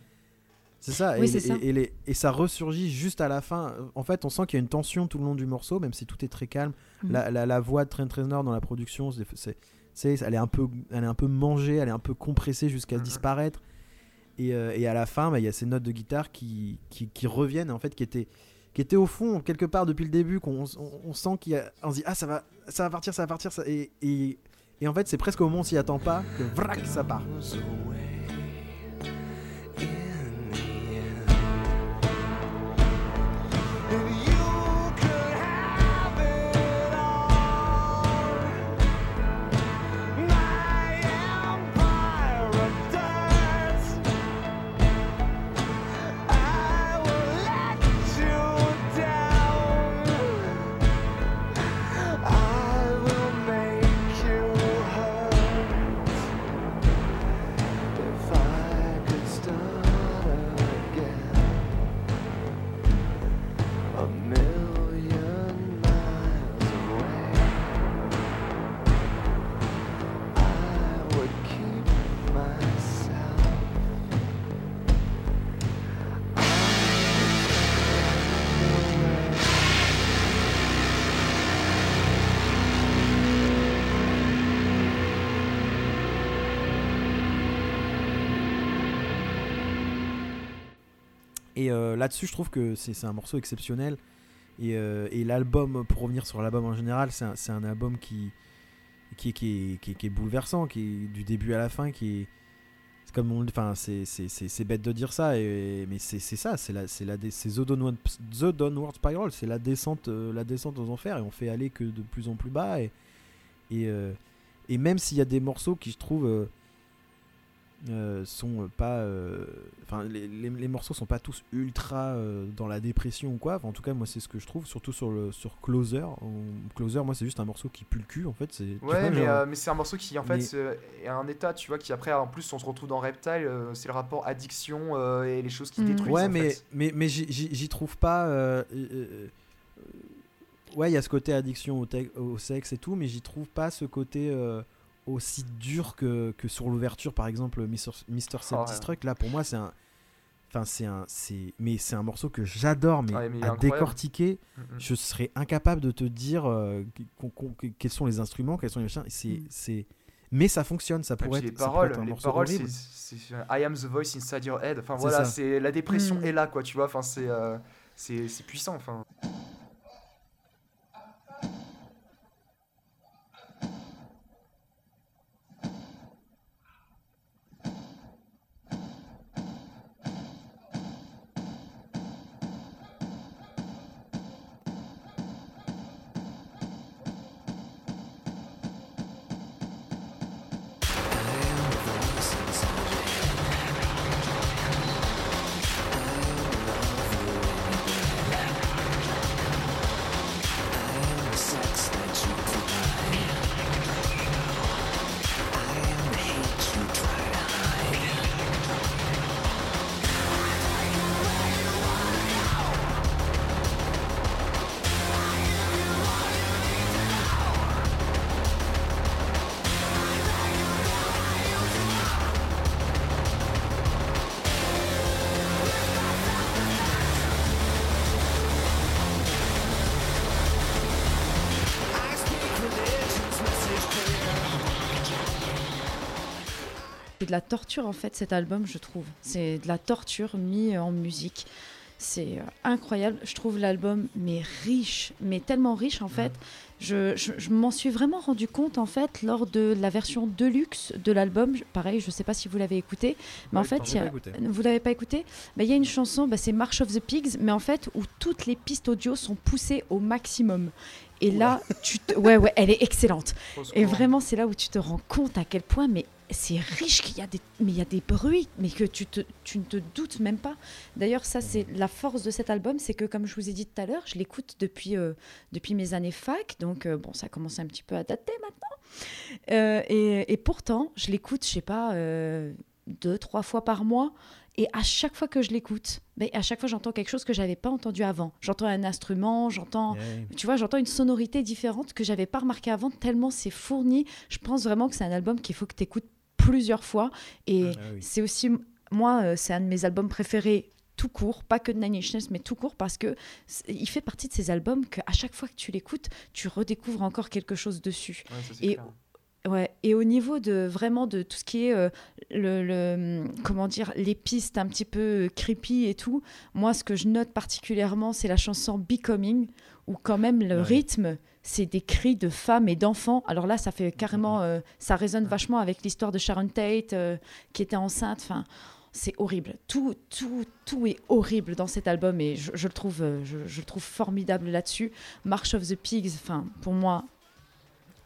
C'est ça, Oui, et, ça. Et, les- et ça ressurgit juste à la fin. En fait, on sent qu'il y a une tension tout le long du morceau, même si tout est très calme. Mhm. La, la- la voix de Trent Reznor dans la production, c'est, c'est- c'est- elle, est un peu, elle est un peu mangée, elle est un peu compressée jusqu'à Mhm. disparaître. Et, euh, et à la fin, bah, il y a ces notes de guitare qui, qui, qui reviennent, en fait, qui étaient, qui étaient au fond, quelque part depuis le début, qu'on on, sent qu'il. On se dit, ah, ça va, ça va partir, ça va partir. Ça, et, et, et en fait, c'est presque au moment où on s'y attend pas que vrac, ça part. Là-dessus, je trouve que c'est un morceau exceptionnel. Et, euh, et l'album, pour revenir sur l'album en général, c'est un, album qui, qui, est, bouleversant, qui est du début à la fin, qui est. C'est comme enfin, c'est, bête de dire ça, mais c'est, ça, c'est la, la, The Downward, The Downward Spiral, c'est la descente, euh, la descente aux enfers, et on fait aller que de plus en plus bas, et, et, euh, et même s'il y a des morceaux qui je trouve euh, euh, sont pas. euh, Enfin, les, les- les morceaux sont pas tous ultra euh, dans la dépression ou quoi. Enfin, en tout cas, moi, c'est ce que je trouve, surtout sur, le, sur Closer. On- Closer, moi, c'est juste un morceau qui pue le cul, en fait. c'est- tu vois, Ouais, mais, genre- euh, mais c'est un morceau qui en fait mais- est un état, tu vois, qui après en plus on se retrouve dans Reptile, euh, c'est le rapport addiction euh, et les choses qui Mm. détruisent. Ouais, en mais, fait. mais, mais j'y- trouve pas. euh, euh, euh, ouais, il y a ce côté addiction au, au sexe et tout, mais j'y trouve pas ce côté euh, aussi dur que, que sur l'ouverture, par exemple, Mr. Mr. Oh, ouais. Self-Destruct. Là, pour moi, c'est un. Enfin, c'est un. c'est- Mais c'est un morceau que j'adore, mais, Ouais, à décortiquer, Mm, je serais incapable de te dire euh, quels sont les instruments, quels sont les machins. C'est. Mm. c'est- Mais ça fonctionne, ça puis pourrait, les être, pourrait paroles, être un les morceau paroles, c'est c'est- I am the voice inside your head. Enfin voilà, c'est la dépression Mm. est là, quoi. Tu vois, enfin c'est euh, c'est c'est puissant. Enfin. La torture en fait cet album, je trouve. C'est de la torture mis en musique. C'est euh, incroyable. Je trouve l'album mais riche, mais tellement riche en fait. Je, je- je m'en suis vraiment rendu compte en fait lors de la version deluxe de l'album. Pareil, je sais pas si vous l'avez écouté, mais en fait, y a- vous l'avez pas écouté? Bah, Il y a une chanson, bah, c'est March of the Pigs, mais en fait où toutes les pistes audio sont poussées au maximum. Et là, tu te... ouais, ouais, elle est excellente. Et vraiment, c'est là où tu te rends compte à quel point, mais c'est riche qu'il y a des, mais il y a des bruits, mais que tu te, tu ne te doutes même pas. D'ailleurs, ça, c'est la force de cet album, c'est que comme je vous ai dit tout à l'heure, je l'écoute depuis, euh, depuis mes années fac, donc euh, bon, ça commence un petit peu à dater maintenant. Euh, et, et pourtant, je l'écoute, je sais pas, deux, trois fois par mois. Et à chaque fois que je l'écoute, à chaque fois j'entends quelque chose que j'avais pas entendu avant. J'entends un instrument, j'entends tu vois, j'entends une sonorité différente que j'avais pas remarqué avant, tellement c'est fourni. Je pense vraiment que c'est un album qu'il faut que tu écoutes plusieurs fois. Et Ah oui. c'est aussi, moi, euh, c'est un de mes albums préférés tout court, pas que de Nine Inch Nails, mais tout court, parce que il fait partie de ces albums qu'à chaque fois que tu l'écoutes, tu redécouvres encore quelque chose dessus. Ouais, ça, c'est et- clair. Ouais, et au niveau de vraiment de tout ce qui est euh, le, le- comment dire les pistes un petit peu creepy et tout, moi ce que je note particulièrement c'est la chanson Becoming où quand même le Ouais. rythme c'est des cris de femmes et d'enfants. Alors là ça fait carrément euh, ça résonne vachement avec l'histoire de Sharon Tate euh, qui était enceinte. Enfin c'est horrible. Tout, tout, tout est horrible dans cet album et je, je le trouve, euh, je, je le trouve formidable là-dessus. March of the Pigs, enfin pour moi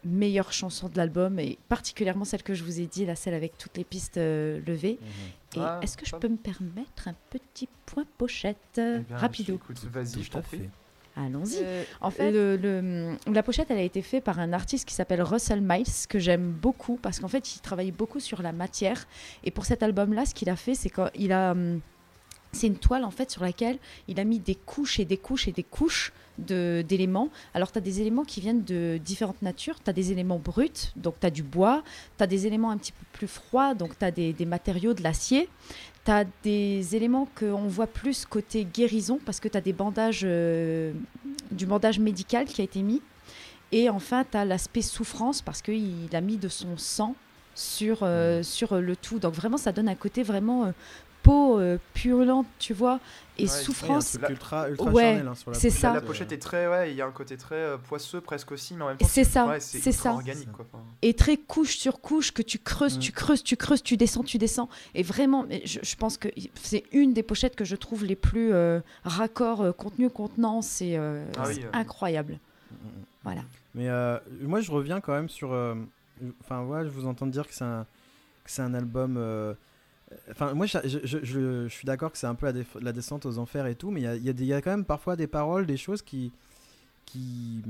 meilleure chanson de l'album et particulièrement celle que je vous ai dit, là, celle avec toutes les pistes euh, levées. Mhm. Et Ah, est-ce que je peux me permettre un petit point pochette? Eh bien, rapido vas-y, je t'en prie. Allons-y. Euh, En fait, le- le- la pochette, elle a été faite par un artiste qui s'appelle Russell Miles, que j'aime beaucoup parce qu'en fait, il travaille beaucoup sur la matière. Et pour cet album-là, ce qu'il a fait, c'est qu'il a. hum, C'est une toile en fait sur laquelle il a mis des couches et des couches et des couches de- d'éléments. Alors tu as des éléments qui viennent de différentes natures. Tu as des éléments bruts, donc tu as du bois. Tu as des éléments un petit peu plus froids, donc tu as des, des matériaux, de l'acier. Tu as des éléments qu'on voit plus côté guérison parce que tu as des bandages, euh, du bandage médical qui a été mis. Et enfin, tu as l'aspect souffrance parce qu'il a mis de son sang sur, euh, sur le tout. Donc vraiment, ça donne un côté vraiment euh, peau euh, purulente, tu vois, et Ouais, souffrance. Ouais, il y a un truc ultra, ultra Ouais, charnel, hein, sur la c'est pochette, ça. La pochette est très, ouais, il y a un côté très euh, poisseux presque aussi, mais en même temps, C'est ça, ouais, c'est ça. organique quoi. Et très couche sur couche que tu creuses, Mm. tu creuses, tu creuses, tu descends, tu descends. Et vraiment, mais je, je pense que c'est une des pochettes que je trouve les plus euh, raccord euh, contenu contenant. C'est euh, Ah oui, euh. incroyable. Mhm. Voilà. Mais euh, moi, je reviens quand même sur. euh, Enfin, voilà, je vous entends dire que c'est un, que c'est un album euh, Enfin, moi, je, je- je- je- suis d'accord que c'est un peu la, descente aux enfers et tout, mais il y y y a quand même parfois des paroles, des choses qui, qui,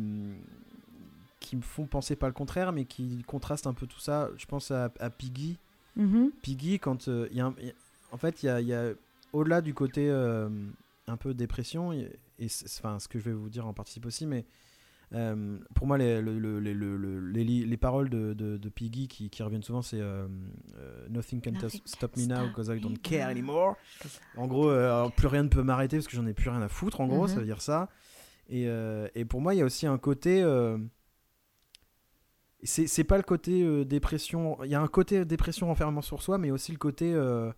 qui me font penser pas le contraire, mais qui contrastent un peu tout ça. Je pense à, à Piggy. Mhm. Piggy, quand euh, il y a un- il y a- en fait, il y a, a- au-delà du côté euh, un peu dépression, et enfin, ce que je vais vous dire en participe aussi, mais euh, pour moi, les, le- le- les- le- le- les, les paroles de, de, de Piggy qui, qui reviennent souvent, c'est euh, euh, Nothing can Nothing stop me now because I don't care anymore. En gros, plus rien ne peut m'arrêter parce que j'en ai plus rien à foutre, en gros, ça Mhm. veut dire ça. Et, et pour moi, il y a aussi un côté. c'est pas le côté euh, dépression. Il y a un côté dépression enfermement sur soi, mais aussi le côté. euh,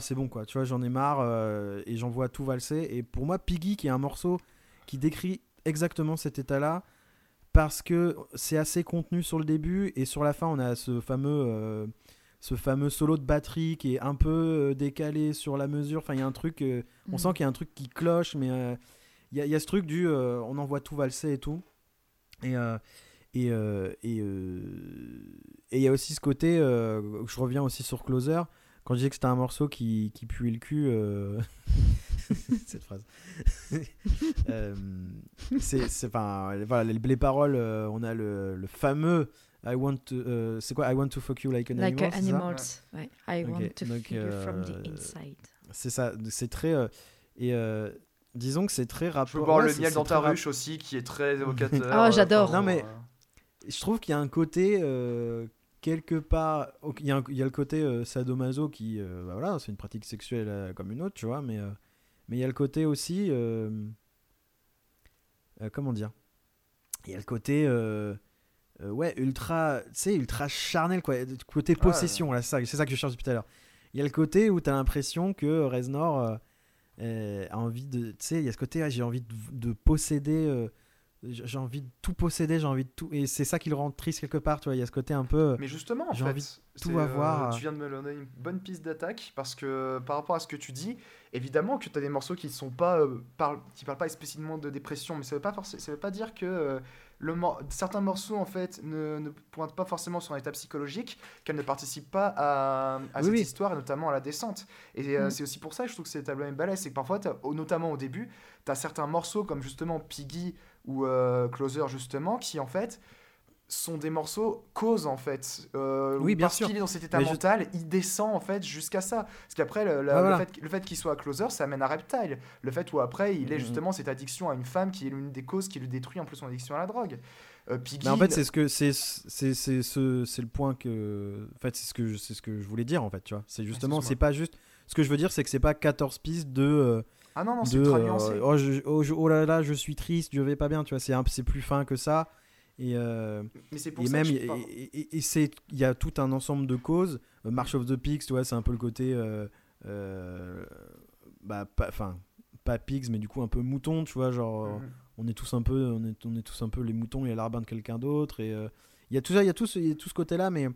c'est bon quoi, tu vois, j'en ai marre euh, et j'en vois tout valser. Et pour moi, Piggy, qui est un morceau qui décrit exactement cet état-là, parce que c'est assez contenu sur le début et sur la fin, on a ce fameux. euh, ce fameux solo de batterie qui est un peu euh, décalé sur la mesure. Enfin, il y a un truc. euh, on Mhm. sent qu'il y a un truc qui cloche, mais il y, a- il y a ce truc du. on en voit tout valser et tout. Et. et et il y a aussi ce côté. je reviens aussi sur Closer. Quand je disais que c'était un morceau qui, qui puait le cul. Cette phrase. Euh, c'est. c'est- Enfin, voilà, les, les paroles, euh, on a le, le fameux. I want to. euh, c'est quoi I want to fuck you like an Like animal. c'est ça animals. Ouais. I want to donc, feel you from the euh, inside. C'est ça, c'est très. euh, et euh, disons que c'est très rapport. Je peux boire ouais, le miel dans ta rap- ruche aussi, qui est très évocateur. Ah, j'adore. Non, mais- euh, Je trouve qu'il y a un côté. euh, quelque part. Il y, a y le côté euh, sadomaso qui. euh, bah voilà, c'est une pratique sexuelle euh, comme une autre, tu vois, mais. Mais il y a le côté aussi. euh, euh, comment dire? Il y a le côté. euh, ouais, ultra. Tu sais, ultra charnel, quoi. Côté possession, là, c'est ça, que je cherche depuis tout à l'heure. Il y a le côté où tu as l'impression que Reznor a envie de. Tu sais, il y a ce côté, j'ai envie de, de posséder. Euh, j'ai envie de tout posséder, j'ai envie de tout. Et c'est ça qui le rend triste quelque part, tu vois. Il y a ce côté un peu. Mais justement, en J'ai fait, envie de tout c'est, euh, avoir. tu viens de me donner une bonne piste d'attaque parce que par rapport à ce que tu dis, évidemment que tu as des morceaux qui sont pas euh, parlent, qui parlent pas explicitement de dépression, mais ça veut pas forcément, ça veut pas dire que euh, le mor- certains morceaux en fait ne, ne pointent pas forcément sur un état psychologique, qu'elles ne participent pas à, à Oui, cette oui. histoire et notamment à la descente. Et euh, Mm. c'est aussi pour ça que je trouve que cet album est balèze, c'est que parfois, notamment au début, tu as certains morceaux comme justement Piggy ou euh, Closer justement qui en fait sont des morceaux cause en fait Euh, Oui, bien parce sûr. qu'il est dans cet état Mais je- mental il descend en fait jusqu'à ça parce qu'après le, la- le fait, le fait qu'il soit closer ça amène à Reptile le fait où après il est Mhm. justement cette addiction à une femme qui est l'une des causes qui lui détruit en plus son addiction à la drogue Euh, Piggy Mais en fait, c'est ce que c'est c'est c'est ce c'est le point que en fait c'est ce que je, c'est ce que je voulais dire en fait, tu vois. C'est justement excuse-moi. c'est pas juste ce que je veux dire c'est que c'est pas 14 pistes de euh, ah non non c'est ultra euh, nuancé oh, je- oh, je- oh là là, je suis triste, je vais pas bien, tu vois, c'est un- c'est plus fin que ça et euh, mais c'est pour et ça même que je et, parle. et- et- et c'est il y a tout un ensemble de causes Euh, March of the Pigs tu vois c'est un peu le côté euh, euh, bah pas enfin pas pigs mais du coup un peu mouton tu vois genre Mhm. on est tous un peu on est, on est tous un peu les moutons et larbin de quelqu'un d'autre et euh, il y a tout ça il y a tout ce, il y a tout ce côté là mais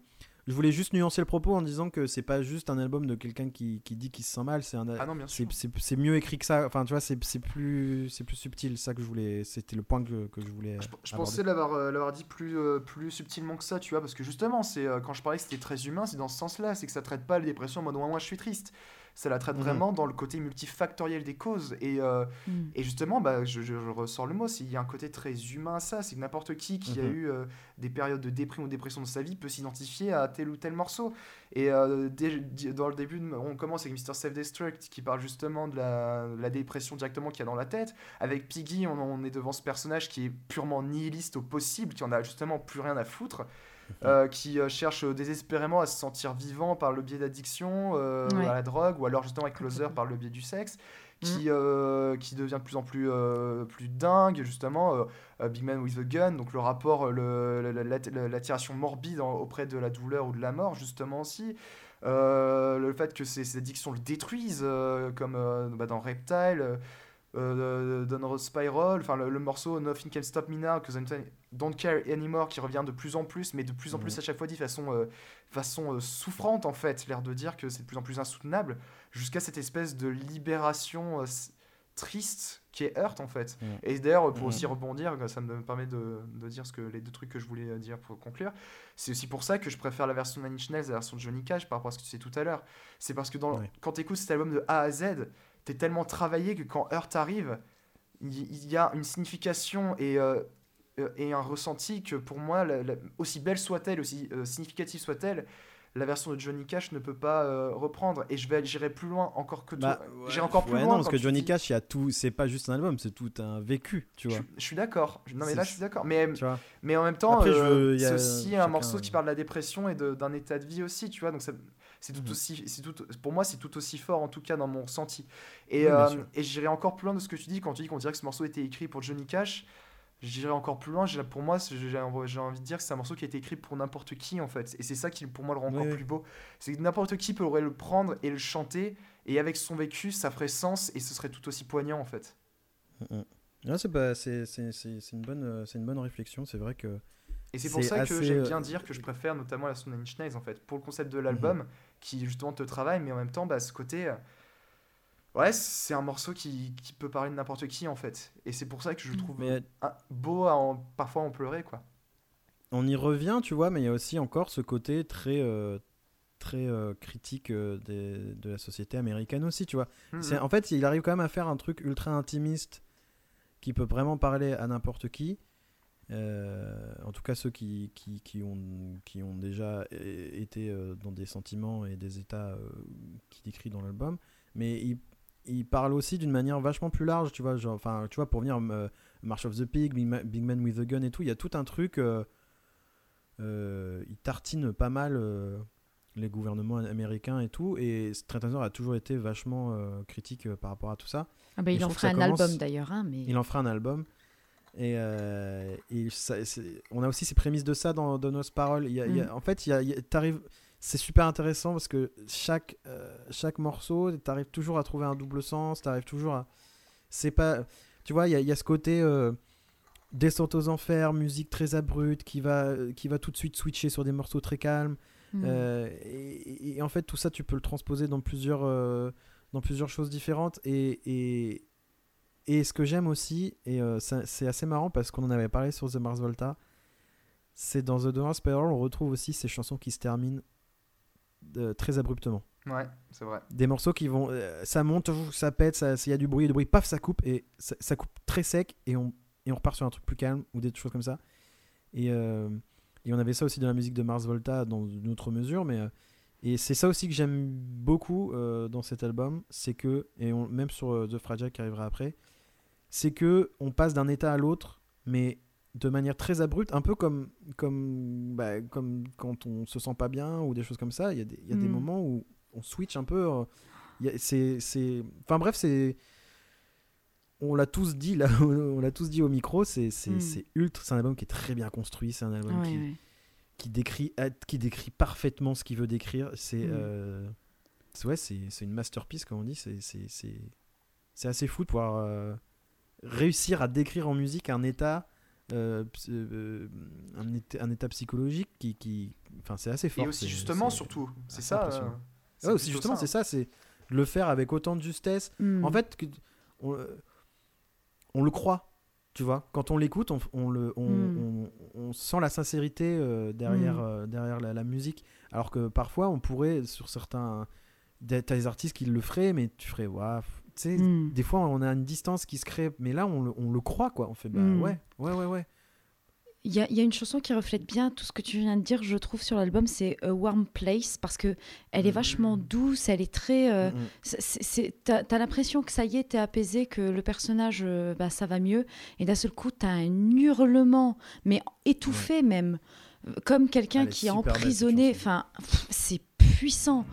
je voulais juste nuancer le propos en disant que c'est pas juste un album de quelqu'un qui, qui dit qu'il se sent mal c'est un ah non bien sûr. c'est, mieux écrit que ça. Enfin tu vois c'est, c'est plus c'est plus subtil. Ça que je voulais c'était le point que, que je voulais Je, pensais l'avoir euh, l'avoir dit plus, euh, plus subtilement que ça, tu vois, parce que justement, c'est euh, quand je parlais que c'était très humain, c'est dans ce sens-là, c'est que ça traite pas la dépression en mode moi, moi je suis triste. Ça la traite Mhm. vraiment dans le côté multifactoriel des causes. Et, euh, Mm. et justement, bah, je, je- je ressors le mot, il y a un côté très humain à ça, c'est que n'importe qui qui a Mhm. eu euh, des périodes de déprime ou de dépression de sa vie peut s'identifier à tel ou tel morceau. Et euh, dès- dans le début, on commence avec Mr. Self-Destruct qui parle justement de la, de la dépression directement qu'il y a dans la tête. Avec Piggy, on, on est devant ce personnage qui est purement nihiliste au possible, qui en a justement plus rien à foutre, euh, qui euh, cherche désespérément à se sentir vivant par le biais d'addiction euh, Ouais. à la drogue, ou alors justement avec Closer par le biais du sexe, qui, euh, qui devient de plus en plus, euh, plus dingue, justement. euh, euh, Big Man with a Gun, donc le rapport, l'attiration morbide en- auprès de la douleur ou de la mort, justement aussi. Euh, le fait que ces, ces addictions le détruisent, euh, comme euh, bah, dans Reptile, euh, euh, Downward Spiral, enfin le, le morceau Nothing Can Stop Me Now, que Don't Care Anymore, qui revient de plus en plus, mais de plus en plus Mhm. à chaque fois dit façon, euh, façon euh, souffrante en fait, l'air de dire que c'est de plus en plus insoutenable, jusqu'à cette espèce de libération euh, triste qui est Hurt en fait. Mm. Et d'ailleurs, pour Mm. aussi rebondir, ça me permet de, de dire ce que, les deux trucs que je voulais dire pour conclure. C'est aussi pour ça que je préfère la version de Nine Inch Nails à la version de Johnny Cash par rapport à ce que tu sais tout à l'heure. C'est parce que dans, quand tu écoutes cet album de A à Z, t'es tellement travaillé que quand Hurt arrive, il y, a une signification et, et un ressenti que pour moi, la- la- aussi belle soit-elle, aussi euh, significative soit-elle, la version de Johnny Cash ne peut pas euh, reprendre. Et je vais j'irai plus loin encore que toi. Bah, ouais. J'irai encore plus Ouais, loin. non, parce que Johnny dis- Cash, il y a tout. C'est pas juste un album, c'est tout un vécu, tu je, vois. je suis d'accord. Non mais là je suis d'accord. Mais mais en même temps, euh, c'est a aussi un morceau qui euh, parle de la dépression et d'un état de vie aussi, tu vois. Donc c'est tout Mhm. aussi, c'est tout, pour moi, c'est tout aussi fort en tout cas dans mon ressenti. Et, Oui, euh, et j'irai encore plus loin de ce que tu dis quand tu dis qu'on dirait que ce morceau était écrit pour Johnny Cash. J'irai encore plus loin. Pour moi, j'ai envie de dire que c'est un morceau qui a été écrit pour n'importe qui en fait. Et c'est ça qui, pour moi, le rend encore Oui, plus beau. C'est que n'importe qui pourrait le prendre et le chanter. Et avec son vécu, ça ferait sens et ce serait tout aussi poignant en fait. C'est pas- c'est- une bonne, euh, c'est une bonne réflexion. C'est vrai que. Et c'est pour ça que j'aime euh, bien dire que je préfère notamment la Inch Nails en fait, pour le concept de Mhm. l'album qui justement te travaille, mais en même temps, bah, ce côté. Euh, Ouais, c'est un morceau qui, qui peut parler de n'importe qui en fait. Et c'est pour ça que je trouve Mais ah, beau à en- parfois en pleurer quoi. on y revient, tu vois, mais il y a aussi encore ce côté très, euh, très euh, critique euh, des- de la société américaine aussi, tu vois. Mhm. C'est- En fait, il arrive quand même à faire un truc ultra intimiste qui peut vraiment parler à n'importe qui. Euh, en tout cas, ceux qui, qui, qui ont, qui ont déjà été euh, dans des sentiments et des états euh, qu'il décrit dans l'album. Mais il, il parle aussi d'une manière vachement plus large, tu vois. Genre, enfin, tu vois, pour venir euh, March of the Pig, Big, Ma- Big Man with a Gun et tout, il y a tout un truc. euh, euh, il tartine pas mal euh, les gouvernements américains et tout. Et Trent a toujours été vachement euh, critique euh, par rapport à tout ça. Ah bah, il en fera un commence- album d'ailleurs, hein, mais Il en fera un album. Et, euh, et ça- c'est- on a aussi ces prémices de ça dans, dans nos paroles. Il y a- il y a- Mm. en fait, il y a- il y a- t'arrives- c'est super intéressant parce que chaque, euh, chaque morceau, tu arrives toujours à trouver un double sens. Tu arrives toujours à. C'est pas. Tu vois, il y y a ce côté euh, descente aux enfers, musique très abrupte qui va, qui va tout de suite switcher sur des morceaux très calmes. Hmm. Euh, et, et en fait, tout ça, tu peux le transposer dans plusieurs, dans plusieurs choses différentes. Et, et, et ce que j'aime aussi, et c'est assez marrant parce qu'on en avait parlé sur The Mars Volta, c'est dans The Donor Spiral, on retrouve aussi ces chansons qui se terminent euh, très abruptement. Ouais, c'est vrai. Des morceaux qui vont. euh, ça monte, ça pète, ça- il y a du bruit, du bruit, paf, ça coupe, et ça, ça coupe très sec, et on, et on repart sur un truc plus calme, ou des choses comme ça. Et, euh, et on avait ça aussi dans la musique de Mars Volta, dans une autre mesure, mais. et c'est ça aussi que j'aime beaucoup dans cet album, c'est que, et on- même sur The Fragile qui arrivera après, c'est que on passe d'un état à l'autre, mais de manière très abrupte, un peu comme, comme, bah, comme quand on se sent pas bien ou des choses comme ça. Il y a des, il y a des Mm. moments où on switch un peu. euh, c'est, c'est... Enfin bref, c'est. On l'a tous dit là, on l'a tous dit au micro, c'est, c'est, Mm. c'est ultra. C'est un album qui est très bien construit, c'est un album Ouais, qui, ouais. qui décrit euh, qui décrit parfaitement ce qu'il veut décrire c'est Mm. euh, ouais c'est une masterpiece comme on dit c'est c'est assez fou de pouvoir euh, réussir à décrire en musique un état euh, euh, un, état un état psychologique qui qui enfin c'est assez fort Et aussi justement, surtout, c'est ça. euh, ouais, aussi justement ça, c'est hein. ça c'est de le faire avec autant de justesse Hmm. en fait, que- on, euh, on le croit, tu vois. Quand on l'écoute, on, on le, on, Mm. on- on sent la sincérité euh, derrière, Mm. euh, derrière la, la musique. Alors que parfois, on pourrait, sur certains. T'as des artistes qui le feraient, mais tu ferais, waouh. Sais, Hmm. des fois, on a une distance qui se crée, mais là, on le, on le croit, quoi. On fait, bah Mm. ouais, ouais, ouais, ouais. Il y, y a une chanson qui reflète bien tout ce que tu viens de dire, je trouve, sur l'album, c'est A Warm Place, parce que elle est vachement Mhm. douce, elle est très... euh, c'est- T'as as, l'impression que ça y est, t'es apaisé, que le personnage, euh, bah, ça va mieux, et d'un seul coup, t'as un hurlement, mais étouffé même, comme quelqu'un qui est emprisonné, enfin, c'est puissant.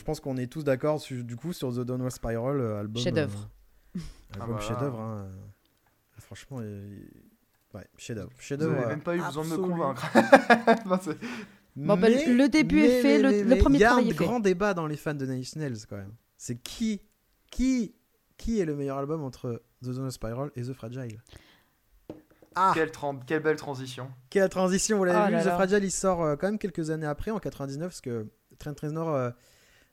Je pense qu'on est tous d'accord du coup sur The Downward Spiral, euh, album. Chef-d'œuvre. euh, Ah album bah là. chef-d'œuvre. hein, Franchement, euh, ouais, chef-d'œuvre. Vous Chef-d'œuvre. n'avez euh, même pas eu besoin de me convaincre. Non, bah, le début est fait, le- le premier Il y a travail un est fait. grand débat dans les fans de Nine Nails quand même. C'est qui, qui, qui est le meilleur album entre The Downward Spiral et The Fragile? Ah, quelle, belle transition. quelle transition, vous l'avez Oh vu? là The là. Fragile, il sort euh, quand même quelques années après, en 99, parce que Trent Reznor, euh,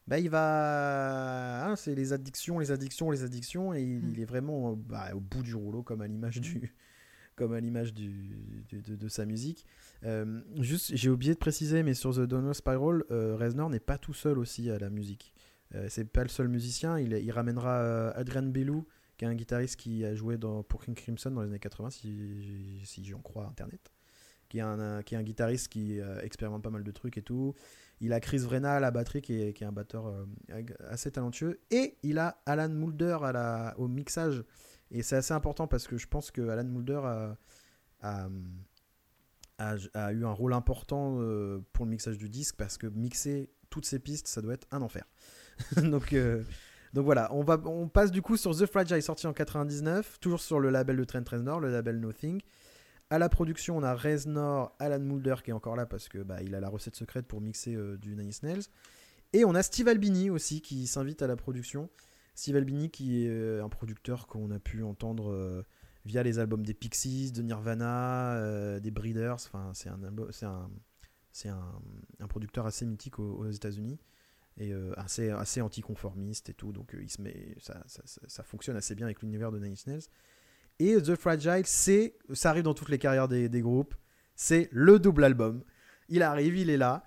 bah, il va... hein, c'est les addictions, les addictions, les addictions, et il, Mm. il est vraiment bah, au bout du rouleau, comme à l'image du... comme à l'image du, de, de sa musique. Euh, juste, j'ai oublié de préciser, mais sur The Downward Spiral, euh, Reznor n'est pas tout seul aussi à la musique. Euh, c'est pas le seul musicien, il, il ramènera Adrian Bellou, qui est un guitariste qui a joué dans, pour King Crimson dans les années 80, si, si j'en crois Internet. Qui est, un, un- qui est un guitariste qui expérimente pas mal de trucs et tout. Il a Chris Vrenna à la batterie, qui est, un batteur euh, assez talentueux. Et il a Alan Moulder à la, au mixage. Et c'est assez important parce que je pense que Alan Moulder a, a, a- a eu un rôle important euh, pour le mixage du disque parce que mixer toutes ces pistes, ça doit être un enfer. donc, euh, donc voilà, on, va, on passe du coup sur The Fragile, sorti en 99, toujours sur le label de Trent Reznor, le label Nothing. À la production, on a Reznor, Alan Moulder qui est encore là parce que bah, il a la recette secrète pour mixer euh, du Nine Inch. Et on a Steve Albini aussi qui s'invite à la production. Steve Albini qui est euh, un producteur qu'on a pu entendre euh, via les albums des Pixies, de Nirvana, des Breeders. Enfin, c'est un, un, un, producteur assez mythique aux, États-Unis et assez, assez anticonformiste et tout. Donc il se met, ça, ça, ça- fonctionne assez bien avec l'univers de Nine Inch. Et The Fragile, c'est, ça arrive dans toutes les carrières des, groupes, c'est le double album. Il arrive, il est là.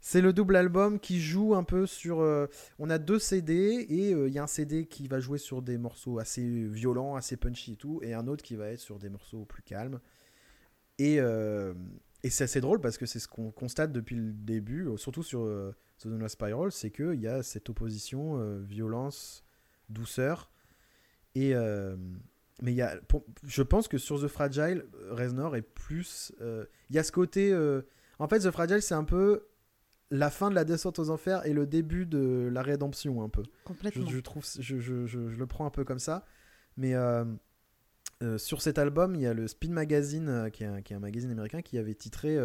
C'est le double album qui joue un peu sur. euh, on a deux CD et euh, il y a un CD qui va jouer sur des morceaux assez violents, assez punchy et tout, et un autre qui va être sur des morceaux plus calmes. Et, euh, c'est assez drôle parce que c'est ce qu'on constate depuis le début, surtout sur The Downward Spiral, c'est qu'il y a cette opposition violence, douceur. Et. Mais il y a, pour- je pense que sur The Fragile, euh, Reznor est plus. euh, Il y a ce côté. euh, en fait, The Fragile, c'est un peu la fin de la descente aux enfers et le début de la rédemption, un peu. Complètement. je trouve, je, je- je- le prends un peu comme ça. Mais euh, sur cet album, il y a le Spin Magazine, qui est un, qui est un magazine américain, qui avait titré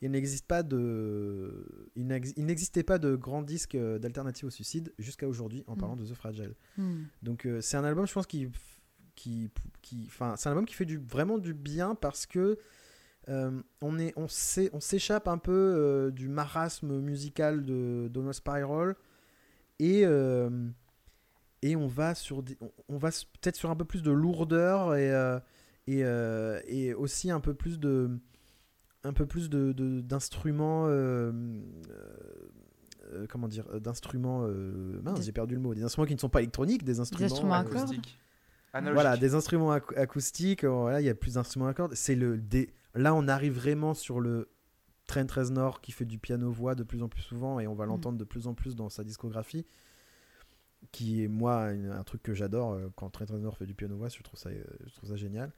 Il n'existe pas de, il n'ex- il n'existait pas de grand disque d'alternative au suicide jusqu'à aujourd'hui, en Mm. parlant de The Fragile. Hmm. Donc c'est un album, je pense, qui, qui, qui, enfin, c'est un album qui fait du, vraiment du bien parce que euh, on est, on s'é- on s'échappe un peu euh, du marasme musical de Dono Spiral et euh, et on va sur des, on, on va peut-être sur un peu plus de lourdeur et euh, et, euh, et aussi un peu plus de un peu plus de d'instruments comment dire d'instruments euh, mince Des- j'ai perdu le mot des instruments qui ne sont pas électroniques des instruments, instruments à euh, cordes. Acoustique. Analogique. voilà, des instruments ac- acoustiques, euh, voilà, il y a plus d'instruments à cordes. C'est le là on arrive vraiment sur le Trent Reznor qui fait du piano voix de plus en plus souvent et on va l'entendre de plus en plus dans sa discographie qui est moi une- un truc que j'adore euh, quand Trent Reznor fait du piano voix, je trouve ça euh, je trouve ça génial.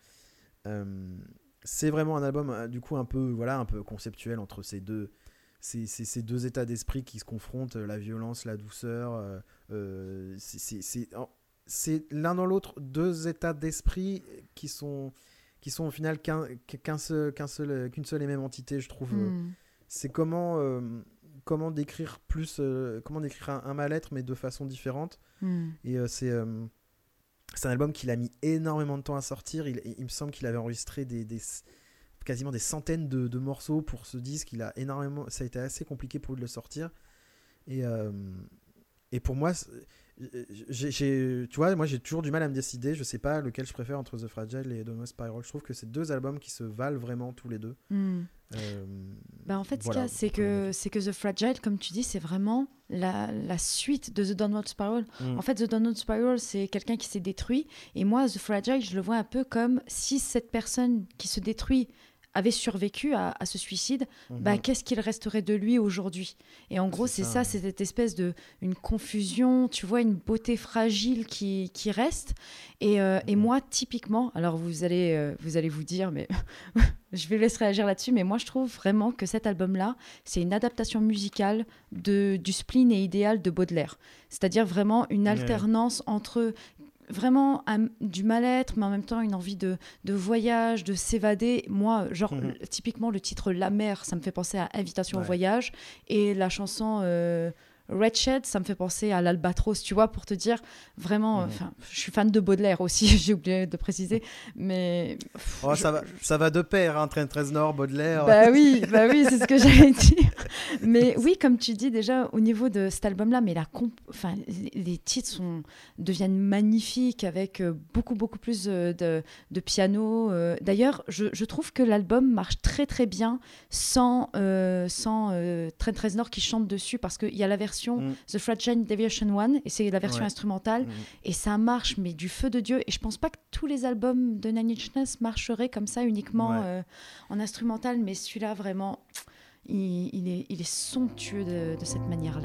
Euh, c'est vraiment un album du coup un peu voilà, un peu conceptuel entre ces deux ces, ces- ces deux états d'esprit qui se confrontent, la violence, la douceur. euh, c'est- c'est- l'un dans l'autre deux états d'esprit qui sont qui sont au final qu'un qu'un seul qu'un seul qu'une seule et même entité je trouve. Hmm. c'est comment euh, comment décrire plus euh, comment décrire un, un mal-être mais de façon différente. Hmm. et euh, c'est c'est un album qu'il a mis énormément de temps à sortir. Il, il me semble qu'il avait enregistré des, des- quasiment des centaines de, de morceaux pour ce disque. Il a énormément ça a été assez compliqué pour lui de le sortir. Et et pour moi j'ai- tu vois moi j'ai toujours du mal à me décider je sais pas lequel je préfère entre The Fragile et Dono Spiral je trouve que c'est deux albums qui se valent vraiment tous les deux Hmm. Euh, Bah, en fait, ce voilà, qu'il y a, c'est que, c'est que The Fragile, comme tu dis, c'est vraiment la, la suite de The Downward Spiral. Mm. En fait, The Downward Spiral, c'est quelqu'un qui s'est détruit. Et moi, The Fragile, je le vois un peu comme si cette personne qui se détruit avait survécu à, à ce suicide, bah, qu'est-ce qu'il resterait de lui aujourd'hui? Et en gros, C'est ça, c'est cette espèce de une confusion, tu vois, une beauté fragile qui, qui reste. Et, euh, et Mhm. moi, typiquement, alors vous allez, euh, vous allez vous dire, mais je vais laisser réagir là-dessus, mais moi, je trouve vraiment que cet album-là, c'est une adaptation musicale de, du spleen et idéal de Baudelaire. C'est-à-dire vraiment une alternance entre vraiment un- du mal-être, mais en même temps une envie de, de voyage, de s'évader. Moi, genre, Mhm. typiquement, le titre La mer, ça me fait penser à Invitation Ouais. au voyage. Et la chanson euh, Red Shed, ça me fait penser à l'Albatros, tu vois, pour te dire vraiment. Mhm. Enfin, je suis fan de Baudelaire aussi, j'ai oublié de préciser. Mais. pff, Oh, je- ça, va, ça va de pair, hein, 13 Nord, Baudelaire. bah oui, bah oui, c'est ce que j'allais dire. Mais oui, comme tu dis déjà au niveau de cet album-là, mais la comp- enfin, les titres sont deviennent magnifiques avec euh, beaucoup beaucoup plus euh, de, de piano. euh. D'ailleurs, je, je trouve que l'album marche très très bien sans euh, sans euh, Trent Reznor qui chante dessus parce qu'il y a la version Mm. The Fragile Deviation One et c'est la version Ouais. instrumentale Mhm. et ça marche mais du feu de dieu et je pense pas que tous les albums de Nine Inch Nails marcheraient comme ça uniquement Ouais. euh, en instrumental mais celui-là vraiment il, il est, il est somptueux de, de cette manière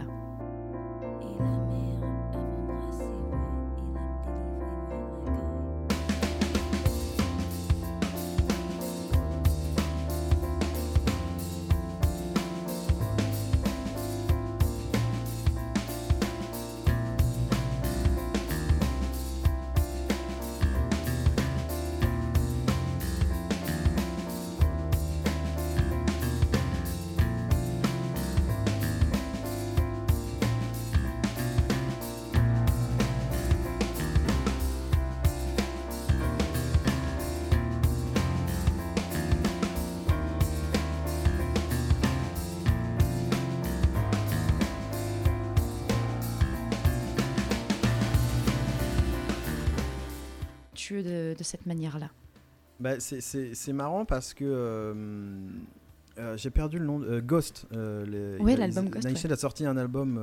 de, de cette manière là Bah, c'est- c'est c'est marrant parce que euh, euh, j'ai perdu le nom. de- euh, Ghost. les- a- l'album Ghost, a sorti un album,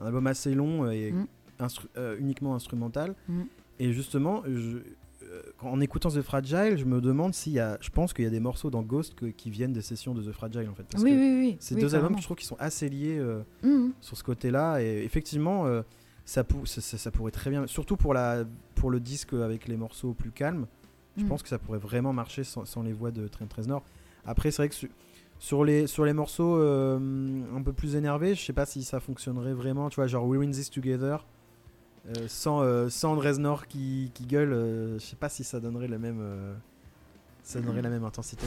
un album assez long et Mm. instru- uniquement instrumental. Mm. Et justement, je- en écoutant The Fragile, je me demande s'il y a. Je pense qu'il y a des morceaux dans Ghost que- qui viennent des sessions de The Fragile en fait. Parce oui, que oui, oui. Ces oui, deux albums, je trouve qu'ils sont assez liés euh, Mhm. sur ce côté-là. Et effectivement, euh, ça, ça, pourrait très bien, surtout pour, la, pour le disque avec les morceaux plus calmes, je Mhm. pense que ça pourrait vraiment marcher sans, sans les voix de Trent Reznor. Après, c'est vrai que su- sur les, sur les morceaux euh, un peu plus énervés, je sais pas si ça fonctionnerait vraiment. Tu vois, genre We Win This Together, euh, sans, euh, sans qui, qui gueule, euh, je sais pas si ça donnerait le même, ça donnerait la même intensité.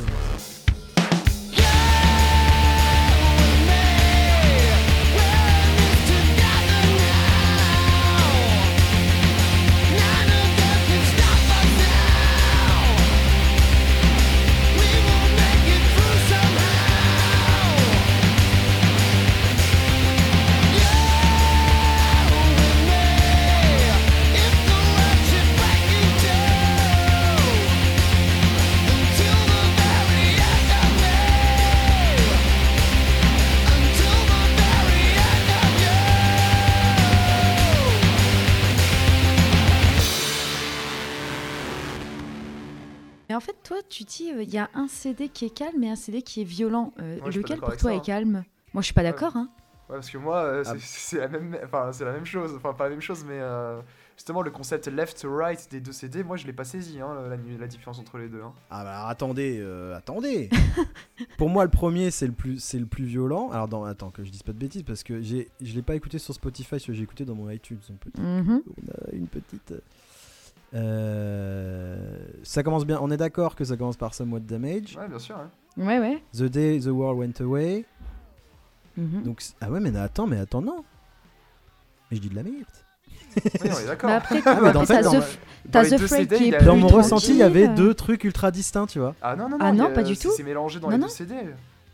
Euh, il y a un CD qui est calme et un CD qui est violent. Euh, Moi, lequel pour toi ça, est hein. calme? Moi, je suis pas d'accord. Hein. Ouais, parce que moi, euh, c'est Ah. c'est la même, enfin c'est la même chose, enfin pas la même chose, mais euh, justement le concept left to right des deux CD, moi je l'ai pas saisi, hein, la, la différence entre les deux. hein. Ah bah alors, attendez, euh, attendez. Pour moi, le premier c'est le plus c'est le plus violent. Alors dans, attends que je dise pas de bêtises parce que j'ai je l'ai pas écouté sur Spotify, ce que j'ai écouté dans mon iTunes. Un petit- Mhm. on a une petite. Euh, ça commence bien. On est d'accord que ça commence par Somewhat Damage. Ouais, bien sûr. hein. Ouais, ouais. The Day the World Went Away. Mhm. Donc ah ouais mais attends mais attends non. Mais je dis de la merde. Oui, on est Mais d'accord. après, Ah, mais dans- CD, qui est mon ressenti, il y avait euh. deux trucs ultra distincts, tu vois. Ah non, non, non, Ah non, a- pas du c'est- tout. C'est mélangé dans Non, les non. deux CD.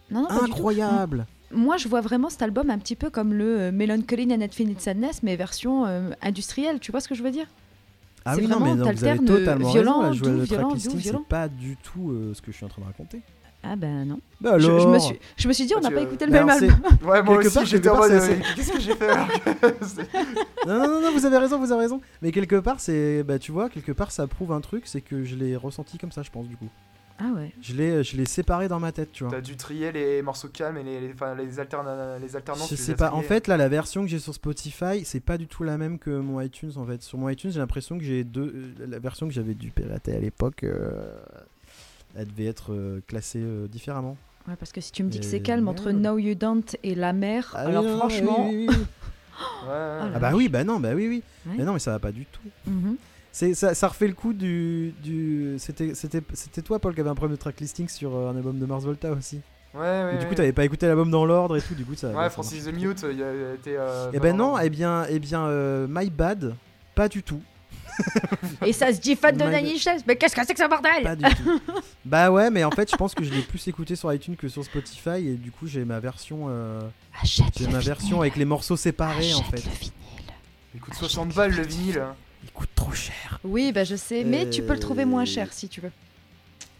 Non, non. Incroyable. Moi, je vois vraiment cet album un petit peu comme le euh, Melancholy and Infinite Sadness, mais version euh, industrielle. Tu vois ce que je veux dire? Ah C'est oui, non, mais non, vous avez totalement violent, raison. La, doux, le violent, tracklisting, doux, c'est violent. pas du tout euh, ce que je suis en train de raconter. Ah ben non. Bah Je, alors je me suis, je me suis dit, on n'a pas écouté le Mais même album. Ouais, moi Quelque aussi j'étais en mode. euh, c'est- Qu'est-ce que j'ai fait c'est- non, non, non, vous avez raison, vous avez raison. Mais quelque part, c'est. Bah, tu vois, quelque part, ça prouve un truc, c'est que je l'ai ressenti comme ça, je pense, du coup. Ah ouais. Je l'ai, je l'ai séparé dans ma tête, tu vois. T'as dû trier les morceaux calmes et les, les, enfin, les, alterna- les alternances. Je sais as pas. En fait, là, la version que j'ai sur Spotify, c'est pas du tout la même que mon iTunes. En fait, sur mon iTunes, j'ai l'impression que j'ai deux. euh, La version que j'avais dû pirater à l'époque, euh, elle devait être euh, classée euh, différemment. Ouais, parce que si tu me dis que c'est calme entre merde. No You Don't et La Mer, Ah alors non, franchement. oui, oui, oui. Ouais, ouais. Ah, ah bah oui, bah non, bah oui, oui. Ouais. Mais non, mais ça va pas du tout. Mhm. C'est ça, ça refait le coup du du. C'était c'était c'était toi, Paul, qui avait un problème de tracklisting sur euh, un album de Mars Volta aussi. Ouais, ouais. Et du coup, t'avais pas écouté l'album dans l'ordre et tout. Du coup, ça. Ouais, ça Francis the. Mute, il a été. Euh, Eh ben non, eh bien, eh bien, euh, My Bad, pas du tout. Et ça se dit fan de Nanny mais qu'est-ce que c'est que ce bordel? Pas du tout. bah ouais, mais en fait, je pense que je l'ai plus écouté sur iTunes que sur Spotify et du coup, j'ai ma version, euh, j'ai ma vinyle. version avec les morceaux séparés en fait. le vinyle. Il coûte 60 balles le vinyle. hein. Il coûte trop cher. Oui, bah je sais, mais tu peux le trouver moins Euh, cher si tu veux.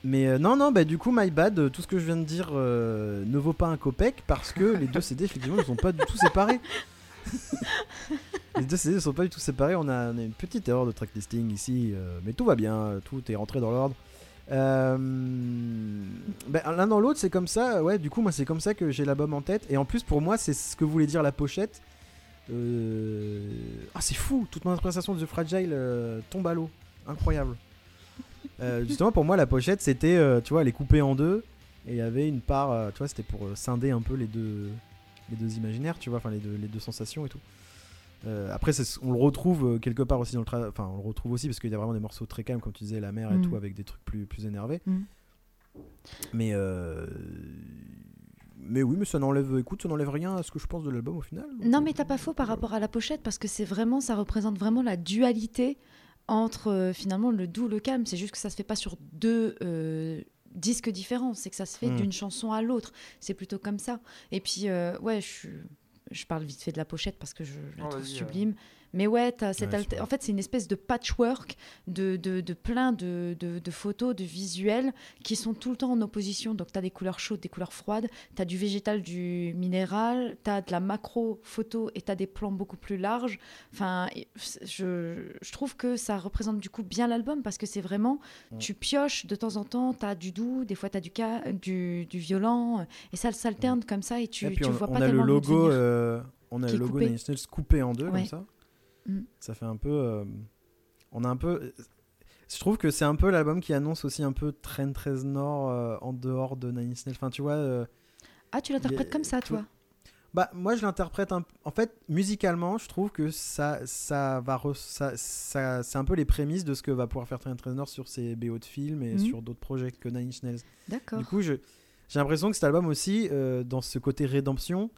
Mais euh, non, non, bah du coup, My Bad, euh, tout ce que je viens de dire euh, ne vaut pas un copec parce que les deux CD effectivement ne sont pas du tout séparés. les deux CD ne sont pas du tout séparés. On a, on a une petite erreur de tracklisting ici, euh, mais tout va bien, tout est rentré dans l'ordre. Ben, L'un dans l'autre, c'est comme ça. Ouais, du coup, moi, c'est comme ça que j'ai l'album en tête. Et en plus, pour moi, c'est ce que voulait dire la pochette. Euh, Ah, c'est fou! Toute mon interprétation de The Fragile euh, tombe à l'eau. Incroyable. Euh, justement, pour moi, la pochette, c'était, tu vois, elle est coupée en deux. Et il y avait une part, tu vois, c'était pour scinder un peu les deux, les deux imaginaires, tu vois, enfin les deux, les deux sensations et tout. Euh, après, c'est- on le retrouve quelque part aussi dans le Enfin, on le retrouve aussi parce qu'il y a vraiment des morceaux très calmes, comme tu disais, la mer et Mm. tout, avec des trucs plus, plus énervés. Mm. Mais, euh, mais oui, mais ça n'enlève, écoute, ça n'enlève rien à ce que je pense de l'album au final. donc, Non, euh, mais t'as pas faux par rapport à la pochette parce que c'est vraiment, ça représente vraiment la dualité entre euh, finalement le doux, le calme. C'est juste que ça se fait pas sur deux euh, disques différents, c'est que ça se fait Mm. d'une chanson à l'autre. C'est plutôt comme ça. Et puis, euh, ouais, je, je parle vite fait de la pochette parce que je la Oh, trouve sublime. Mais ouais, t'as cette Ouais, en fait, c'est une espèce de patchwork de, de, de plein de, de, photos, de visuels qui sont tout le temps en opposition. Donc, tu as des couleurs chaudes, des couleurs froides, tu as du végétal, du minéral, tu as de la macro photo et tu as des plans beaucoup plus larges. Enfin, je, je trouve que ça représente du coup bien l'album parce que c'est vraiment, tu pioches de temps en temps, tu as du doux, des fois tu as du, ca- du, du violent, et ça s'alterne comme ça et tu, et puis tu on, vois on pas a le tellement le logo, euh, on a le logo coupé. Coupé en deux Ouais. comme ça. Mm. Ça fait un peu, euh, on a un peu. Je trouve que c'est un peu l'album qui annonce aussi un peu Train 13 Nord euh, en dehors de Nine Inch Nails. Enfin, tu vois. euh, Ah, tu l'interprètes comme ça, toi? Bah, moi, je l'interprète un En fait, musicalement, je trouve que ça, ça va. re- Ça, ça- c'est un peu les prémices de ce que va pouvoir faire Train 13 Nord sur ses BO de films et Mhm. sur d'autres projets que Nine Inch Nails. D'accord. Du coup, je- j'ai l'impression que cet album aussi, euh, dans ce côté rédemption,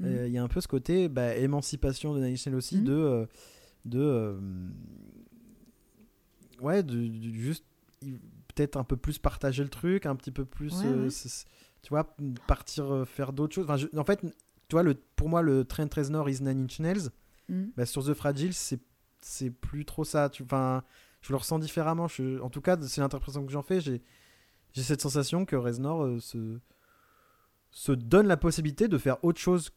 Mhm. euh, il y a un peu ce côté bah, émancipation de Nine aussi, Mhm. de. euh, de euh, ouais, de, de juste. Peut-être un peu plus partager le truc, un petit peu plus. Ouais, euh, ouais. tu vois, partir euh, faire d'autres choses. Enfin, je- en fait, tu vois, le, pour moi, le Train 13 Nord is Nine Inch Nails. Mhm. Bah, sur The Fragile, c'est plus trop ça. Tu, enfin, je le ressens différemment. Je- en tout cas, c'est l'interprétation que j'en fais. J'ai j'ai cette sensation que Reznor euh, se, se donne la possibilité de faire autre chose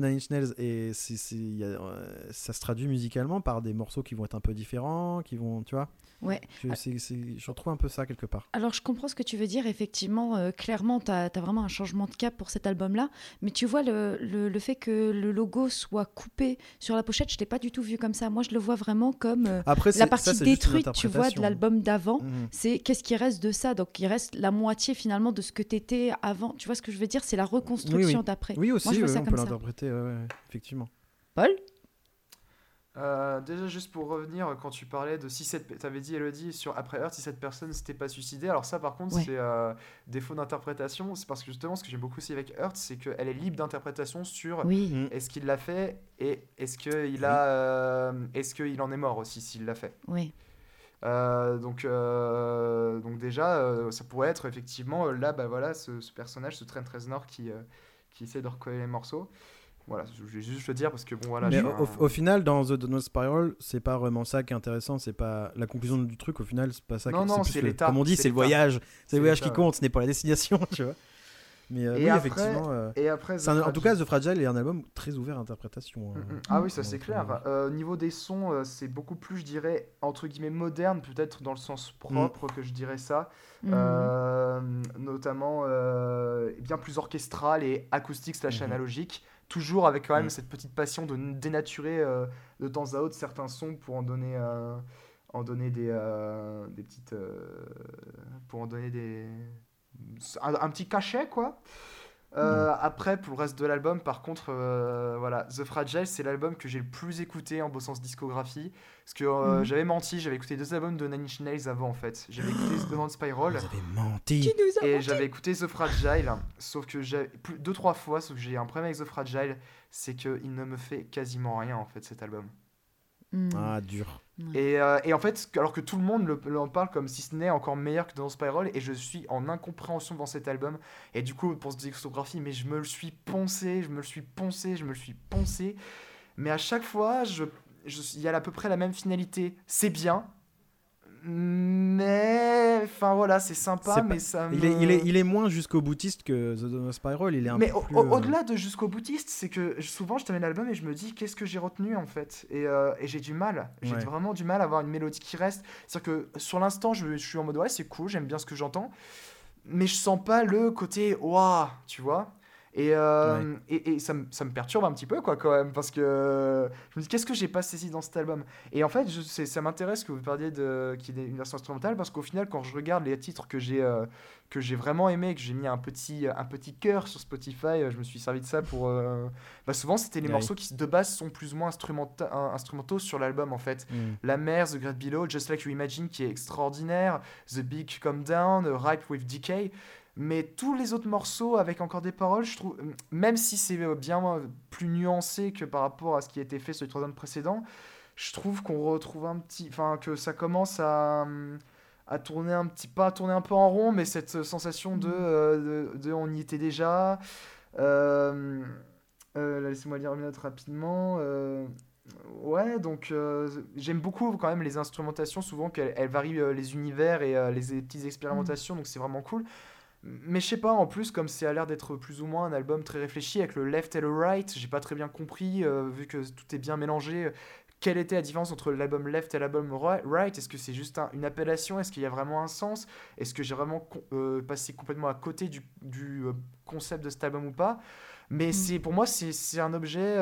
Nine Inch. Et euh, ça se traduit musicalement par des morceaux qui vont être un peu différents, qui vont, tu vois. Ouais. Je, retrouve un peu ça quelque part. Alors, je comprends ce que tu veux dire. Effectivement, euh, clairement, tu as, vraiment un changement de cap pour cet album-là. Mais tu vois, le, le- le fait que le logo soit coupé sur la pochette, je ne l'ai pas du tout vu comme ça. Moi, je le vois vraiment comme euh, Après, la partie détruite, tu vois, de l'album d'avant. Mhm. C'est qu'est-ce qui reste de ça? Donc, il reste la moitié finalement de ce que tu étais avant. Tu vois ce que je veux dire? C'est la reconstruction d'après. Oui, aussi, Moi, je vois ouais, ça on peut comme ça. l'interpréter, ouais, ouais, effectivement. Paul? Euh, déjà, juste pour revenir, quand tu parlais de si cette. T'avais dit, Elodie, sur Après Earth, si cette personne s'était pas suicidée. Alors, ça, par contre, Ouais. c'est euh, défaut d'interprétation. C'est parce que justement, ce que j'aime beaucoup aussi avec Earth, c'est qu'elle est libre d'interprétation sur Oui. Mm. est-ce qu'il l'a fait et est-ce qu'il a. euh, est-ce qu'il en est mort aussi s'il l'a fait. Oui. Euh, donc, euh, donc déjà, euh, ça pourrait être effectivement euh, là, bah voilà, ce, ce personnage, ce Trent Reznor qui, euh, qui essaie de recoller les morceaux. Voilà, je voulais juste le dire parce que bon, voilà. Mais au, un- au final, dans The Donut Spiral, c'est pas vraiment ça qui est intéressant. C'est pas la conclusion du truc. Au final, c'est pas ça. Non, qui, non, c'est l'état, Comme on dit, c'est le voyage. C'est le voyage qui compte. Ce n'est pas la destination. Tu vois. Mais euh, Et oui, après, effectivement. euh, Et après, un- en tout Fragile- cas, The Fragile est un album très ouvert à interprétation. Mm, hein. mm. Ah oui, ça c'est clair. Euh, au niveau des sons, euh, c'est beaucoup plus, je dirais, entre guillemets, moderne, peut-être dans le sens propre que je dirais ça. Notamment euh, bien plus orchestral et acoustique slash Mhm. analogique. Toujours avec quand même Mhm. cette petite passion de dénaturer euh, de temps à autre certains sons pour en donner, euh, en donner des, euh, des petites. pour en donner des. Un, un petit cachet, quoi. Euh, Après, pour le reste de l'album, par contre, euh, voilà, The Fragile, c'est l'album que j'ai le plus écouté en bossant discographie. Parce que euh, Mhm. j'avais menti, j'avais écouté deux albums de Nine Inch Nails avant, en fait. J'avais écouté The Demon Spiral. Vous avez menti. Tu nous as Et j'avais écouté The Fragile, sauf que j'ai deux trois fois, sauf que j'ai un problème avec The Fragile, c'est que il ne me fait quasiment rien en fait cet album. Mhm. Ah, dur. Et, euh, et en fait, alors que tout le monde le- l'en parle comme si ce n'est encore meilleur que dans Spiral, et je suis en incompréhension devant cet album. Et du coup, pour cette discographie, mais je me le suis poncé, je me le suis poncé, je me le suis poncé. Mais à chaque fois, il y a à peu près la même finalité. C'est bien, mais enfin voilà, c'est sympa, mais ça me... Il est, il, est, il est moins jusqu'au boutiste que The of Spiral. Il est un Mais peu au- euh, au-delà de jusqu'au boutiste, c'est que souvent je termine l'album et je me dis qu'est-ce que j'ai retenu en fait? Et, euh, et j'ai du mal. J'ai Ouais. vraiment du mal à avoir une mélodie qui reste. C'est-à-dire que sur l'instant, je, je suis en mode ouais, c'est cool, j'aime bien ce que j'entends. Mais je sens pas le côté waouh, tu vois? Et, euh, et, et ça, me, ça me perturbe un petit peu quoi quand même parce que je me dis qu'est-ce que j'ai pas saisi dans cet album? Et en fait je, ça m'intéresse que vous parliez qu'il y ait une version instrumentale parce qu'au final quand je regarde les titres que j'ai euh, que j'ai vraiment aimé que j'ai mis un petit un petit cœur sur Spotify euh, je me suis servi de ça pour euh, bah souvent c'était les morceaux qui de base sont plus ou moins instrumenta- in- instrumentaux sur l'album en fait. Hmm. la mer, The Great Below, Just Like You Imagine qui est extraordinaire, The Big Come Down, Ripe with Decay. Mais tous les autres morceaux avec encore des paroles, je trouve, même si c'est euh, bien euh, plus nuancé que par rapport à ce qui a été fait sur les trois albums précédents, je trouve qu'on retrouve un petit. Enfin, que ça commence à. hum, à tourner un petit pas à tourner un peu en rond mais cette sensation de, euh, de, de on y était déjà Euh, euh, laissez-moi lire une note rapidement euh, Ouais, donc euh, j'aime beaucoup quand même les instrumentations, souvent qu'elles elles varient euh, les univers et euh, les, petites expérimentations, donc c'est vraiment cool. Mais je sais pas, en plus, comme c'est a l'air d'être plus ou moins un album très réfléchi avec le left et le right, j'ai pas très bien compris, euh, vu que tout est bien mélangé, euh, quelle était la différence entre l'album left et l'album ri- right? Est-ce que c'est juste un- une appellation? Est-ce qu'il y a vraiment un sens? Est-ce que j'ai vraiment euh, passé complètement à côté du, du, euh, concept de cet album ou pas? Mais c'est pour moi c'est un objet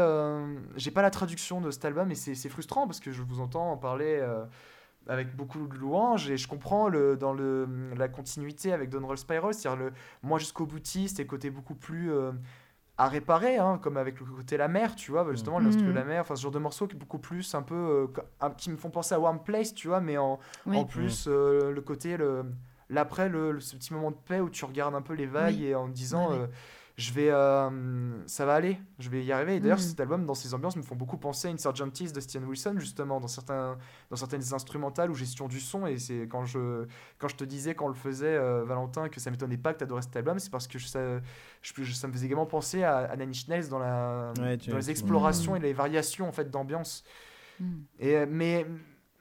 j'ai pas la traduction de cet album et c'est frustrant parce que je vous entends en parler avec beaucoup de louanges et je comprends le, dans le, la continuité avec Don Roll Spiral, c'est-à-dire le moi jusqu'au boutiste et côté beaucoup plus euh, à réparer, hein, comme avec le côté la mer, tu vois, justement, Mhm. l'instru de la mer, enfin ce genre de morceaux qui est beaucoup plus un peu, euh, qui me font penser à Warm Place, tu vois, mais en, Oui. en plus euh, le côté, le, l'après, le, le- ce petit moment de paix où tu regardes un peu les vagues Oui. et en disant, euh, je vais, euh, ça va aller, je vais y arriver. Et d'ailleurs, Mhm. cet album, dans ses ambiances, me font beaucoup penser à Insurgentis de Steven Wilson, justement, dans, certains, dans certaines instrumentales ou gestion du son. Et c'est quand je, quand je te disais, quand on le faisait, euh, Valentin, que ça m'étonnait pas que tu adorais cet album, c'est parce que je, ça, je- je- ça me faisait également penser à, à Nine Inch Nails dans, la, Ouais, dans les explorations et les variations en fait, d'ambiance. Mhm. Et, euh, mais,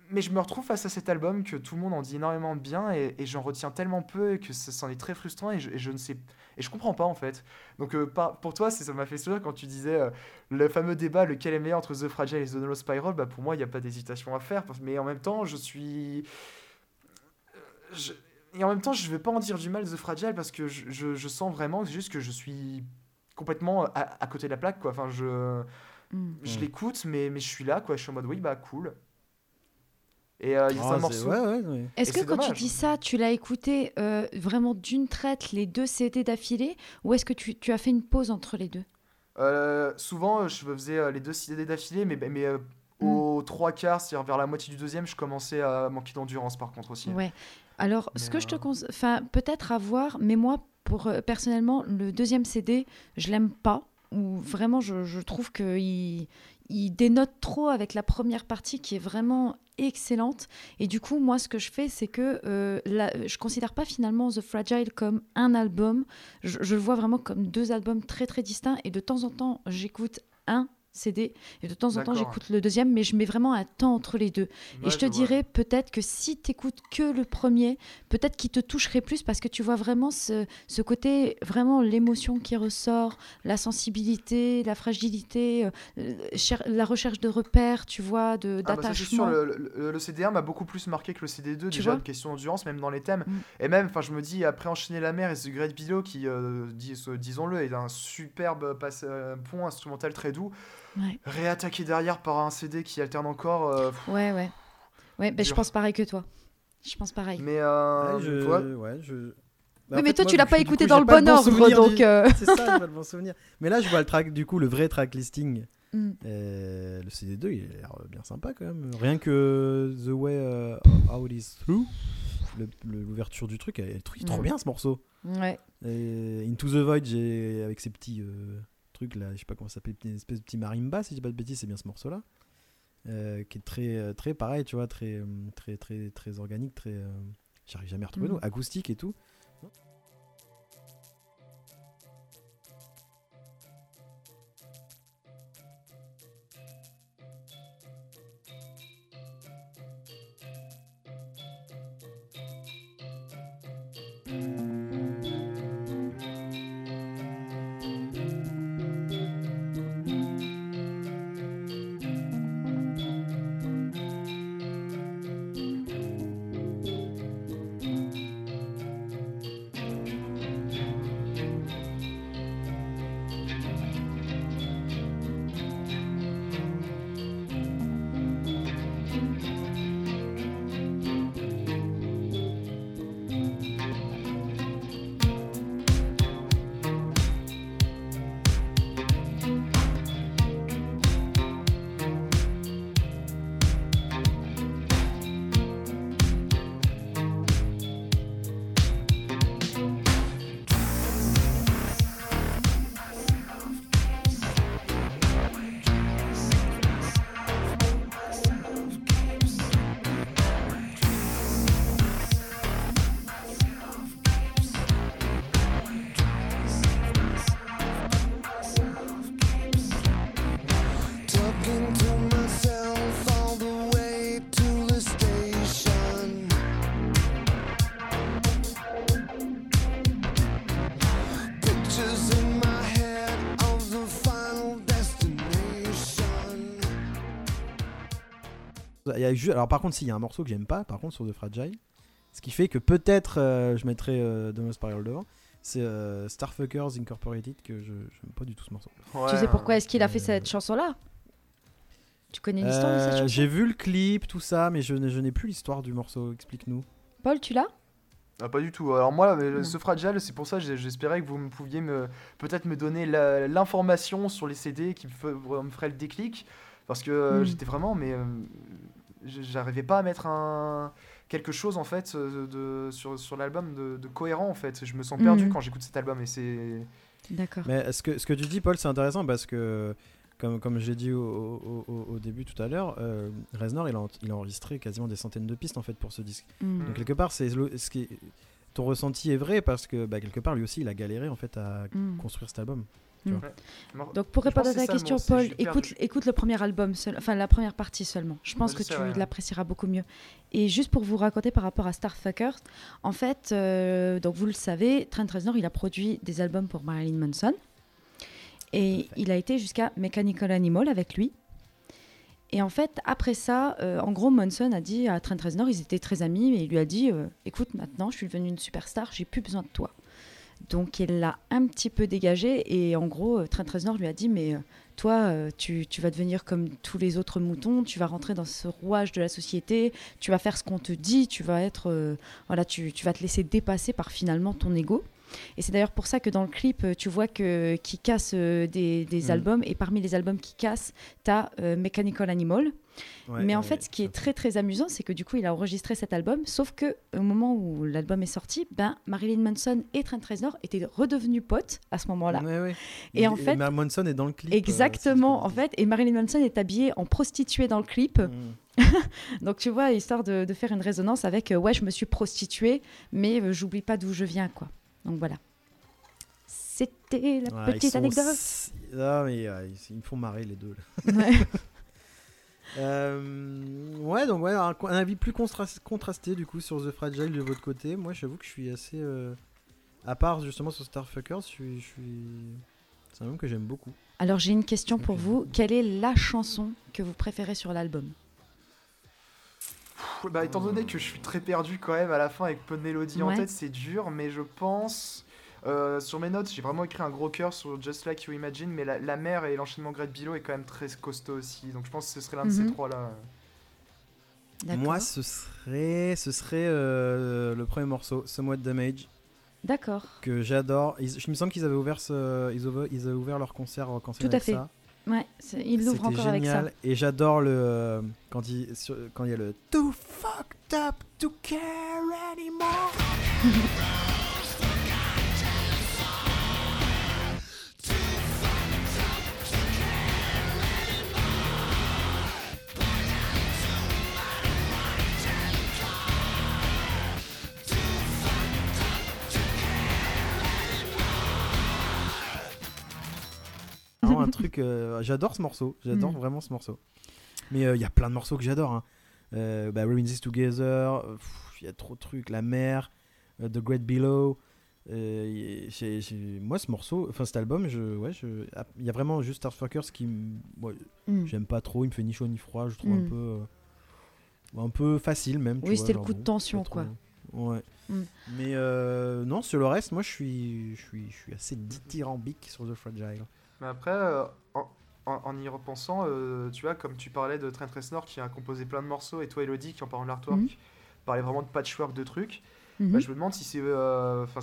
mais je me retrouve face à cet album que tout le monde en dit énormément de bien et, et j'en retiens tellement peu que ça c'en est très frustrant et je, et je ne sais et je comprends pas en fait. Donc euh, par- pour toi, ça m'a fait sourire quand tu disais euh, le fameux débat lequel est meilleur entre The Fragile et The Nolo Spiral. Bah pour moi, il n'y a pas d'hésitation à faire. Mais en même temps, je suis je- et en même temps, je vais pas en dire du mal The Fragile parce que je, je- je sens vraiment juste que je suis complètement à, à côté de la plaque quoi. Enfin, je je Mm. l'écoute, mais, mais je suis là, quoi. Je suis en mode, oui, bah, cool. Et euh, il y a Ah, un morceau. Ouais, ouais, ouais. Est-ce que quand tu dis ça, tu l'as écouté euh, vraiment d'une traite les deux CD d'affilée ou est-ce que tu, tu as fait une pause entre les deux? Euh, souvent, euh, je faisais les deux CD d'affilée, mais, mais euh, Mm. aux trois quarts, c'est-à-dire vers la moitié du deuxième, je commençais à manquer d'endurance, par contre, aussi. Ouais. Alors, ce que je te conseille, enfin, peut-être à voir, mais moi, pour euh, personnellement, le deuxième CD, je l'aime pas. Ou vraiment, je, je trouve que il, dénote trop avec la première partie qui est vraiment excellente. Et du coup, moi, ce que je fais, c'est que euh, la- je considère pas finalement The Fragile comme un album. Je, je le vois vraiment comme deux albums très très distincts. Et de temps en temps, j'écoute un CD. Et de temps en temps, j'écoute le deuxième, mais je mets vraiment un temps entre les deux. Ouais, et je te vois. dirais peut-être que si tu écoutes que le premier, peut-être qu'il te toucherait plus parce que tu vois vraiment ce, ce côté, vraiment l'émotion qui ressort, la sensibilité, la fragilité, euh, euh, la recherche de repères, tu vois, de- Ah bah d'attachement. le, le- le CD1 m'a beaucoup plus marqué que le CD2, Tu déjà de question d'endurance, même dans les thèmes. Mm. Et même, enfin, je me dis, après Enchaîner la mer et The Great Below, qui, euh, dis- disons-le, est un superbe passe, euh, pont instrumental très doux, Ouais. réattaqué derrière par un CD qui alterne encore. euh, pff, Ouais, ouais. Ouais, ben, je pense pareil que toi. Je pense pareil. mais, euh, Ouais, je... toi, ouais, je... Bah, oui, en mais fait, toi, moi, tu l'as pas écouté dans le bon bon ordre, donc. du- euh, C'est ça, j'ai pas le bon souvenir. Mais là, je vois le track, du coup, le vrai track listing. mm. Euh, le CD2, il a l'air bien sympa quand même. Rien que The Way How It Is Through, l'ouverture du truc, elle- le truc est trop Mm. bien ce morceau. Ouais. Et Into the Void, j'ai avec ces petits euh, trucs là, je sais pas comment ça s'appelle, une espèce de petit marimba, si je dis pas de bêtises, c'est bien ce morceau là. qui est très, euh, très pareil, tu vois, très, euh, très, très, très organique, très. euh, J'arrive jamais à retrouver Mm. mot, acoustique et tout. Y a ju- Alors par contre, s'il y a un morceau que j'aime pas, par contre sur The Fragile, ce qui fait que peut-être euh, je mettrais euh, Domo Spiral devant, c'est euh, Starfuckers Incorporated que je j'aime pas du tout ce morceau. Tu sais pourquoi est-ce qu'il a fait Euh, cette chanson-là? Tu connais l'histoire de cette chanson? J'ai vu le clip, tout ça, mais je, n'ai- plus l'histoire du morceau. Explique-nous. Paul, tu l'as? Ah, pas du tout. Alors moi, Non. ce fragile, c'est pour ça j'espérais que vous me pouviez me peut-être me donner l'information sur les CD qui me, fe- me ferait le déclic, parce que euh, Mm. j'étais vraiment, mais j'arrivais pas à mettre un quelque chose en fait euh, de sur, sur l'album de, de cohérent en fait. Je me sens perdu Mhm. quand j'écoute cet album et c'est D'accord. Mais ce que, ce que tu dis, Paul, c'est intéressant parce que, comme, comme j'ai dit au, au- début tout à l'heure, euh, Reznor, il a, il a enregistré quasiment des centaines de pistes en fait pour ce disque. Mm. Donc quelque part, c'est ce qui ton ressenti est vrai parce que bah, quelque part, lui aussi, il a galéré en fait à Mm. construire cet album. Donc pour répondre à ta ça, question, Paul, écoute, écoute le premier album, seul- enfin la première partie seulement. Je pense que tu l'apprécieras beaucoup mieux. Et juste pour vous raconter par rapport à Starfuckers, en fait, euh, donc vous le savez, Trent Reznor, il a produit des albums pour Marilyn Manson. Et il a été jusqu'à Mechanical Animal avec lui. Et en fait, après ça, euh, en gros, Manson a dit à Trent Reznor, ils étaient très amis, et il lui a dit euh, Écoute, maintenant, je suis devenue une superstar, j'ai plus besoin de toi. Donc, il l'a un petit peu dégagé, et en gros, euh, Trent Reznor lui a dit Mais euh, toi, euh, tu, tu vas devenir comme tous les autres moutons, tu vas rentrer dans ce rouage de la société, tu vas faire ce qu'on te dit, tu vas être. euh, voilà, tu, tu vas te laisser dépasser par finalement ton ego. Et c'est d'ailleurs pour ça que dans le clip, tu vois que qui casse des, des Mhm. albums, et parmi les albums qui cassent, tu as Mechanical Animal. Ouais, Mais en fait, ce qui est très très amusant, c'est que du coup, il a enregistré cet album, sauf que au moment où l'album est sorti, ben Marilyn Manson et Trent Reznor étaient redevenus potes à ce moment-là. Ouais, ouais. Et en fait- Marilyn Manson est dans le clip. euh, Exactement, en fait, et Marilyn Manson est habillée en prostituée dans le clip. Mm. Donc tu vois, histoire de, de faire une résonance avec euh, ouais, je me suis prostituée, mais euh, j'oublie pas d'où je viens, quoi. Donc voilà. Raconter la Ouais, petite anecdote. Ah, mais euh, ils, ils me font marrer les deux. là. Ouais. Euh, ouais, donc ouais, un, un avis plus contras- contrasté du coup sur The Fragile de votre côté. Moi, j'avoue que je suis assez. euh, à part justement sur Starfuckers, je suis. Je suis... C'est un album que j'aime beaucoup. Alors j'ai une question pour vous. Quelle est la chanson que vous préférez sur l'album? Bah, étant donné que je suis très perdu quand même à la fin avec peu de mélodie en tête, c'est dur, mais je pense. Euh, sur mes notes, j'ai vraiment écrit un gros cœur sur Just Like You Imagine, mais la, la mer et l'enchaînement Great Below est quand même très costaud aussi. Donc je pense que ce serait l'un de Mhm. ces trois-là. D'accord. Moi, ce serait, ce serait euh, le premier morceau, Somewhat Damage, D'accord. que j'adore. Je me semble qu'ils avaient ouvert ce, ils avaient, ils avaient ouvert leur concert en concert Tout à fait. ça. Ouais, il l'ouvre encore avec ça. génial. Et j'adore le euh, quand il sur- quand il y a le Too fucked up to care anymore. Vraiment un truc. euh, j'adore ce morceau. J'adore Mm. vraiment ce morceau. Mais euh, il y a plein de morceaux que j'adore. Hein. Euh, bah, Together. euh, Il y a trop de trucs. La mer. The Great Below. euh, moi, ce morceau, enfin cet album, je, ouais, je, ah, il y a vraiment juste Starfuckers qui, ouais, Mm. j'aime pas trop. Il me fait ni chaud ni froid. Je trouve Mm. un peu, euh, un peu facile même. Oui, c'était le coup de tension, quoi. Ouais. Mm. Mais euh, non, sur le reste, moi, je suis, je suis, je suis assez dithyrambique sur The Fragile. Mais après, euh, en, en- en y repensant, euh, tu vois, comme tu parlais de Trent Reznor qui a composé plein de morceaux, et toi, Elodie, qui en parlant de l'artwork, Mhm. parlait vraiment de patchwork de trucs. Mhm. Bah, je me demande si c'est. euh, Enfin,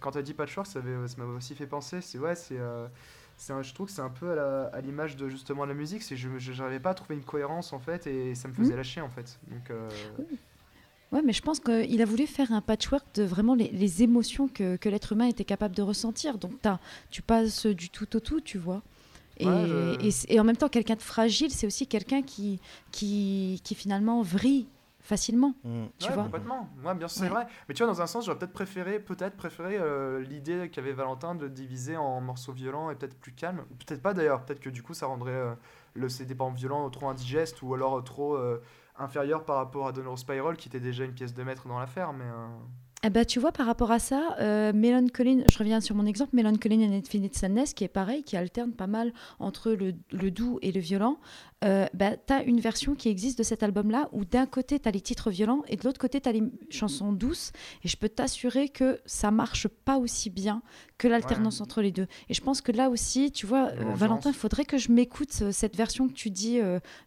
quand tu as dit patchwork, ça m'a aussi fait penser. C'est ouais, c'est. un- je trouve que c'est un peu à l'image de justement la musique. C'est je j'arrivais pas à trouver une cohérence en fait, et ça me faisait Mhm. lâcher en fait. Donc. euh, Ouais, mais je pense qu'il a voulu faire un patchwork de vraiment les, les émotions que, que l'être humain était capable de ressentir. Donc t'as- tu passes du tout au tout, tu vois. Et, Ouais, je- et c- et en même temps, quelqu'un de fragile, c'est aussi quelqu'un qui, qui, qui finalement vrille facilement. Mm. Tu ouais, vois complètement. Ouais, bien sûr, c'est Ouais. vrai. Mais tu vois, dans un sens, j'aurais peut-être préféré, peut-être préféré euh, l'idée qu'avait Valentin de diviser en morceaux violents et peut-être plus calmes. Peut-être pas d'ailleurs. Peut-être que du coup, ça rendrait euh, le CD par violent trop indigeste ou alors euh, trop euh, inférieur par rapport à Donner Spiral qui était déjà une pièce de maître dans l'affaire. Mais euh, Eh ben, tu vois, par rapport à ça, euh, Melancholy, je reviens sur mon exemple, Melancholy and Infinite Sadness, qui est pareil, qui alterne pas mal entre le, le doux et le violent. Euh, bah, tu as une version qui existe de cet album-là où d'un côté, tu as les titres violents et de l'autre côté, tu as les chansons douces. Et je peux t'assurer que ça marche pas aussi bien que l'alternance entre les deux. Et je pense que là aussi, tu vois, euh. Valentin, il faudrait que je m'écoute euh, cette version que tu dis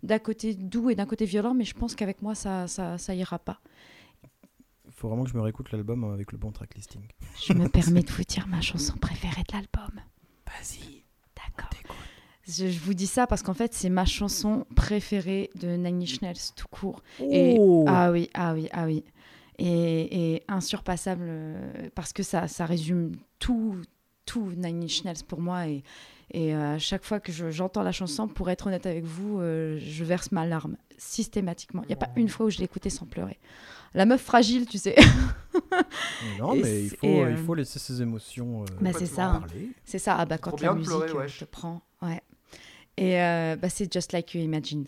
d'un côté doux et d'un côté violent, mais je pense qu'avec moi, ça, ça, ça ira pas. Faut vraiment que je me réécoute l'album avec le bon track listing. Je me permets de vous dire ma chanson préférée de l'album. Vas-y. D'accord. Je, je vous dis ça parce qu'en fait, c'est ma chanson préférée de Nine Inch Nails tout court. Et- Oh Ah oui, ah oui, ah oui. Et, et insurpassable euh, parce que ça, ça résume tout, tout Nine Inch Nails pour moi. Et, et euh, à chaque fois que je- j'entends la chanson, pour être honnête avec vous, euh, je verse ma larme systématiquement. Il n'y a pas une fois où je l'ai écoutée sans pleurer. La meuf fragile, tu sais. Non, Et mais il faut, et, euh, il faut laisser ses émotions euh, Bah, c'est ça. parler. C'est ça, ah bah, quand la musique pleurer, euh, te prend. Ouais. Et euh, bah, c'est Just Like You Imagined.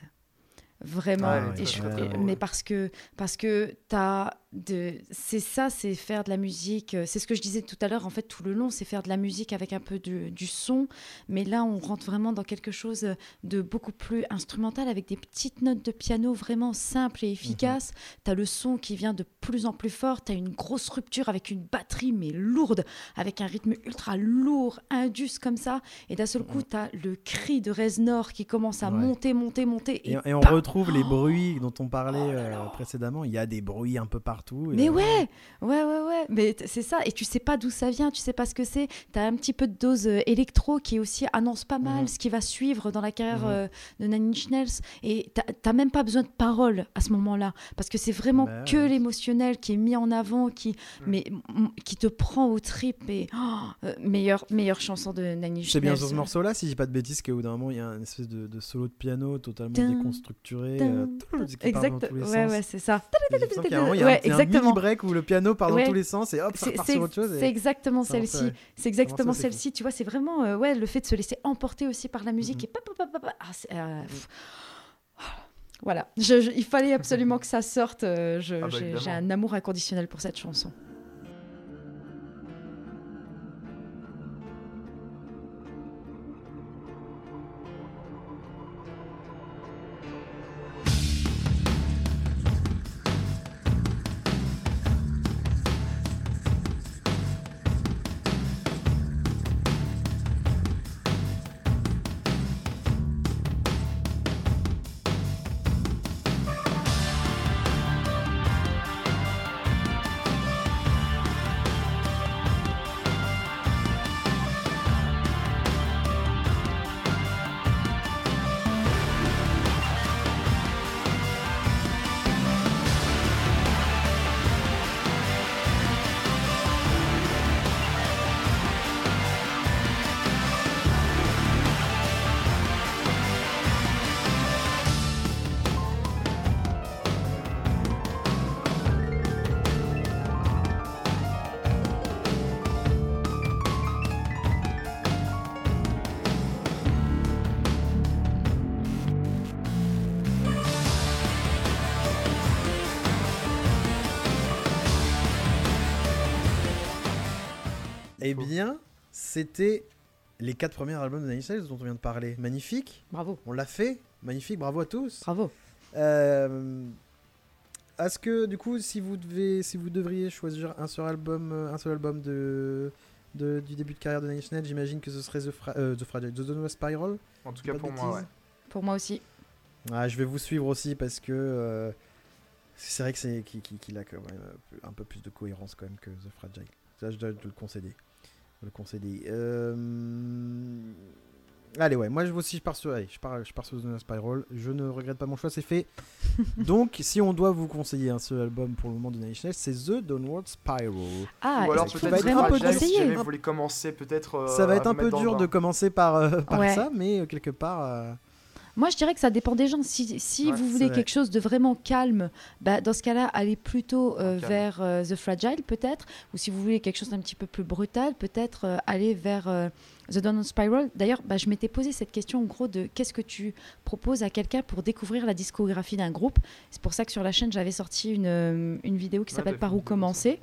Vraiment. Ouais, Et je- mais parce que, parce que t'as de... c'est ça, c'est faire de la musique. euh, C'est ce que je disais tout à l'heure, en fait, tout le long, c'est faire de la musique avec un peu de- du son. Mais là, on rentre vraiment dans quelque chose de beaucoup plus instrumental, avec des petites notes de piano vraiment simples et efficaces. T'as le son qui vient de plus en plus fort. T'as une grosse rupture avec une batterie, mais lourde, avec un rythme ultra lourd, indus comme ça. Et d'un seul coup, t'as le cri de Reznor qui commence à Ouais. monter, monter, monter. Et, et on retrouve les bruits dont on parlait Oh là euh, précédemment. Il y a des bruits un peu partout. Et, Mais ouais, ouais, ouais, ouais. Mais c'est ça. Et tu sais pas d'où ça vient, tu sais pas ce que c'est. Tu as un petit peu de dose euh, électro qui aussi annonce pas mal Mhm. ce qui va suivre dans la carrière Mhm. euh, de Nine Inch Nails. Et t'as- même pas besoin de paroles à ce moment-là. Parce que c'est vraiment Bah que ouais. l'émotionnel qui est mis en avant, qui, mais, qui te prend au trip. Et oh, euh, meilleure, meilleure chanson de Nine Inch C'est bien Nails. sur ce morceau-là, si j'ai pas de bêtises, qu'au bout d'un moment, il y a une espèce de, de solo de piano totalement Tin, déconstructuré. euh, Exact. Ouais, sens. ouais, c'est ça. Il un y a un- Ouais, a un mini exactement. break où le piano part dans Ouais. tous les sens et hop, ça c'est- sur autre chose. et- c'est exactement celle-ci. C'est exactement celle-ci. Tu vois, c'est vraiment euh, ouais, le fait de se laisser emporter aussi par la musique Mhm. et pop, pop, pop, pop, ah, euh. Voilà, Je- je- il fallait absolument que ça sorte. euh, Ah bah, j'ai un amour inconditionnel pour cette chanson. Eh bien, c'était les quatre premiers albums de Nine Inch Nails dont on vient de parler. Magnifique, Bravo, on l'a fait. Magnifique, bravo à tous. bravo. Euh, Est-ce que du coup, si vous devez, si vous devriez choisir un seul album, euh, un seul album de, de- du début de carrière de Nine Inch Nails, j'imagine que ce serait The, Fra euh, The Fragile, The Donut Spiral. En tout cas pour moi, ouais. Pour moi aussi. Ah, je vais vous suivre aussi parce que euh, c'est vrai que c'est qu'il qu'il a quand même un peu- plus de cohérence quand même que The Fragile. Ça, je dois te le concéder. Le concéder. Euh, Allez, ouais, moi je aussi je pars sur, allez, je pars, je pars sur The Spiral. Je ne regrette pas mon choix, c'est fait. Donc, si on doit vous conseiller un seul album pour le moment de Nine Inch Nails, c'est The Downward Spiral. Ah, Ou alors peut-être vraiment un peu si conseiller. jamais vous voulez commencer peut-être. euh, ça va être à un peu dur de commencer par, euh, par Ouais. ça, mais euh, quelque part. Moi, je dirais que ça dépend des gens. Si, si Ouais, vous voulez vrai. quelque chose de vraiment calme, bah, dans ce cas-là, allez plutôt euh, vers euh, The Fragile, peut-être. Ou si vous voulez quelque chose d'un petit peu plus brutal, peut-être euh, aller vers euh, The Downward Spiral. D'ailleurs, bah, je m'étais posé cette question, en gros, de qu'est-ce que tu proposes à quelqu'un pour découvrir la discographie d'un groupe. C'est pour ça que sur la chaîne, j'avais sorti une, une vidéo qui s'appelle t'as Par où commencer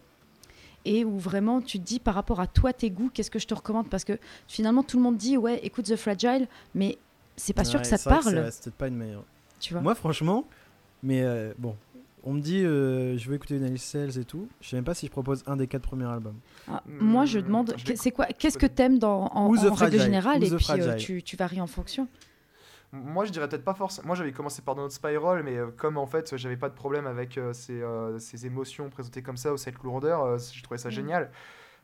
et où vraiment tu te dis par rapport à toi tes goûts qu'est-ce que je te recommande? Parce que finalement tout le monde dit ouais écoute The Fragile mais c'est pas sûr que ça te parle c'est- peut-être pas une meilleure. tu vois Moi, franchement, mais euh, bon, on me dit euh, je veux écouter une Alice Sales et tout. Je sais même pas si je propose un des quatre premiers albums. Ah, moi, je Hmm, demande, c'est quoi Qu'est-ce que t'aimes dans en, en règle Fragile, générale et puis euh, tu, tu varies en fonction. Moi, je dirais peut-être pas forcément. Moi, j'avais commencé par notre Spiral, mais euh, comme en fait, j'avais pas de problème avec euh, ces, euh, ces émotions présentées comme ça ou cette lourdeur, euh, je trouvais ça Mm. génial.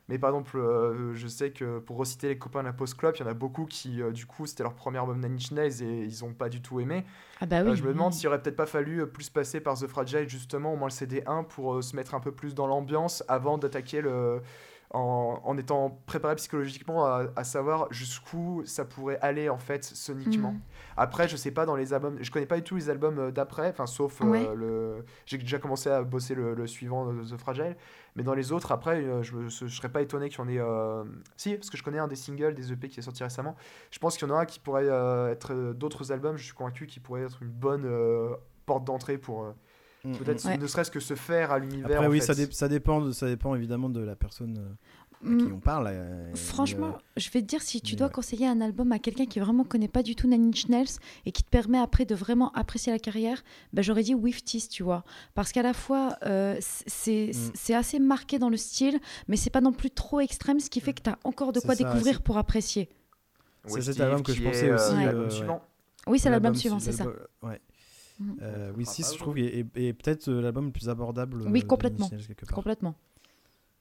Mais par exemple, euh, je sais que pour reciter les copains de la Post Club, il y en a beaucoup qui, euh, du coup, c'était leur premier album Nails et ils ont pas du tout aimé. Ah bah Euh, oui. je me demande s'il aurait peut-être pas fallu euh, plus passer par The Fragile, justement, au moins le CD1, pour euh, se mettre un peu plus dans l'ambiance avant d'attaquer le. En, en étant préparé psychologiquement à, à savoir jusqu'où ça pourrait aller en fait soniquement. Mm. Après, je sais pas dans les albums, je connais pas du tout les albums euh, d'après, enfin sauf euh, le. J'ai déjà commencé à bosser le, le suivant de The Fragile, mais dans les autres après, euh, je, je serais pas étonné qu'il y en ait. euh, Si, parce que je connais un des singles, des EP qui est sorti récemment. Je pense qu'il y en a un qui pourrait euh, être euh, d'autres albums. Je suis convaincu qu'il pourrait être une bonne euh, porte d'entrée pour euh, peut-être Ouais. ne serait-ce que se faire à l'univers. Après, en oui, fait. ça, dé- ça, dépend de- ça dépend évidemment de la personne euh, à qui Mm, on parle. euh, mais, Franchement, euh, je vais te dire, si tu dois ouais. conseiller un album à quelqu'un qui vraiment connaît pas du tout Nine Inch Nails et qui te permet après de vraiment apprécier la carrière, bah, j'aurais dit Wifties, tu vois. Parce qu'à la fois, euh, c'est Mm. c'est assez marqué dans le style, mais c'est pas non plus trop extrême, ce qui fait que tu as encore de C'est quoi ça, découvrir c'est- pour apprécier. C'est cet album que je qui pensais est, aussi, euh, Ouais. l'album euh, suivant. Oui, c'est l'album su- suivant, c'est ça. l'album- Ouais. Mhm. Euh, Wifties, pas je trouve, et, et- et peut-être euh, l'album le plus abordable. Oui, euh, de complètement. Complètement.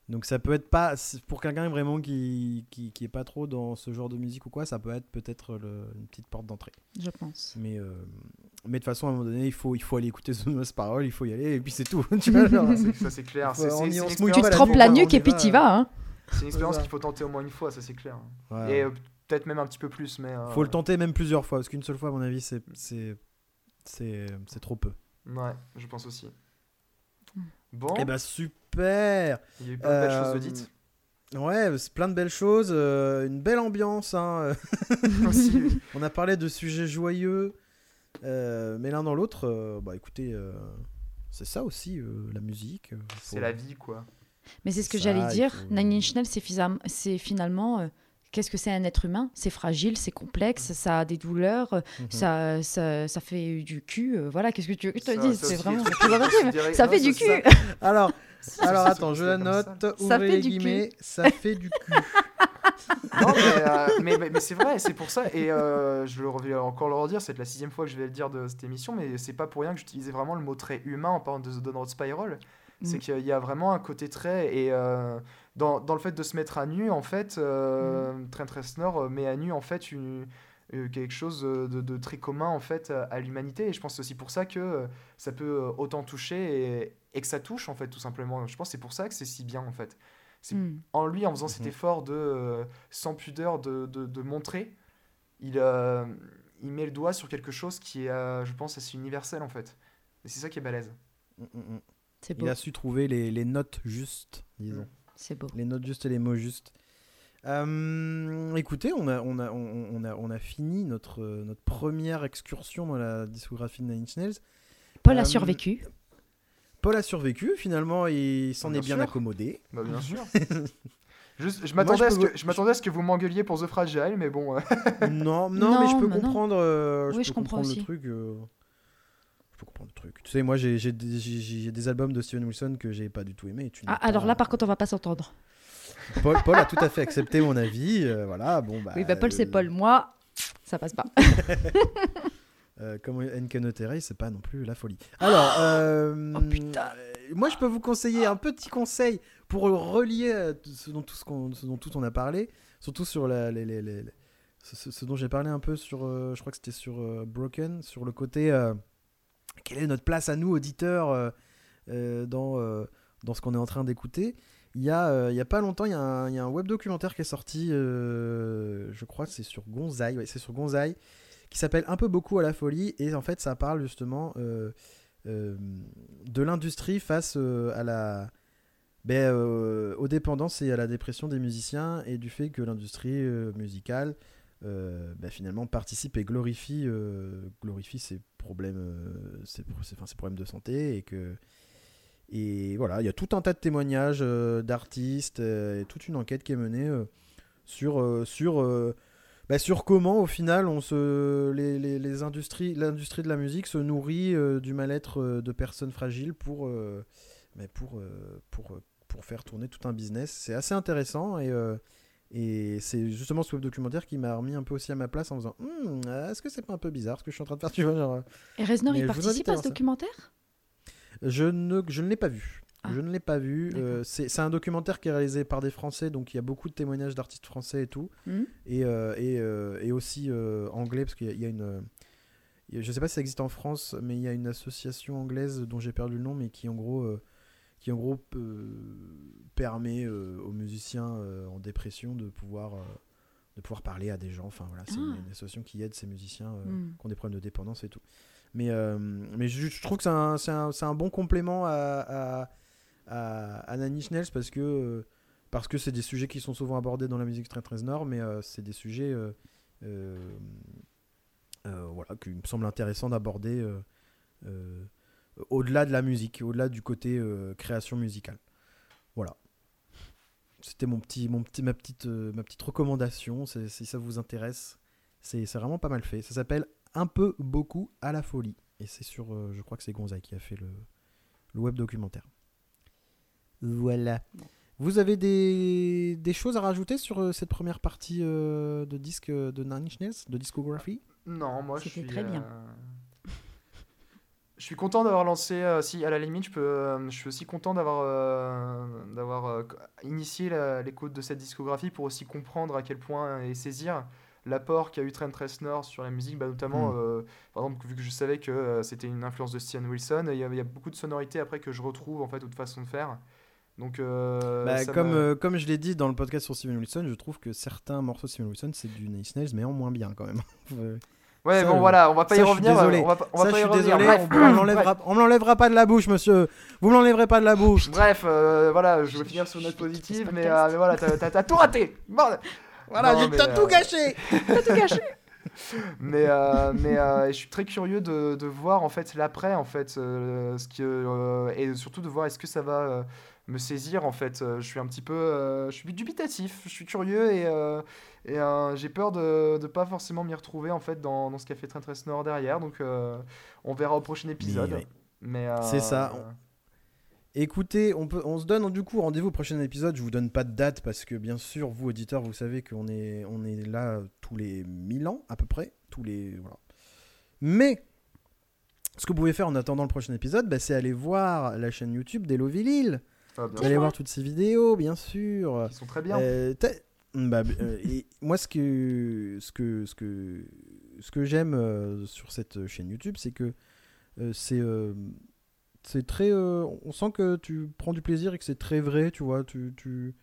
Donc ça peut être pas pour quelqu'un vraiment qui, qui qui est pas trop dans ce genre de musique ou quoi, ça peut être peut-être le- une petite porte d'entrée. Je pense. Mais euh, mais de toute façon à un moment donné, il faut il faut aller écouter The Noise Parole, il faut y aller et puis c'est tout. tu vois, genre, C'est- Ça c'est clair. Faut- C'est- on Tu te la trempes nuque, la nuque et puis t'y vas. Hein. C'est une expérience qu'il faut tenter au moins une fois, ça c'est clair. Et euh, peut-être même un petit peu plus, mais. euh, faut le tenter même plusieurs fois parce qu'une seule fois à mon avis c'est c'est trop peu. Ouais, je pense aussi. Mm. Bon, Eh ben super il y a eu plein de belles euh, choses dites. Ouais, c'est plein de belles choses, euh, une belle ambiance. hein. On a parlé de sujets joyeux, euh, mais l'un dans l'autre, euh, bah écoutez, euh, c'est ça aussi euh, la musique. euh, C'est la vie, quoi. Mais c'est ce que j'allais dire. faut- Nine Inch Nails, c'est finalement. Qu'est-ce que c'est un être humain? C'est fragile, c'est complexe, ça a des douleurs, Mhm. ça, ça, ça fait du cul. euh, voilà, qu'est-ce que tu veux que je te dise? C'est vraiment représentatif. Ça non, fait du c'est cul. ça. Alors, alors c'est attends, je la note, Ça ouvrez fait les du cul. guillemets, ça fait du cul. Non, mais, euh, mais, mais- mais c'est vrai, c'est pour ça. Et euh, je le vais encore le redire, c'est la sixième fois que je vais le dire de cette émission, mais c'est pas pour rien que j'utilisais vraiment le mot très humain en parlant de The Downward Spiral. C'est Mm. qu'il y a vraiment un côté très. Et euh, dans, dans le fait de se mettre à nu, en fait, euh, Trent Reznor euh, met à nu, en fait, une, euh, quelque chose de, de très commun, en fait, à, l'humanité. Et je pense que c'est aussi pour ça que euh, ça peut euh, autant toucher et, et que ça touche, en fait, tout simplement. Je pense que c'est pour ça que c'est si bien, en fait. C'est Mm. en lui, en faisant cet Mhm. effort de, euh, sans pudeur de, de, de montrer, il, euh, il met le doigt sur quelque chose qui est, euh, je pense, assez universel en fait. Et c'est ça qui est balèze. Mm, mm, mm. Il a su trouver les, les notes justes, disons. C'est beau. Les notes justes et les mots justes. Euh, écoutez, on a, on, a, on, a, on a fini notre, euh, notre première excursion dans la discographie de Nine Inch Nails. Paul Euh, a survécu. Paul a survécu, finalement, il s'en est bien sûr. accommodé. Bah, bien sûr. Juste, je m'attendais je à, ce peux- que- je m'attendais à ce que vous m'engueuliez pour The Fragile, mais bon. euh, non, non, Non, mais je peux non. comprendre, euh, Oui, peux je comprends comprendre aussi. le truc. Peux comprendre le truc. Tu sais, moi, j'ai j'ai des, albums de Steven Wilson que j'ai pas du tout aimé. Tu Ah, alors pas- là, par contre, on va pas s'entendre. Paul, Paul a tout à fait accepté mon avis. euh, voilà, bon, bah. oui, bah Paul, c'est euh, Paul. Moi, ça passe pas. Euh, comme Terrey, c'est pas non plus la folie. Alors, euh, Oh, putain. euh, moi je peux vous conseiller un petit conseil pour relier ce dont tout, ce ce dont tout on a parlé, surtout sur la, les, les- les- ce, ce- ce dont j'ai parlé un peu sur, euh, je crois que c'était sur euh, Broken, sur le côté euh, quelle est notre place à nous auditeurs euh, euh, dans, euh, dans ce qu'on est en train d'écouter? Il y, a, a pas longtemps, il y, a un- web documentaire qui est sorti, je crois que c'est sur Gonzaï, c'est sur Gonzaï, qui s'appelle Un peu beaucoup à la folie, et en fait ça parle justement de l'industrie face à la, ben, aux dépendances et à la dépression des musiciens, et du fait que l'industrie musicale ben, finalement participe et glorifie, glorifie ses problèmes, euh, ses, ses- enfin, ses problèmes de santé, et que et voilà, il y a tout un tas de témoignages euh, d'artistes euh, et toute une enquête qui est menée euh, sur, euh, sur, euh, bah, sur comment au final on se, les, les- les industries, l'industrie de la musique se nourrit euh, du mal-être euh, de personnes fragiles pour, euh, bah, pour, euh, pour, euh, pour faire tourner tout un business. C'est assez intéressant et, euh, et c'est justement ce web documentaire qui m'a remis un peu aussi à ma place en faisant Hmm, est-ce que c'est pas un peu bizarre ce que je suis en train de faire tu vois, genre, euh, Et Reznor, il participe à ce ça. documentaire? Je ne, je ne l'ai pas vu. Ah. Je ne l'ai pas vu. Euh, c'est un documentaire qui est réalisé par des Français, donc il y a beaucoup de témoignages d'artistes français et tout. Mhm. Et, euh, et, euh, et aussi euh, anglais, parce qu'il y, y a une. euh, je sais pas si ça existe en France, mais il y a une association anglaise dont j'ai perdu le nom, mais qui en gros, euh, qui en gros permet euh, aux musiciens euh, en dépression de pouvoir, euh, de pouvoir parler à des gens. Enfin voilà, c'est une, Ah. une association qui aide ces musiciens euh, Mhm. qui ont des problèmes de dépendance et tout. Mais, euh, mais je, je trouve que c'est un, un, un bon complément à, à, à, à Nails parce que euh, parce que c'est des sujets qui sont souvent abordés dans la musique très très nord, mais c'est des sujets voilà, qu'il me semble intéressant d'aborder au-delà de la musique, au-delà du côté euh, création musicale. Voilà. C'était mon petit, mon petit, ma, petite, euh, ma petite recommandation, si ça vous intéresse. C'est vraiment pas mal fait. Ça s'appelle Un peu, beaucoup à la folie. Et c'est sur, euh, je crois que c'est Gonzague qui a fait le, le web documentaire. Voilà. Vous avez des, des choses à rajouter sur euh, cette première partie euh, de disque euh, de Nine Inch Nails, de discographie? Non, moi je C'était suis. très bien. euh, Je suis content d'avoir lancé. euh, si, à la limite, je, peux, euh, je suis aussi content d'avoir euh, d'avoir initié l'écoute de cette discographie pour aussi comprendre à quel point et saisir l'apport qu'a eu Trent Reznor sur la musique, bah, notamment, Mm. euh, par exemple, vu que je savais que c'était une influence de Stian Wilson, il y, a, il y a beaucoup de sonorités après que je retrouve en fait ou de façon de faire. Donc, Bah, comme, comme je l'ai dit dans le podcast sur Steven Wilson, je trouve que certains morceaux de Steven Wilson, c'est du Inch Nails, mais en moins bien quand même. Euh, Ouais, Ça, bon euh, voilà, on va pas ça, y je suis revenir. désolé. On va pas, on va Ça, pas je y suis revenir. désolé, Bref, on, l'enlèvera- on me l'enlèvera pas de la bouche, monsieur. Vous me l'enlèverez pas de la bouche. Bref, euh, voilà, je vais finir sur une note positive, mais, euh, mais voilà, t'as- t'as t'as tout raté. Bordel. Voilà, Non, j'ai mais, t'as euh, tout gâché. Mais, euh, mais euh, je suis très curieux de, de voir en fait l'après, en fait, euh, ce qui, euh, et surtout de voir est-ce que ça va euh, me saisir en fait. Euh, Je suis un petit peu, euh, je suis dubitatif, je suis curieux et, euh, et euh, j'ai peur de ne pas forcément m'y retrouver en fait dans, dans ce qu'a fait Trent Reznor derrière. Donc on verra au prochain épisode. oui. Mais C'est ça. Écoutez, on, peut, on se donne du coup rendez-vous au prochain épisode. Je vous donne pas de date parce que bien sûr, vous auditeurs, vous savez qu'on est, on est là tous les 1000 ans à peu près. Tous les, voilà. Mais ce que vous pouvez faire en attendant le prochain épisode, bah, c'est aller voir la chaîne YouTube d'Hello Lille. Ah, Vous allez voir toutes ces vidéos, bien sûr. Ils sont très bien. Euh, bah, euh, et moi, ce que, ce que, ce que, ce que j'aime euh, sur cette chaîne YouTube, c'est que euh, c'est, euh, c'est très, euh, on sent que tu prends du plaisir et que c'est très vrai, tu vois. Tu, tu,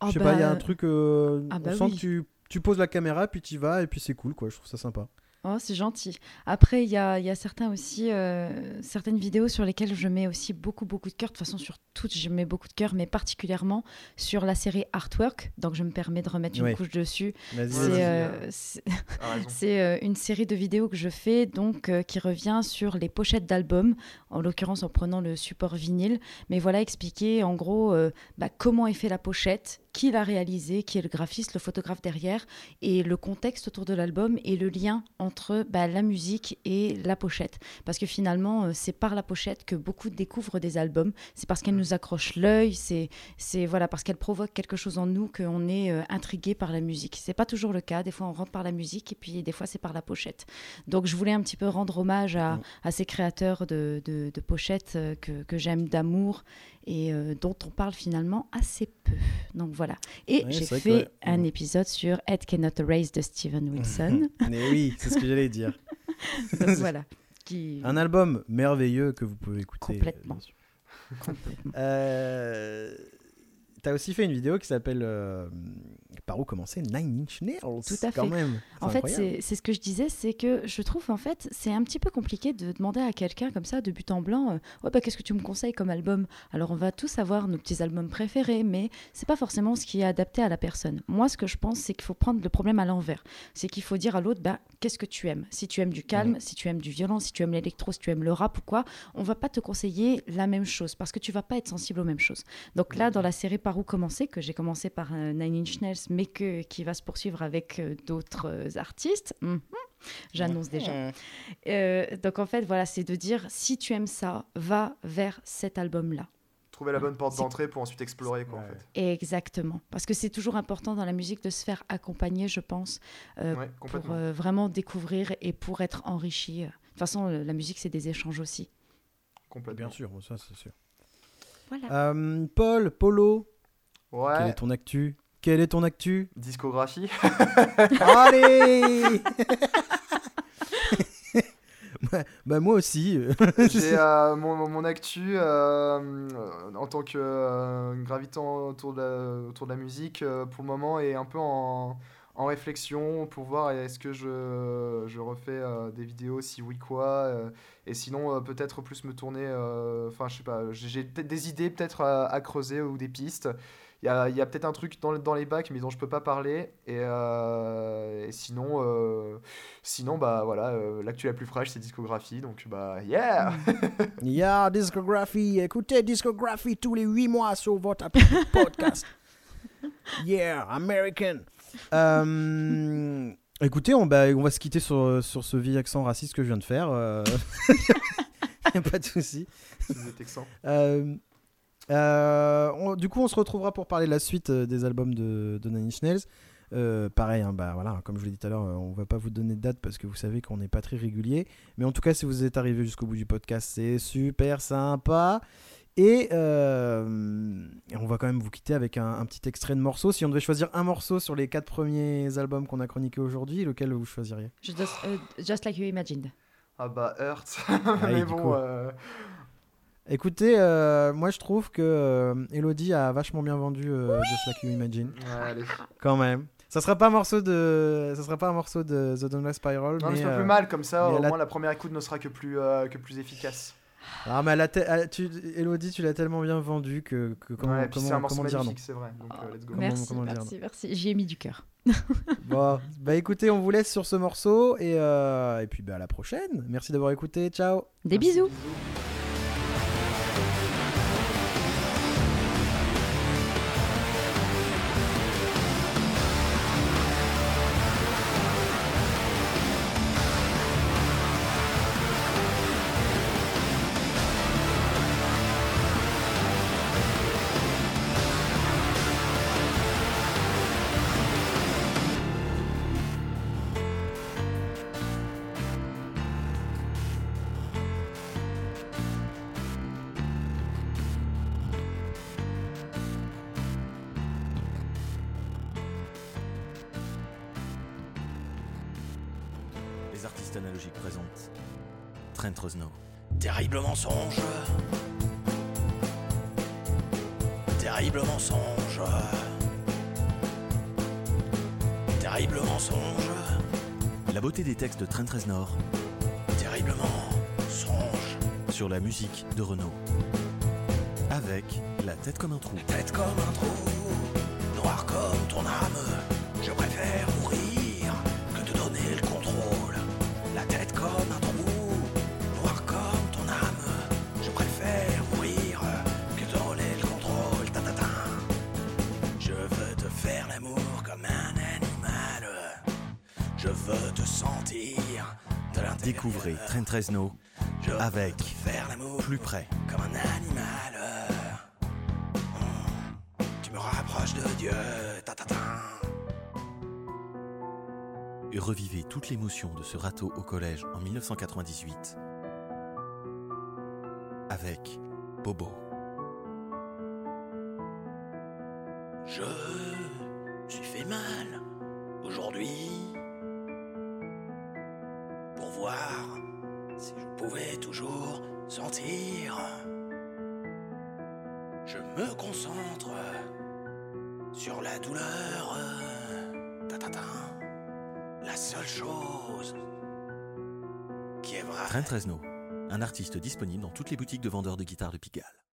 Oh, je sais bah, pas, il y a un truc, euh, ah on bah sent oui. que tu, tu poses la caméra puis tu y vas et puis c'est cool, quoi. Je trouve ça sympa. Oh, c'est gentil. Après, il y a, il y a certains aussi, euh, certaines vidéos sur lesquelles je mets aussi beaucoup, beaucoup de cœur. De toute façon, sur toutes, je mets beaucoup de cœur, mais particulièrement sur la série Artwork. Donc, je me permets de remettre une couche dessus. C'est euh, euh, une série de vidéos que je fais, donc euh, qui revient sur les pochettes d'albums, en l'occurrence en prenant le support vinyle. Mais voilà, expliquer en gros euh, bah, comment est fait la pochette, qui l'a réalisé, qui est le graphiste, le photographe derrière, et le contexte autour de l'album et le lien entre bah, la musique et la pochette. Parce que finalement, euh, c'est par la pochette que beaucoup découvrent des albums. C'est parce qu'elle nous accroche l'œil, c'est c'est voilà parce qu'elle provoque quelque chose en nous qu'on est euh, intrigué par la musique. C'est pas toujours le cas. Des fois, on rentre par la musique et puis des fois, c'est par la pochette. Donc, je voulais un petit peu rendre hommage à, Mm. à ces créateurs de, de- de pochettes euh, que, que j'aime d'amour et euh, dont on parle finalement assez peu. Donc voilà. Et Ouais, j'ai fait ouais. un Mm. épisode sur Head Cannot Erase de Steven Wilson. Mais oui, c'est ce que j'allais dire. Donc voilà. Qui... Un album merveilleux que vous pouvez écouter. Complètement. complètement. Euh, T'as aussi fait une vidéo qui s'appelle euh, Par où commencer? Nine Inch Nails. Tout à Quand fait. même. En fait, c'est ce que je disais, c'est que je trouve en fait, c'est un petit peu compliqué de demander à quelqu'un comme ça, de but en blanc, euh, ouais, bah, qu'est-ce que tu me conseilles comme album? Alors, on va tous avoir nos petits albums préférés, mais c'est pas forcément ce qui est adapté à la personne. Moi, ce que je pense, c'est qu'il faut prendre le problème à l'envers. C'est qu'il faut dire à l'autre, bah, qu'est-ce que tu aimes? Si tu aimes du calme, si tu aimes du violent, si tu aimes l'électro, si tu aimes le rap ou quoi, on va pas te conseiller la même chose parce que tu vas pas être sensible aux mêmes choses. Donc là, dans la série Par où commencer, que j'ai commencé par euh, Nine Inch Nails, mais que, qui va se poursuivre avec euh, d'autres euh, artistes, mhm, j'annonce déjà. Euh, donc en fait, voilà, c'est de dire si tu aimes ça, va vers cet album-là. Trouver la bonne porte d'entrée pour ensuite explorer quoi en fait. Exactement. Parce que c'est toujours important dans la musique de se faire accompagner, je pense, euh, Ouais, pour euh, vraiment découvrir et pour être enrichi. De toute façon, la musique, c'est des échanges aussi. complètement. Bien sûr, ça c'est sûr. Voilà. Euh, Paul, Polo, quelle Ouais. est ton actu? Quelle est ton actu? Discographie. Allez Ouais, Bah moi aussi. J'ai euh, mon, mon actu euh, en tant que euh, gravitant autour de la, autour de la musique pour le moment est un peu en, en réflexion pour voir est-ce que je, je refais des vidéos, si oui quoi, et sinon peut-être plus me tourner, enfin je sais pas, j'ai des idées peut-être à, à creuser ou des pistes. Il y a, il y a peut-être un truc dans, le- dans les bacs mais dont je peux pas parler et, euh, et sinon euh, sinon bah voilà euh, l'actu la plus fraîche c'est discographie donc bah yeah Yeah, discographie. Écoutez discographie tous les 8 mois sur votre podcast. Yeah, American. Euh, écoutez, on, bah, on va se quitter sur, sur ce vieil accent raciste que je viens de faire. euh. Pas de souci. Si vous êtes texan. Euh, euh, on- du coup, on se retrouvera pour parler de la suite euh, des albums de, de Nine Inch Nails. Euh, pareil, hein, bah, voilà, comme je vous l'ai dit tout à l'heure, on va pas vous donner de date parce que vous savez qu'on n'est pas très régulier. Mais en tout cas, si vous êtes arrivé jusqu'au bout du podcast, c'est super sympa. Et, euh, et on va quand même vous quitter avec un, un petit extrait de morceau. Si on devait choisir un morceau sur les quatre premiers albums qu'on a chroniqués aujourd'hui, lequel vous choisiriez? Just, just like you imagined. Ah bah Hurt. oui, Mais bon, euh, Écoutez, euh, moi je trouve que euh, Elodie a vachement bien vendu euh, Just Like You Imagine. ouais, allez. Quand même. Ça sera pas un morceau de, ça sera pas un morceau de The Downless Spiral, Non, mais c'est pas euh, plus mal, comme ça, au la- moins la première écoute ne sera que plus, euh, que plus efficace. Ah mais elle a te- elle- tu, Elodie, tu l'as tellement bien vendu que, que comment, ouais, c'est un comment, morceau comment dire non magnifique, c'est vrai. Donc, Oh, let's go. Comment- merci, comment dire, merci, merci. J'y ai mis du cœur. Bon, bah écoutez, on vous laisse sur ce morceau et, euh, et puis bah à la prochaine. Merci d'avoir écouté. Ciao. Des Merci, bisous. Tête comme un trou. tête comme un trou. Noir comme ton âme. Je préfère mourir que de donner le contrôle. La tête comme un trou, noir comme ton âme. Je préfère mourir que de donner le contrôle. Ta, ta, ta. Je veux te faire l'amour comme un animal. Je veux te sentir de. Découvrez Trent Reznor avec Plus près. Revivez toute l'émotion de ce râteau au collège en 1998 avec Bobo. Je suis fait mal aujourd'hui pour voir si je pouvais toujours sentir. Je me concentre sur la douleur. La seule chose qui est vraie. Un artiste disponible dans toutes les boutiques de vendeurs de guitares de Pigalle.